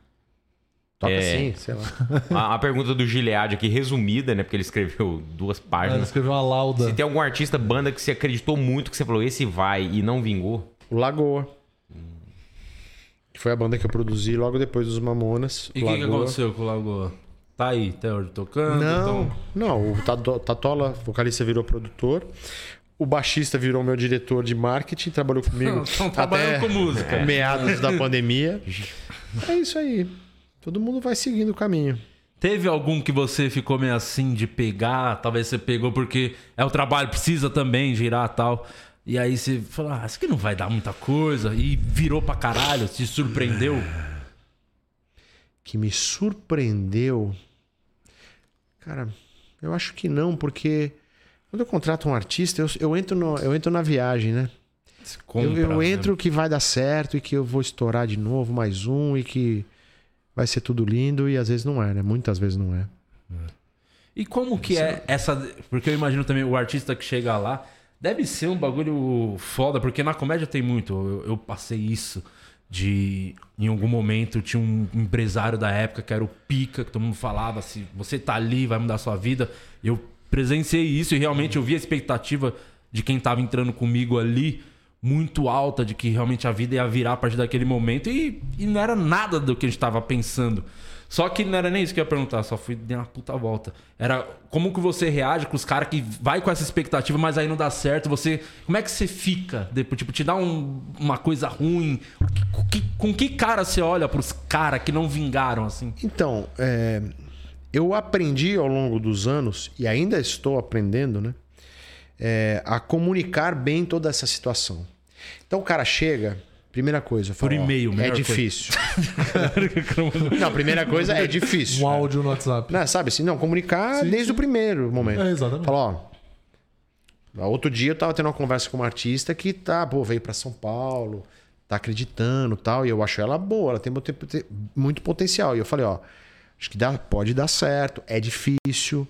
Toca É. sim, sei lá. A, a pergunta do Gilead aqui, resumida, né? Porque ele escreveu duas páginas. escreveu uma lauda. Se tem algum artista, banda que você acreditou muito, que você falou, esse vai e não vingou? O Lagoa. Que foi a banda que eu produzi logo depois dos Mamonas. E o que, que aconteceu com o Lagoa? Tá aí, até hoje tocando? Não, então- não. O Tato- Tatola, vocalista, virou produtor. O baixista virou meu diretor de marketing, trabalhou comigo Estão trabalhando até com música. meados da pandemia. É isso aí. Todo mundo vai seguindo o caminho. Teve algum que você ficou meio assim de pegar? Talvez você pegou porque é o trabalho, precisa também girar e tal. E aí você falou, ah, isso aqui não vai dar muita coisa. E virou pra caralho, se surpreendeu. que me surpreendeu. Cara, eu acho que não, porque quando eu contrato um artista, eu, eu entro, no- eu entro na viagem, né? Compra, eu eu né? entro que vai dar certo e que eu vou estourar de novo mais um e que vai ser tudo lindo e às vezes não é, né? Muitas vezes não é. E como que é essa. Porque eu imagino também o artista que chega lá. Deve ser um bagulho foda, porque na comédia tem muito. Eu, eu passei isso. De. Em algum momento tinha um empresário da época que era o Pica, que todo mundo falava: se você tá ali, vai mudar a sua vida. Eu presenciei isso e realmente eu vi a expectativa de quem tava entrando comigo ali muito alta, de que realmente a vida ia virar a partir daquele momento. E, e não era nada do que a gente tava pensando. Só que não era nem isso que eu ia perguntar, só fui dar uma puta volta. Era como que você reage com os caras que vai com essa expectativa, mas aí não dá certo. Você, como é que você fica? Depois, tipo, te dá um- uma coisa ruim. Que, com que cara você olha pros caras que não vingaram assim? Então, é, eu aprendi ao longo dos anos, e ainda estou aprendendo, né? é, a comunicar bem toda essa situação. Então o cara chega, primeira coisa, fala, Por ó, e-mail, é difícil. não, primeira coisa é difícil. Um áudio no WhatsApp. Não, sabe assim, não, comunicar Sim, desde sim. o primeiro momento. É, exatamente. Fala, ó. Outro dia eu tava tendo uma conversa com uma artista que tá, pô, veio pra São Paulo, tá acreditando tal, e eu acho ela boa, ela tem muito, muito potencial. E eu falei, ó, acho que dá, pode dar certo, é difícil,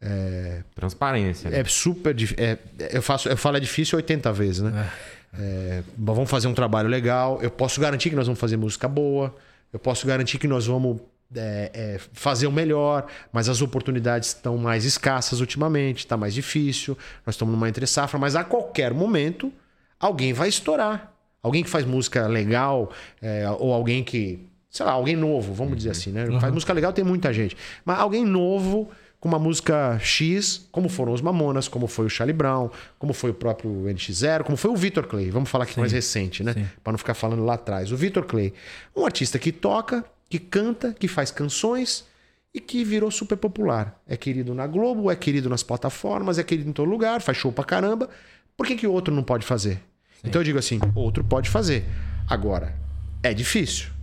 é, Transparência. né? é super difícil. eu, faço, eu falo é difícil 80 vezes, né? É, mas vamos fazer um trabalho legal. Eu posso garantir que nós vamos fazer música boa. Eu posso garantir que nós vamos é, é, fazer o melhor. Mas as oportunidades estão mais escassas ultimamente. Está mais difícil. Nós estamos numa entre safra. Mas a qualquer momento, alguém vai estourar. Alguém que faz música legal, é, ou alguém que. Sei lá, alguém novo, vamos dizer assim, né? Faz música legal, tem muita gente. Mas alguém novo com uma música X, como foram os Mamonas, como foi o Charlie Brown, como foi o próprio NX0, como foi o Victor Clay. Vamos falar aqui mais recente, né? Para não ficar falando lá atrás. O Victor Clay, um artista que toca, que canta, que faz canções e que virou super popular. É querido na Globo, é querido nas plataformas, é querido em todo lugar, faz show pra caramba. Por que, que o outro não pode fazer? Então eu digo assim, outro pode fazer. Agora, é difícil.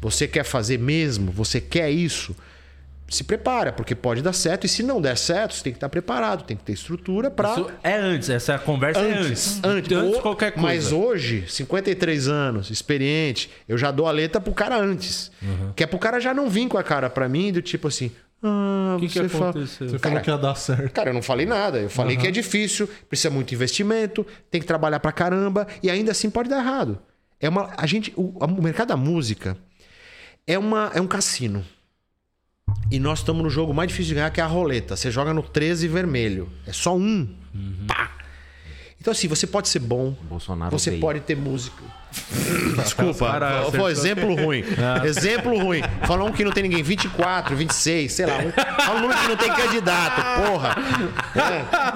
Você quer fazer mesmo? Você quer isso? Se prepara, porque pode dar certo. E se não der certo, você tem que estar preparado, tem que ter estrutura para Isso é antes, essa é a conversa é antes. Antes, Antes qualquer coisa. Mas hoje, 53 anos, experiente, eu já dou a letra pro cara antes. Uhum. Que é pro cara já não vir com a cara pra mim do tipo assim. Ah, O que, que você fala. aconteceu? Você Cara, falou que ia dar certo. Cara, eu não falei nada. Eu falei que é difícil, precisa muito investimento, tem que trabalhar pra caramba e ainda assim pode dar errado. É uma, a gente, o, o mercado da música é, uma, é um cassino. E nós estamos no jogo mais difícil de ganhar, que é a roleta. Você joga no 13 vermelho. É só um. Pá! Então, assim, você pode ser bom. Bolsonaro Você veio. pode ter música. Desculpa, Cara, foi exemplo ruim. Exemplo ruim. Falou um que não tem ninguém, 24, 26, sei lá. Fala um número que não tem candidato, porra.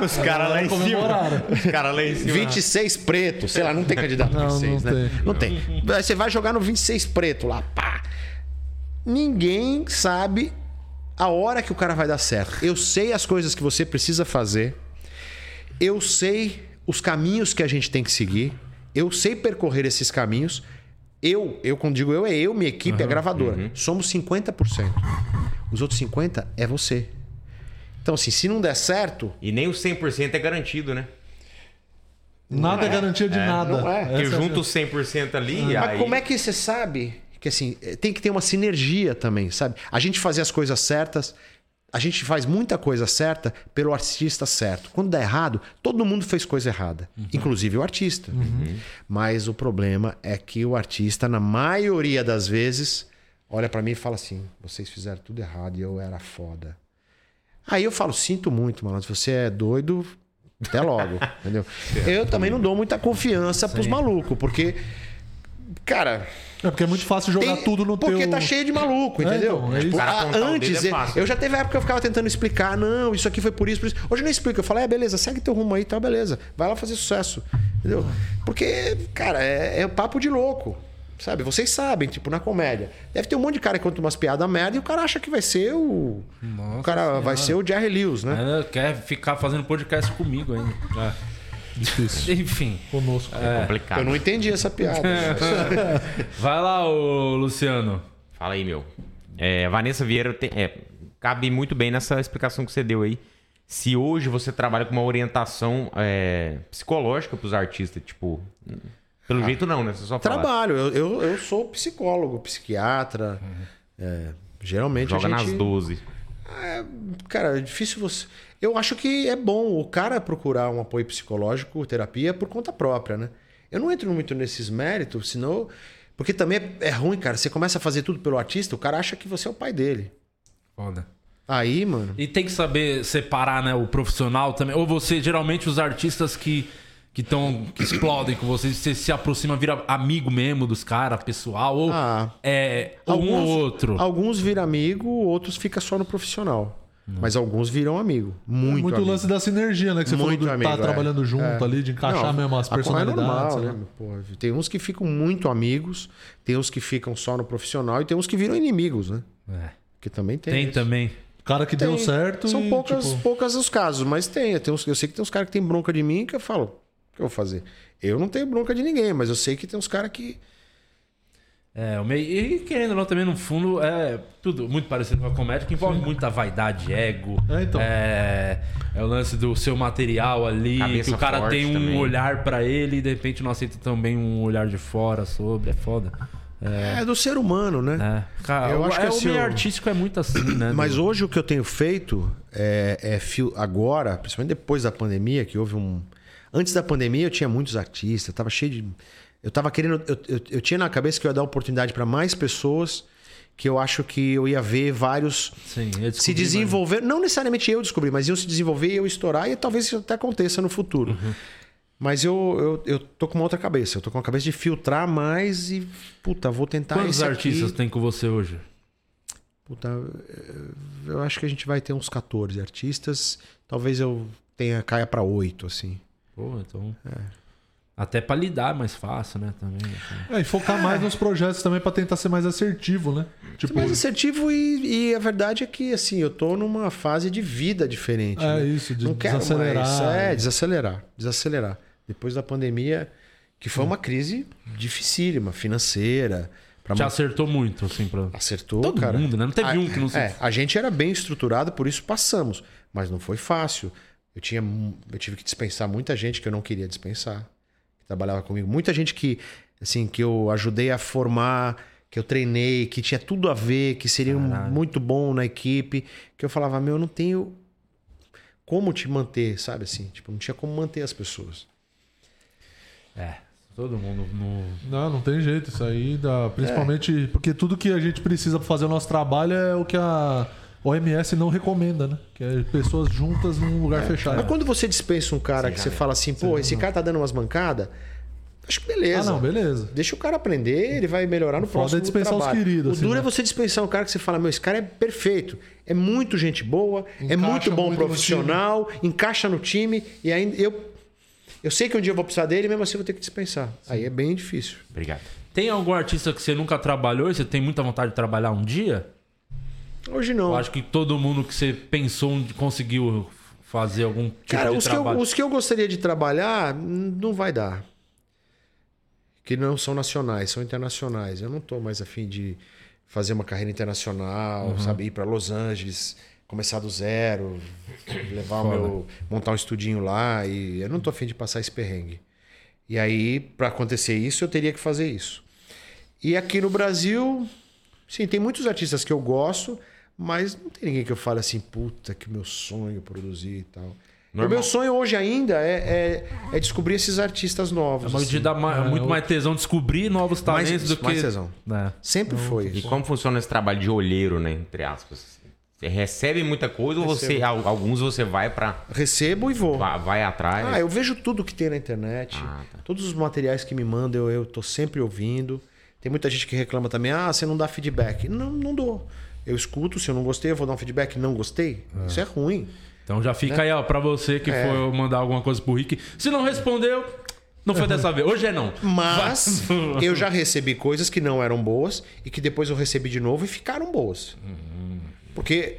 Os caras lá em Comemoraram. Os caras lá em cima. 26 preto, sei lá, não tem candidato Não, 26, não né? tem. Não tem. Aí Você vai jogar no 26 preto lá, pá. Ninguém sabe a hora que o cara vai dar certo. Eu sei as coisas que você precisa fazer. Eu sei os caminhos que a gente tem que seguir. Eu sei percorrer esses caminhos. Eu, eu quando digo eu, é eu, minha equipe, a gravadora. Somos 50%. Os outros 50% é você. Então, assim, se não der certo, E nem o 100% é garantido, né? Nada é garantia de nada. não é. Porque Essa junto os 100% ali, Mas aí... como é que você sabe que assim, eh, tem que ter uma sinergia também, sabe? A gente fazer as coisas certas, a gente faz muita coisa certa pelo artista certo. Quando dá errado, todo mundo fez coisa errada, inclusive o artista. Mas o problema é que o artista, na maioria das vezes, olha pra mim e fala assim: vocês fizeram tudo errado e eu era foda. Aí eu falo, sinto muito, mano. Se você é doido, até logo. entendeu? Eu também não dou muita confiança pros malucos, porque, cara, É porque é muito fácil jogar tem- tudo no porque teu... tá cheio de maluco, entendeu? então, é. Tipo, antes, dedo é eu- fácil. eu já teve época que eu ficava tentando explicar, não, isso aqui foi por isso, por isso. Hoje eu nem explico, eu falo, é, beleza, segue teu rumo aí, tá, beleza. Vai lá fazer sucesso, entendeu? Porque, cara, é, é papo de louco, sabe? Vocês sabem, tipo, na comédia. Deve ter um monte de cara que conta umas piadas merda e o cara acha que vai ser o... o cara vai ser o Jerry Lewis, né? É, quer ficar fazendo podcast comigo ainda. Difícil. Enfim. Conosco. É complicado. Eu não entendi essa piada. Vai lá, ô Luciano. Fala aí, meu. É, Vanessa Vieira tem- é, cabe muito bem nessa explicação que você deu aí. Se hoje você trabalha com uma orientação é, psicológica pros artistas, tipo. Pelo jeito não, né? Você só fala. Trabalho, eu, eu, eu sou psicólogo, psiquiatra. é, geralmente Joga a gente... nas 12. Cara, é difícil você. Eu acho que é bom o cara procurar um apoio psicológico, terapia, por conta própria, né? Eu não entro muito nesses méritos, senão. Porque também é, é ruim, cara. Você começa a fazer tudo pelo artista, o cara acha que você é o pai dele. Foda. Aí, mano. E tem que saber separar, né, o profissional também. Ou você, geralmente, os artistas que que, tão, que explodem com você, você se aproxima, vira amigo mesmo dos caras, pessoal, ou Ah. é um ou outro. Alguns viram amigo, outros fica só no profissional. Mas alguns viram amigo. Muito, Muito, amigo. lance da sinergia, né? Que você Muito falou do amigo, tá é. trabalhando junto É. ali, de encaixar Não, mesmo as personalidades. É normal, né? lá. Pô, tem uns que ficam muito amigos, tem uns que ficam só no profissional e tem uns que viram inimigos, né? É. Que também tem. Tem isso. também. O cara que Tem. deu certo São e, poucas, tipo, poucas os casos, mas tem. tem uns, eu sei que tem uns caras que tem bronca de mim que eu falo, o que eu vou fazer? Eu não tenho bronca de ninguém, mas eu sei que tem uns caras que. É, o meio, e querendo ou não, também no fundo, é tudo muito parecido com a comédia, que envolve muita vaidade, ego. É, então. é, é o lance do seu material ali, Cabeça que o cara tem um também. olhar pra ele e de repente não aceita também um olhar de fora sobre. É foda. É, do ser humano, né? É. Cara, Eu o, acho que é, o assim, meio eu- artístico é muito assim, né? Mas do- hoje o que eu tenho feito é, é fio- agora, principalmente depois da pandemia, que houve um. Antes da pandemia eu tinha muitos artistas, tava cheio de. Eu tava querendo. Eu, eu, eu tinha na cabeça que eu ia dar oportunidade para mais pessoas, que eu acho que eu ia ver vários Sim, se desenvolver. Não necessariamente eu descobrir, mas iam se desenvolver e eu estourar, e talvez isso até aconteça no futuro. Uhum. Mas eu, eu, eu tô com uma outra cabeça. Eu tô com a cabeça de filtrar mais e. Puta, vou tentar mas Quantos artistas aqui. tem com você hoje? Puta, eu acho que a gente vai ter uns 14 artistas. Talvez eu tenha caia pra 8, assim. Pô, então. É. Até pra lidar é mais fácil, né? Também. assim. É, e focar mais nos projetos também pra tentar ser mais assertivo, né? Tipo, mais assertivo e, e a verdade é que assim, eu tô numa fase de vida diferente. É né? isso, de Não quero desacelerar. mais. É, desacelerar. Desacelerar. Depois da pandemia, que foi uma crise dificílima, financeira. Pra Te acertou muito, assim, pra. Acertou, Todo cara. mundo, né? Não teve A- um que não se- É, a gente era bem estruturado, por isso passamos. Mas não foi fácil. Eu, tinha, eu tive que dispensar muita gente que eu não queria dispensar. Que trabalhava comigo. Muita gente que, assim, que eu ajudei a formar, que eu treinei, que tinha tudo a ver, que seria um- Caralho. muito bom na equipe. Que eu falava, meu, eu não tenho como te manter, sabe assim? Tipo, não tinha como manter as pessoas. É, todo mundo no. Não, não tem jeito. Isso aí dá. Principalmente porque tudo que a gente precisa pra fazer o nosso trabalho é o que a OMS não recomenda, né? Que é pessoas juntas num lugar fechado. Mas quando você dispensa um cara que você fala assim, pô, esse cara tá dando umas mancadas, acho que beleza. Ah, não, beleza. Deixa o cara aprender, ele vai melhorar no O foda próximo é dispensar os trabalho. queridos, O assim, duro né? é você dispensar um cara que você fala, meu, esse cara é perfeito, é muito gente boa, é Encaixa muito bom muito no profissional, encaixa no time e ainda eu eu sei que um dia eu vou precisar dele, mesmo assim eu vou ter que dispensar. Aí é bem difícil. Obrigado. Tem algum artista que você nunca trabalhou e você tem muita vontade de trabalhar um dia? Hoje não. Eu acho que todo mundo que você pensou conseguiu fazer algum tipo Cara, de os que, eu, trabalho. os que eu gostaria de trabalhar, não vai dar. Que não são nacionais, são internacionais. Eu não tô mais afim de fazer uma carreira internacional, Uhum. sabe? Ir para Los Angeles, começar do zero, levar o meu. montar um estudinho lá. E eu não tô afim de passar esse perrengue. E aí, para acontecer isso, eu teria que fazer isso. E aqui no Brasil, sim, tem muitos artistas que eu gosto, mas não tem ninguém que eu fale assim, puta, que meu sonho produzir e tal. O meu sonho hoje ainda é, é, é descobrir esses artistas novos. Mas assim. dar ma- muito mais tesão descobrir novos Mais- talentos do que. mais tesão. É. Sempre foi. E como funciona esse trabalho de olheiro, né? Entre aspas. Você recebe muita coisa ou você, al- alguns você vai para Recebo e vou. vai, vai atrás? Ah, eu vejo tudo que tem na internet. Ah, tá. Todos os materiais que me mandam, eu, eu tô sempre ouvindo. Tem muita gente que reclama também, ah, você não dá feedback. Não, não dou. Eu escuto, se eu não gostei, eu vou dar um feedback. Não gostei? Isso é ruim. Então já fica aí, ó, pra você que É. for mandar alguma coisa pro Rick. Se não respondeu, não foi dessa vez. Hoje é não. Mas eu já recebi coisas que não eram boas e que depois eu recebi de novo e ficaram boas. Porque,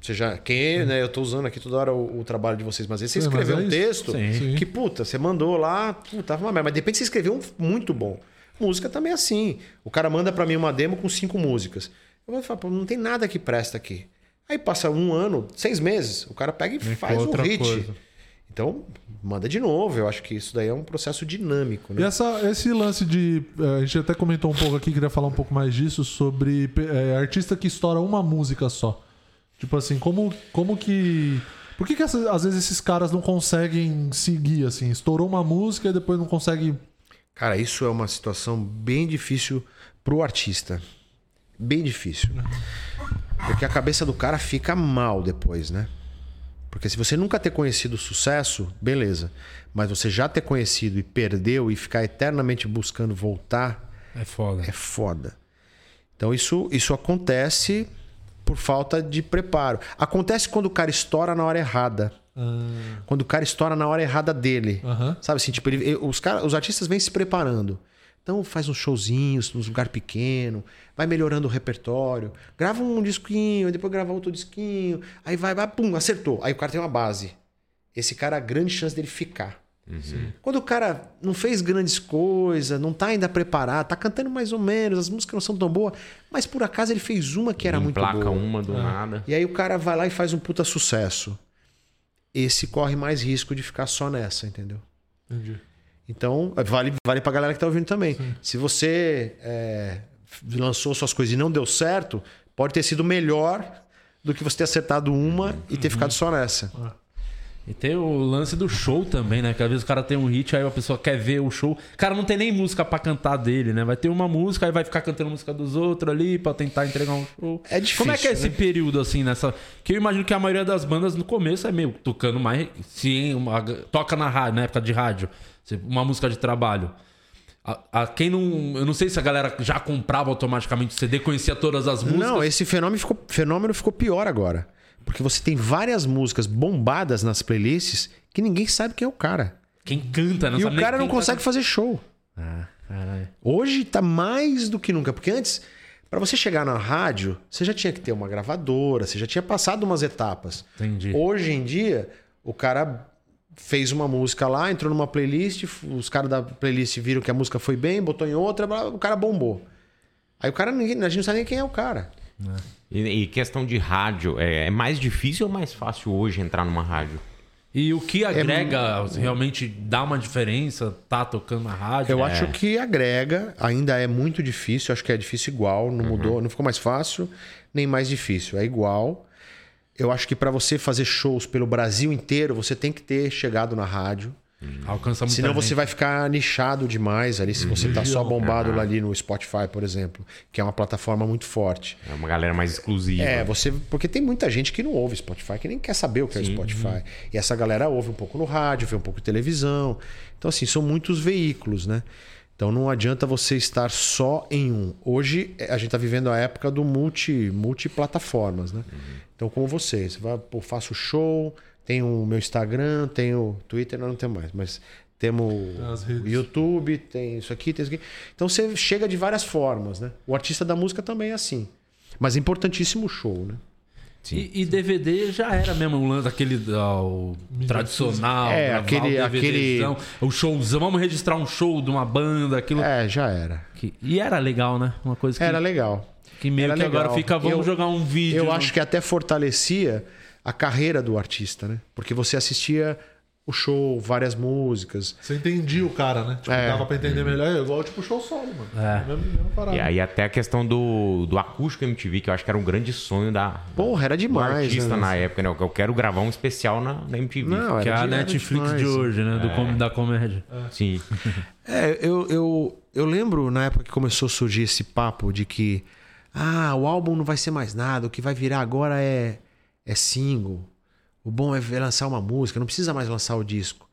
você já, quem, né, eu tô usando aqui toda hora o, o trabalho de vocês, mas você escreveu é um texto Sim. Que, puta, você mandou lá, puta, tava uma merda, mas de repente você escreveu um muito bom. Música também é assim. O cara manda pra mim uma demo com cinco músicas. Eu vou falar, pô, não tem nada que presta aqui. Aí passa um ano, seis meses, o cara pega e faz um hit. coisa. Então, manda de novo. Eu acho que isso daí é um processo dinâmico, E né? essa, esse lance de. eh, A gente até comentou um pouco aqui, queria falar um pouco mais disso, sobre eh, artista que estoura uma música só. Tipo assim, como, como que. Por que, que essa- às vezes esses caras não conseguem seguir, assim? Estourou uma música e depois não consegue. Cara, isso é uma situação bem difícil pro artista. Bem difícil. Porque a cabeça do cara fica mal depois, né? Porque se você nunca ter conhecido o sucesso, beleza. Mas você já ter conhecido e perdeu e ficar eternamente buscando voltar, É foda. é foda. Então isso, isso acontece por falta de preparo. Acontece quando o cara estoura na hora errada. Quando o cara estoura na hora errada dele. Aham. Sabe assim, tipo, ele- os, cara, os artistas vêm se preparando. Então faz uns showzinhos nos lugar pequeno, vai melhorando o repertório, grava um disquinho, depois grava outro disquinho, aí vai, vai, pum, acertou. Aí o cara tem uma base. Esse cara, a grande chance dele ficar. Quando o cara não fez grandes coisas, não tá ainda preparado, tá cantando mais ou menos, as músicas não são tão boas, mas por acaso ele fez uma que era muito boa. uma do nada. E aí o cara vai lá e faz um puta sucesso. Esse corre mais risco de ficar só nessa, entendeu? Entendi. Então, vale, vale pra galera que tá ouvindo também. Se você é, lançou suas coisas e não deu certo, pode ter sido melhor do que você ter acertado uma e ter ficado só nessa. E tem o lance do show também, né? Que às vezes o cara tem um hit, aí a pessoa quer ver o show. Cara, não tem nem música pra cantar dele, né? Vai ter uma música, aí vai ficar cantando música dos outros ali pra tentar entregar um show. É difícil, Como é que é esse né? período, assim, nessa. Que eu imagino que a maioria das bandas no começo é meio tocando mais. Sim, toca na rádio, na época de rádio. Uma música de trabalho. A, a- quem não. Eu não sei se a galera já comprava automaticamente o CD, conhecia todas as músicas. Não, esse fenômeno ficou, fenômeno ficou pior agora. Porque você tem várias músicas bombadas nas playlists que ninguém sabe quem é o cara. Quem canta, não e o cara não tá consegue fazer show. Ah, caralho. Hoje tá mais do que nunca, porque antes, para você chegar na rádio, você já tinha que ter uma gravadora, você já tinha passado umas etapas. Entendi. Hoje em dia, o cara fez uma música lá, entrou numa playlist, os caras da playlist viram que a música foi bem, botou em outra, o cara bombou. Aí o cara, ninguém, a gente não sabe nem quem é o cara. E, e questão de rádio, é, é mais difícil ou mais fácil hoje entrar numa rádio? E o que É agrega, realmente dá uma diferença? Tá tocando na rádio? Eu É. acho que agrega, ainda é muito difícil, acho que é difícil igual, não mudou, não ficou mais fácil, nem mais difícil, é igual. Eu acho que para você fazer shows pelo Brasil inteiro, você tem que ter chegado na rádio. Alcança muita Senão você gente. vai ficar nichado demais ali, se você tá só bombado lá ali no Spotify, por exemplo, que é uma plataforma muito forte. É uma galera mais exclusiva. É, você. Porque tem muita gente que não ouve Spotify, que nem quer saber o que é o Spotify. E essa galera ouve um pouco no rádio, vê um pouco de televisão. Então, assim, são muitos veículos, né? Então não adianta você estar só em um. Hoje eh, a gente está vivendo a época do multi, multiplataformas, né? Então, como você, você vai, pô, faço show, tenho o meu Instagram, tenho Twitter, não, não tenho mais, mas temos As o redes. YouTube, tem isso aqui, tem isso aqui. Então você chega de várias formas, né? O artista da música também é assim. Mas é importantíssimo o show, né? E, e DVD já era mesmo um lance aquele ah, o tradicional. É, aquele- o DVDzão, O showzão. Vamos registrar um show de uma banda, aquilo. É, já era. que- e era legal, né? Uma coisa que, Era legal. Que meio era que agora legal. fica, vamos Eu- jogar um vídeo. Eu no- acho que até fortalecia a carreira do artista, né? Porque você assistia o show, várias músicas. Você entendia o cara, né? Tipo, É. dava pra entender melhor. É igual tipo show solo, mano. É. Parada. E aí até a questão do, do acústico MTV, que eu acho que era um grande sonho da, Porra, era do demais. artista né? na época, né? Eu quero gravar um especial na, na MTV. Não, Que é a de- Netflix demais. de hoje, né? Do com- da comédia. Sim. É, eu, eu, eu lembro na época que começou a surgir esse papo de que ah, o álbum não vai ser mais nada, o que vai virar agora é, é single. O bom é lançar uma música, não precisa mais lançar o disco.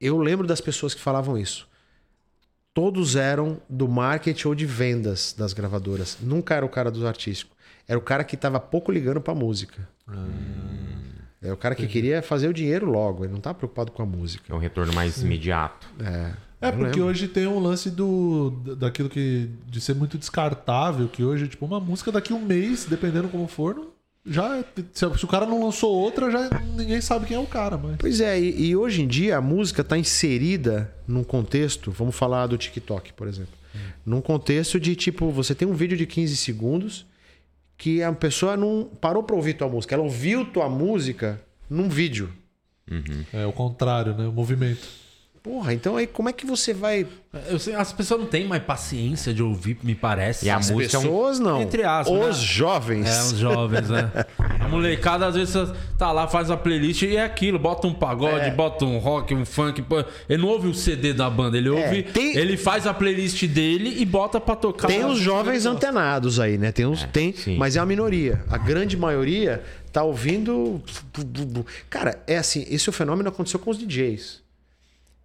Eu lembro das pessoas que falavam isso. Todos eram do marketing ou de vendas das gravadoras. Nunca era o cara do artístico. Era o cara que tava pouco ligando pra música. É o cara que queria fazer o dinheiro logo, ele não tá preocupado com a música. É um retorno mais imediato. É. É porque lembro. hoje tem um lance do daquilo que de ser muito descartável, que hoje tipo uma música daqui um mês, dependendo como for, não- já é, se, se o cara não lançou outra, já ninguém sabe quem é o cara, mas Pois é, e, e hoje em dia a música está inserida num contexto, vamos falar do TikTok, por exemplo. Num contexto de tipo, você tem um vídeo de 15 segundos que a pessoa não parou para ouvir tua música, ela ouviu tua música num vídeo. é o contrário, né? O movimento. Porra, então aí como é que você vai. Eu sei, as pessoas não têm mais paciência de ouvir, me parece. E a As música é um- pessoas não. Entre aspas, Os né? jovens. É, os jovens, né? A molecada, às vezes, tá lá, faz a playlist e é aquilo. Bota um pagode, É. bota um rock, um funk. Ele não ouve o CD da banda, ele ouve. tem- Ele faz a playlist dele e bota pra tocar. Tem os jovens antenados aí, né? Tem uns, tem, sim. mas é a minoria. A grande maioria tá ouvindo. Cara, é assim, esse fenômeno aconteceu com os DJs.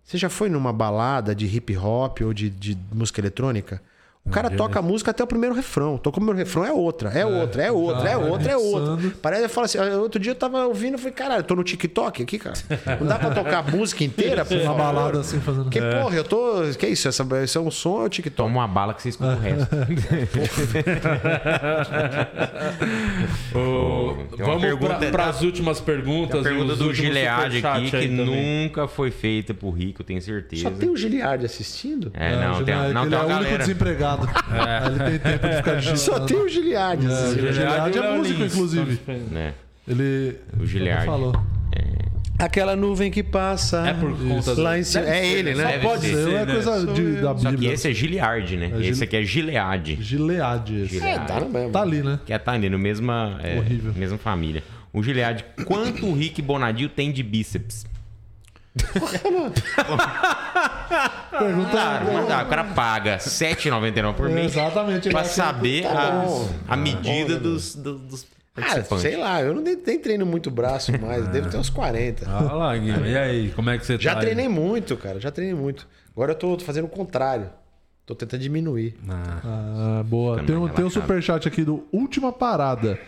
Você já foi numa balada de hip hop ou de, de música eletrônica? O cara toca a música até o primeiro refrão. Toca o primeiro refrão, é outra, é outra, é outra, é outra, é outra. mixando. Parece que fala assim. Outro dia eu tava ouvindo e falei, caralho, eu tô no TikTok aqui, cara. Não dá pra tocar a música inteira, por Uma balada assim fazendo. Porque, porra, eu tô. Que isso? Essa, esse é um som ou é o TikTok? Toma uma bala que você escuta o resto. Vamos pergunta- para as últimas perguntas. A pergunta do Gilead aqui, que também. nunca foi feita por rico, tenho certeza. Só tem o Giliard assistindo? É, não, o tem, Giliard, não, ele tem é uma o único galera. desempregado. Ele tem tempo de ficar digitando. Só tem o Giliard. É, o. Giliard é Léo músico, Lins. inclusive. né? Ele. O Giliard. Ele falou. Aquela nuvem que passa. É por conta do- lá em cima. Deve É ele, né? né? Deve Pode ser, ser, é né? coisa de- da Só que Bíblia. esse é Giliard, né? É Esse aqui é Gilead. Gilead. esse. É, no mesmo. Tá ali, né? Que é tá ali no mesma, é, Horrível. mesma família. O Gilead, quanto o Rick Bonadio tem de bíceps? Pergunta. Claro, não dá. O cara paga R$ 7,99 por mês Exatamente. pra ele- saber Tá a, a medida bom, né, dos, dos, dos Ah, sei lá, eu não nem, nem treino muito braço mais. Devo ter uns 40. Olha lá, Guilherme. E aí, como é que você Já tá? treinei muito, cara. Já treinei muito. Agora eu tô fazendo o contrário. Tô tentando diminuir. Ah, boa. Ficando Tem um, tem um superchat aqui do Última Parada.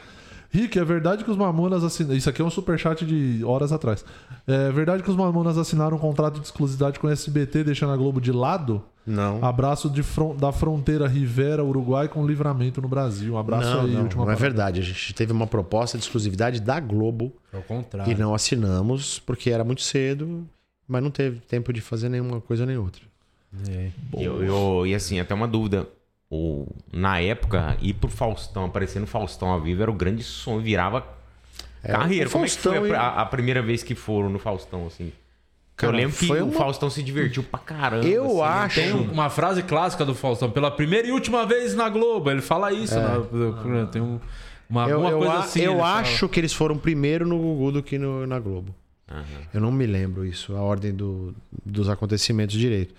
Rick, é verdade que os Mamonas assinaram. Isso aqui é um superchat de horas atrás. É verdade que os Mamonas assinaram um contrato de exclusividade com o SBT, deixando a Globo de lado? Não. Abraço de fron- da fronteira Rivera, Uruguai, com livramento no Brasil. Um abraço não, aí, não, última não é parada. verdade. A gente teve uma proposta de exclusividade da Globo É o contrário. e não assinamos porque era muito cedo, mas não teve tempo de fazer nenhuma coisa nem outra. E, eu, eu- e assim, até uma dúvida. O, na época, ir pro Faustão, aparecer no Faustão ao vivo era o grande sonho, virava carreira. o Como é que foi a, Faustão, a- primeira vez que foram no Faustão, assim? Cara, eu lembro que foi o uma- Faustão se divertiu pra caramba. Eu assim, acho- Tem uma frase clássica do Faustão, pela primeira e última vez na Globo. Ele fala isso. na- tem um, uma, Eu, eu coisa a- assim. eu ele fala. acho que eles foram primeiro no Gugu do que no- na Globo. Eu não me lembro isso, a ordem do- dos acontecimentos direito.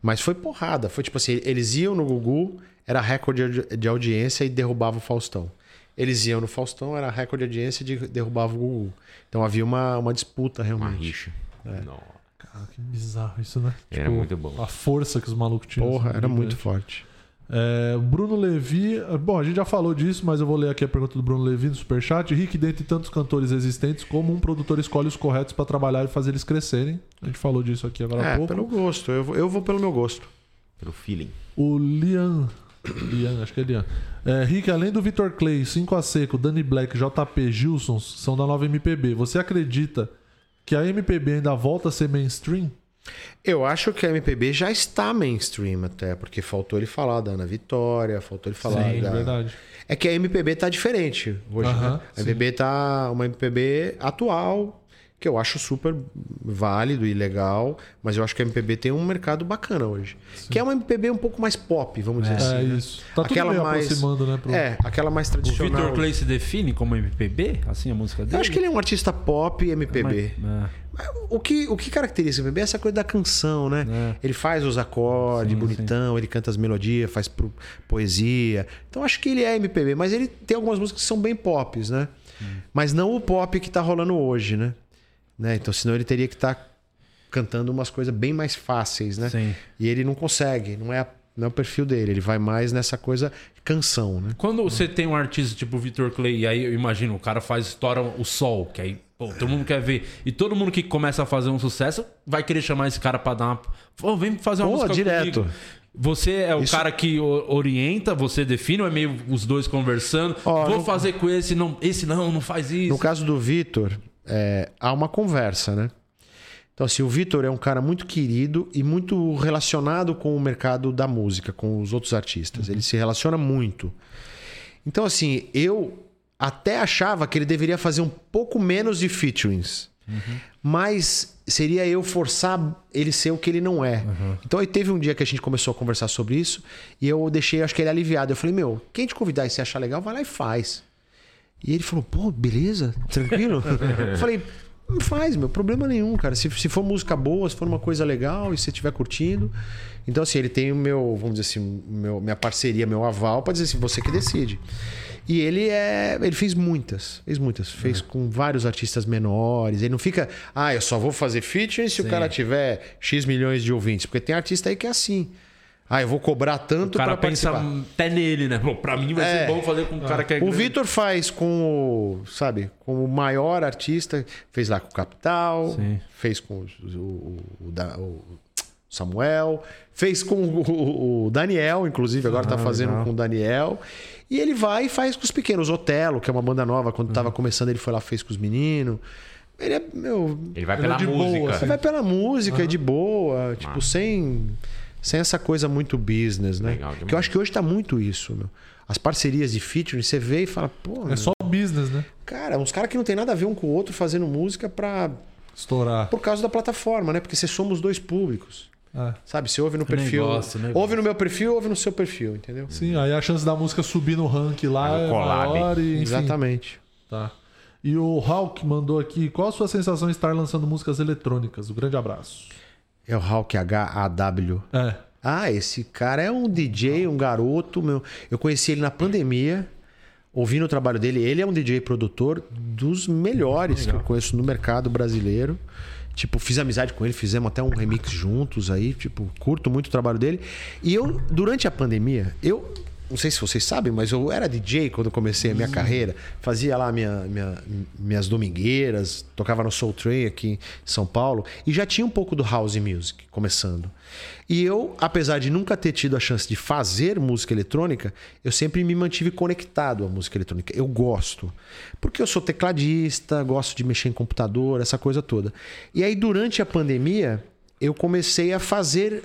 Mas foi porrada. Foi tipo assim: eles iam no Gugu, era recorde de- audiência e derrubava o Faustão. Eles iam no Faustão, era recorde de audiência e de- derrubava o Gugu. Então havia uma, uma disputa Uma realmente. rixa. Nossa. Cara, que bizarro isso, né? Era muito bom. A força que os malucos tinham. Porra, assim, era muito grande. forte. É, Bruno Levi. Bom, a gente já falou disso, mas eu vou ler aqui a pergunta do Bruno Levi no Superchat. Rick, dentre tantos cantores existentes, como um produtor escolhe os corretos pra trabalhar e fazer eles crescerem? A gente falou disso aqui agora há É, pouco. pelo gosto. Eu, vou- eu vou pelo meu gosto. Pelo feeling. O Lian. Lian, acho que é. É, Rick, além do Vitor Clay, 5 a Seco, Danny Black, JP, Gilson, são da nova MPB. Você acredita que a MPB ainda volta a ser mainstream? Eu acho que a MPB já está mainstream até, porque faltou ele falar da Ana Vitória, faltou ele falar Sim, da... verdade. É que a MPB tá diferente hoje, Aham, né? A MPB tá uma MPB atual, que eu acho super válido e legal, mas eu acho que a MPB tem um mercado bacana hoje. Que é uma MPB um pouco mais pop, vamos dizer assim. É né? isso. Tá tudo Aquela mais- aproximando, né? Pro... É, aquela mais O tradicional. Victor Clay se define como MPB? Assim a música dele? Eu acho que ele é um artista pop e MPB. É. Mas O que, o que caracteriza o MPB é essa coisa da canção, né? É. Ele faz os acordes Sim, bonitão, ele canta as melodias, faz pro- poesia. Então acho que ele é MPB, mas ele tem algumas músicas que são bem pops, né? Mas não o pop que tá rolando hoje, né? Né? Então senão ele teria que estar cantando umas coisas bem mais fáceis, né? Sim. E ele não consegue, não é, a- não é o perfil dele. Ele vai mais nessa coisa canção, né? Quando você tem um artista tipo o Victor Clay, e aí eu imagino, o cara faz história o sol, que aí pô, todo mundo quer ver. E todo mundo que começa a fazer um sucesso vai querer chamar esse cara pra dar uma. Pô, vem fazer uma Pô, música direto. comigo. Você é o Isso- cara que orienta, você define, ou é meio os dois conversando? Ó, Vou no- fazer com esse, não, esse não, não faz isso. No caso do Vitor, é, há uma conversa, né? Então, assim, o Vitor é um cara muito querido e muito relacionado com o mercado da música, com os outros artistas. Ele se relaciona muito. Então, assim, eu até achava que ele deveria fazer um pouco menos de featurings. Mas seria eu forçar ele ser o que ele não é. Então aí teve um dia que a gente começou a conversar sobre isso e eu deixei, acho que ele aliviado. Eu falei, meu, quem te convidar e se achar legal, vai lá e faz. E ele falou, pô, beleza, tranquilo? eu falei, não faz, meu, problema nenhum, cara. Se, se for música boa, se for uma coisa legal e você estiver curtindo. Então, assim, ele tem o meu, vamos dizer assim, meu, minha parceria, meu aval, pra dizer assim, você que decide. E ele é. Ele fez muitas, fez muitas. Fez com vários artistas menores. Ele não fica, ah, eu só vou fazer featuring se o cara tiver X milhões de ouvintes. Porque tem artista aí que é assim. Ah, eu vou cobrar tanto o cara pra pensa participar. até nele, né? Pô, pra mim vai É. ser bom fazer com um cara que é O. Vitor faz com o, sabe, com o maior artista, fez lá com o Capital, Sim. fez com o, o- o Samuel, fez com o, o Daniel, inclusive, agora tá fazendo com o Daniel. E ele vai e faz com os pequenos. Otelo, que é uma banda nova, quando tava começando, ele foi lá fez com os meninos. Ele é, meu, Ele vai Ele pela é de boa, música. assim. você vai pela música, é de boa, tipo, sem, sem essa coisa muito business, né? Legal demais. que eu acho que hoje tá muito isso, meu. As parcerias de featuring, você vê e fala, pô, É só business, né? cara, uns caras que não tem nada a ver um com o outro fazendo música pra, Estourar. por causa da plataforma, né? Porque você somos dois públicos. É. Sabe? Você ouve no perfil. Negócio, negócio. Ouve no meu perfil, ouve no seu perfil, entendeu? Sim, aí a chance da música subir no ranking lá É é maior e, enfim. Exatamente. Tá. E o Hulk mandou aqui, qual a sua sensação de estar lançando músicas eletrônicas? Um grande abraço. É o Hulk H-A-W. É. Ah, esse cara é um DJ, um garoto, meu. Eu conheci ele na pandemia, ouvindo o trabalho dele. Ele é um DJ produtor dos melhores que eu conheço no mercado brasileiro. Tipo, fiz amizade com ele, fizemos até um remix juntos aí, tipo, curto muito o trabalho dele. E eu, durante a pandemia, eu não sei se vocês sabem, mas eu era DJ quando comecei a minha carreira. Fazia lá minha, minha- minhas domingueiras, tocava no Soul Train aqui em São Paulo. E já tinha um pouco do house music começando. E eu, apesar de nunca ter tido a chance de fazer música eletrônica, eu sempre me mantive conectado à música eletrônica. Eu gosto. Porque eu sou tecladista, gosto de mexer em computador, essa coisa toda. E aí, durante a pandemia, eu comecei a fazer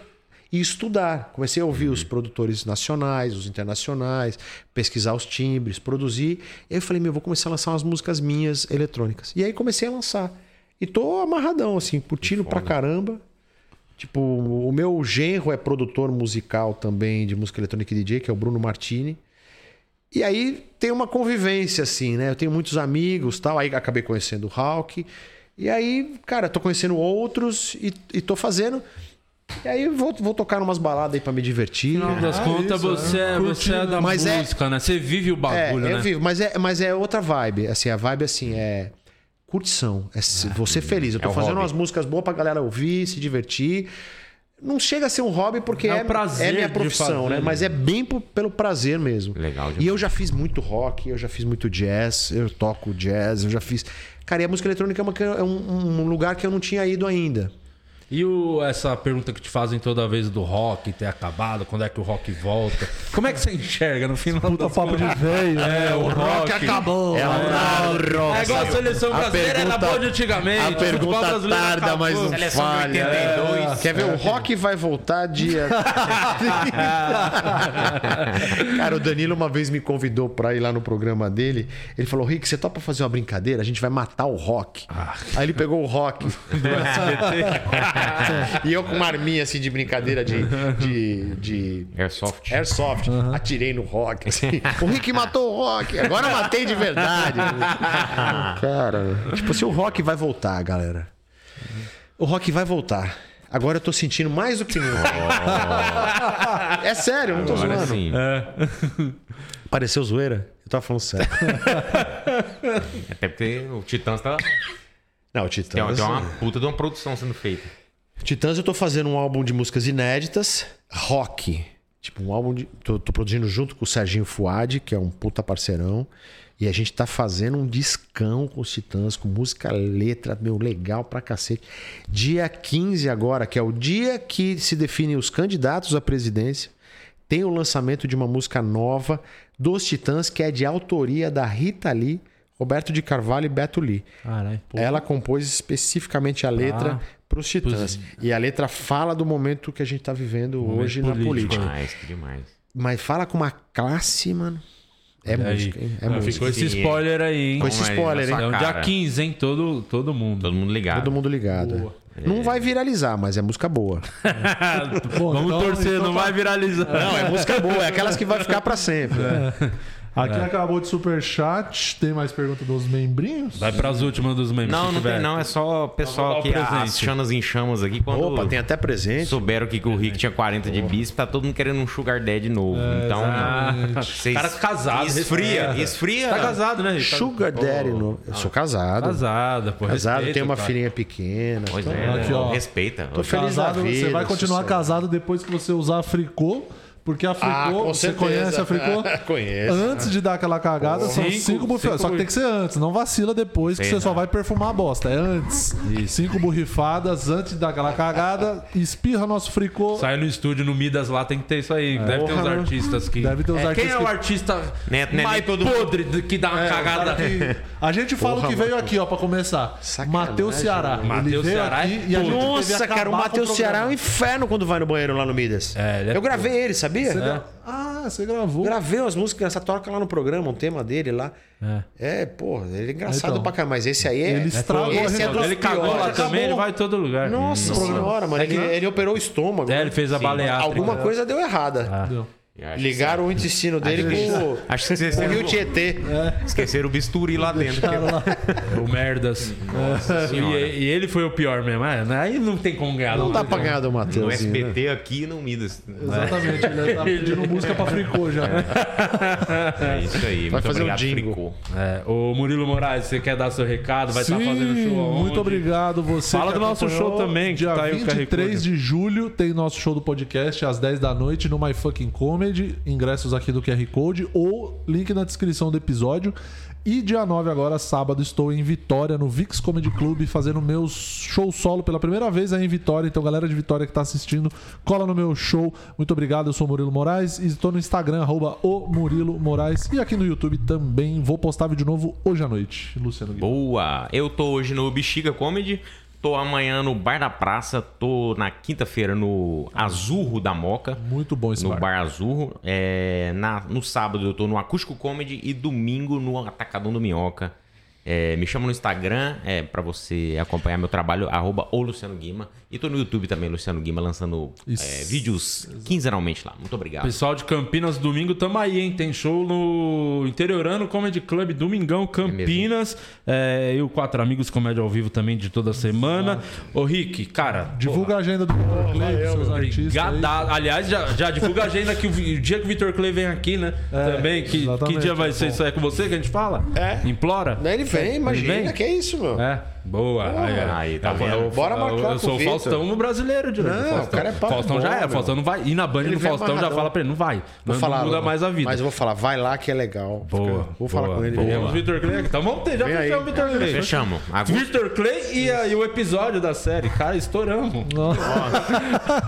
e estudar. Comecei a ouvir os produtores nacionais, os internacionais, pesquisar os timbres, produzir. E aí eu falei, meu, eu vou começar a lançar umas músicas minhas eletrônicas. E aí comecei a lançar. E tô amarradão, assim, curtindo pra caramba. Tipo, o meu genro é produtor musical também de música eletrônica e DJ, que é o Bruno Martini. E aí tem uma convivência, assim, né? Eu tenho muitos amigos tal. Aí acabei conhecendo o Hulk. E aí, cara, tô conhecendo outros e, e tô fazendo. E aí vou, vou tocar umas baladas aí pra me divertir. No final das Ah, contas, isso, você, é. é, você é da Mas é- música, né? Você vive o É, bagulho, eu né? vivo, mas é, mas é outra vibe. Assim, a vibe assim é curtição, é se- você feliz. Eu tô É fazendo hobby. umas músicas boas pra galera ouvir, se divertir. Não chega a ser um hobby porque É é, prazer é minha profissão, fazer, né? né? Mas é bem pelo prazer mesmo. Legal E eu já fiz muito rock, eu já fiz muito jazz, eu toco jazz, eu já fiz. Cara, e a música eletrônica é, uma- é um, um lugar que eu não tinha ido ainda. E o, essa pergunta que te fazem toda vez do rock ter acabado, quando é que o rock volta? Como é que você enxerga no final Puta das papo de velho. É, o rock. acabou. É, É igual a seleção A brasileira era pergunta- boa de antigamente. A pergunta tarda, acabou. mas não Seleção de falha. 82. Quer ver? O rock vai voltar dia. Cara, o Danilo uma vez me convidou pra ir lá no programa dele. Ele falou: Rick, você topa fazer uma brincadeira? A gente vai matar o rock. Aí ele pegou o rock do SBT. e eu com uma arminha assim de brincadeira de, de, de Airsoft. Airsoft. Atirei no rock. assim. O Rick matou o rock. Agora eu matei de verdade. Cara, tipo assim, o rock vai voltar, galera. O rock vai voltar. Agora eu tô sentindo mais do que nunca. É sério, não tô Agora zoando. sim. Pareceu zoeira? Eu tava falando sério. Até porque o Titãs tá. Não, Tem, Titãs. uma- tem uma puta de uma produção sendo feita. Titãs, eu tô fazendo um álbum de músicas inéditas, rock. Tipo, um álbum de. Tô, tô produzindo junto com o Serginho Fuad, que é um puta parceirão. E a gente tá fazendo um discão com os Titãs, com música, letra, meu, legal pra cacete. Dia 15 agora, que é o dia que se definem os candidatos à presidência, tem o lançamento de uma música nova dos Titãs, que é de autoria da Rita Lee, Roberto de Carvalho e Beto Lee. Ela compôs especificamente a letra Ah, para os Titãs. E a letra fala do momento que a gente está vivendo hoje na político. política. Demais, demais. Mas fala com uma classe, mano. É Olha aí. música, hein? É Ah, música. Ficou esse spoiler aí, hein? Com esse spoiler, na hein? É um dia cara. 15, hein? Todo, todo mundo. Todo mundo ligado. Todo mundo ligado. é. Não vai viralizar, mas é música boa. Bom, Vamos então- torcer, então não vai viralizar. Não, é música boa. É aquelas que vai ficar para sempre. Aqui acabou de superchat. Tem mais pergunta dos membrinhos? Vai pras últimas dos memes. Não, não tiver. tem não. É só o pessoal aqui, as chanas em chamas aqui, quando Opa, tem até presente. souberam que, que o Rick tinha 40 de bispo, tá todo mundo querendo um sugar daddy novo. então, vocês... Cara casado, Esfria, esfria. Tá casado, né? Rick? Sugar Daddy. No... Eu sou casado. Casada, pô. Casado, respeita, tem uma cara. filhinha pequena. Pois Então, é, Aqui, né? ó. respeita. Tô feliz da Casado, vida, você vai continuar sucesso. casado depois que você usar fricô. Porque a fricô, Ah, você conhece a fricô? Conheço. Antes de dar aquela cagada, são Cinco- cinco cinco Só que tem que ser antes, não vacila depois que Sei você só vai perfumar a bosta. É antes. Cinco borrifadas antes de dar aquela cagada, espirra nosso fricô. Sai no estúdio, no Midas lá, tem que ter isso aí. Deve ter uns Porra, artistas que. Deve ter uns É, artistas Quem é o artista Né, né, mais nem todo podre que dá uma É, cagada? que- A gente fala o que veio aqui, ó, pra começar. Matheus Ceará. né? Ele Matheus Ceará aqui é e a gente teve que Nossa, cara, o Matheus. Ceará é um inferno quando vai no banheiro lá no Midas. É, é Eu gravei ele, sabia? Você gra- Ah, você gravou. Gravei umas músicas, essa toca lá no programa, um tema dele lá. É, porra, ele é engraçado Então, pra caramba, mas esse aí é. ele estragou a esse é dos Ele cagou lá também, ele vai em todo lugar. Nossa senhora, mano. Ele, ele operou o estômago. É, ele fez a baleátrica. Alguma coisa deu errada. Deu. Ligaram o intestino dele com o- Acho que com o esqueceram, Rio Tietê. esqueceram o bisturi lá dentro. O merdas. Nossa E, senhora. e ele foi o pior mesmo. É, né? aí não tem como ganhar. Não dá pra ganhar do No Matheus. né? SBT aqui no Midas. Exatamente, ele tá pedindo música pra fricô já. É isso aí. Vai Muito fazer um obrigado, jingle. Fricô. É, o Murilo Moraes, você quer dar seu recado? Vai estar Sim, fazendo show aonde? muito obrigado você. Fala que do nosso show também, que Dia tá aí o QR 23 Code. de julho tem nosso show do podcast às 10 da noite no My Fucking Comedy. Ingressos aqui do QR Code ou link na descrição do episódio. E dia 9 agora, sábado, estou em Vitória, no Vix Comedy Club, fazendo meu show solo pela primeira vez aí em Vitória. Então, galera de Vitória que tá assistindo, cola no meu show. Muito obrigado, eu sou Murilo Moraes e estou no Instagram, arroba Murilo Moraes. E aqui no YouTube também. Vou postar vídeo novo hoje à noite. Luciano Guilherme. Boa! Eu tô hoje no Bexiga Comedy, tô amanhã no Bar da Praça, tô na quinta-feira no Azurro da Moca. Muito bom esse no bar. Bar Azurro. É, na, no sábado eu tô no Acústico Comedy e domingo no Atacadão do Minhoca. É, me chama no Instagram é, para você acompanhar meu trabalho, arroba o Luciano Guima. E tô no YouTube também, Luciano Guima, lançando Isso. é, vídeos quinzenalmente lá. Muito obrigado. Pessoal de Campinas, domingo tamo aí, hein? Tem show no Interiorano Comedy Club, Domingão, Campinas. É, e o Quatro Amigos Comédia ao Vivo também de toda semana. Ô, Rick, cara. Divulga a agenda do Vitor Clay, dos seus artistas. Aliás, já, já divulga a agenda que o, o dia que o Vitor Clay vem aqui, né? também. Que, que dia vai é ser bom. isso? É com você que a gente fala? É. Implora? Ele vem, imagina, vem? que é isso, meu. É. Boa. Aí, aí, tá eu, vendo? eu- Bora eu- marcar Eu sou o. Faustão no brasileiro, de Não, Faustão. o cara é papo Faustão já bom, é. meu. Faustão não vai. Ir na Band Ele do vem Faustão já amarradão. fala pra ele, não vai. Vou Não, falar, não muda mais a vida. Mas eu vou falar, vai lá que é legal. Boa. Fica- Vou falar boa, com ele. boa. Vitor Clay aqui. Então vamos ter, já Vem fechamos o aí. Vitor Clay. Fechamos. Agosto Vitor Clay e, a- e o episódio da série. Cara, estouramos.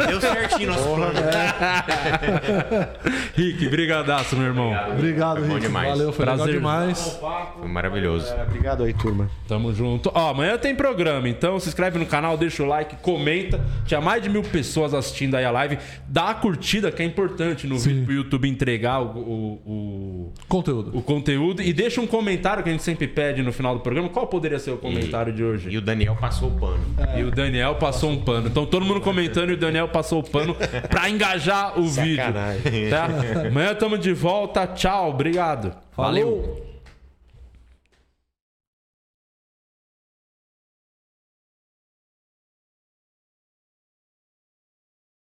deu certinho nosso plano. Rick, brigadaço, meu irmão. Obrigado, Foi bom Rick. demais. Valeu, foi Prazer. legal demais. Foi maravilhoso. Obrigado aí, turma. Tamo junto. Ó, amanhã tem programa, então se inscreve no canal, deixa o like, comenta. Tinha mais de mil pessoas assistindo aí a live. Dá a curtida, que é importante no vídeo pro YouTube entregar o, o, o, Conteúdo. o conteúdo. E deixa um comentário que a gente sempre pede no final do programa. Qual poderia ser o comentário de hoje? E o Daniel passou o pano. E o Daniel passou um pano. Então todo mundo comentando e o Daniel passou o pano pra engajar o vídeo. Sacanagem. Tá? Amanhã tamo de volta. Tchau, obrigado. Falou.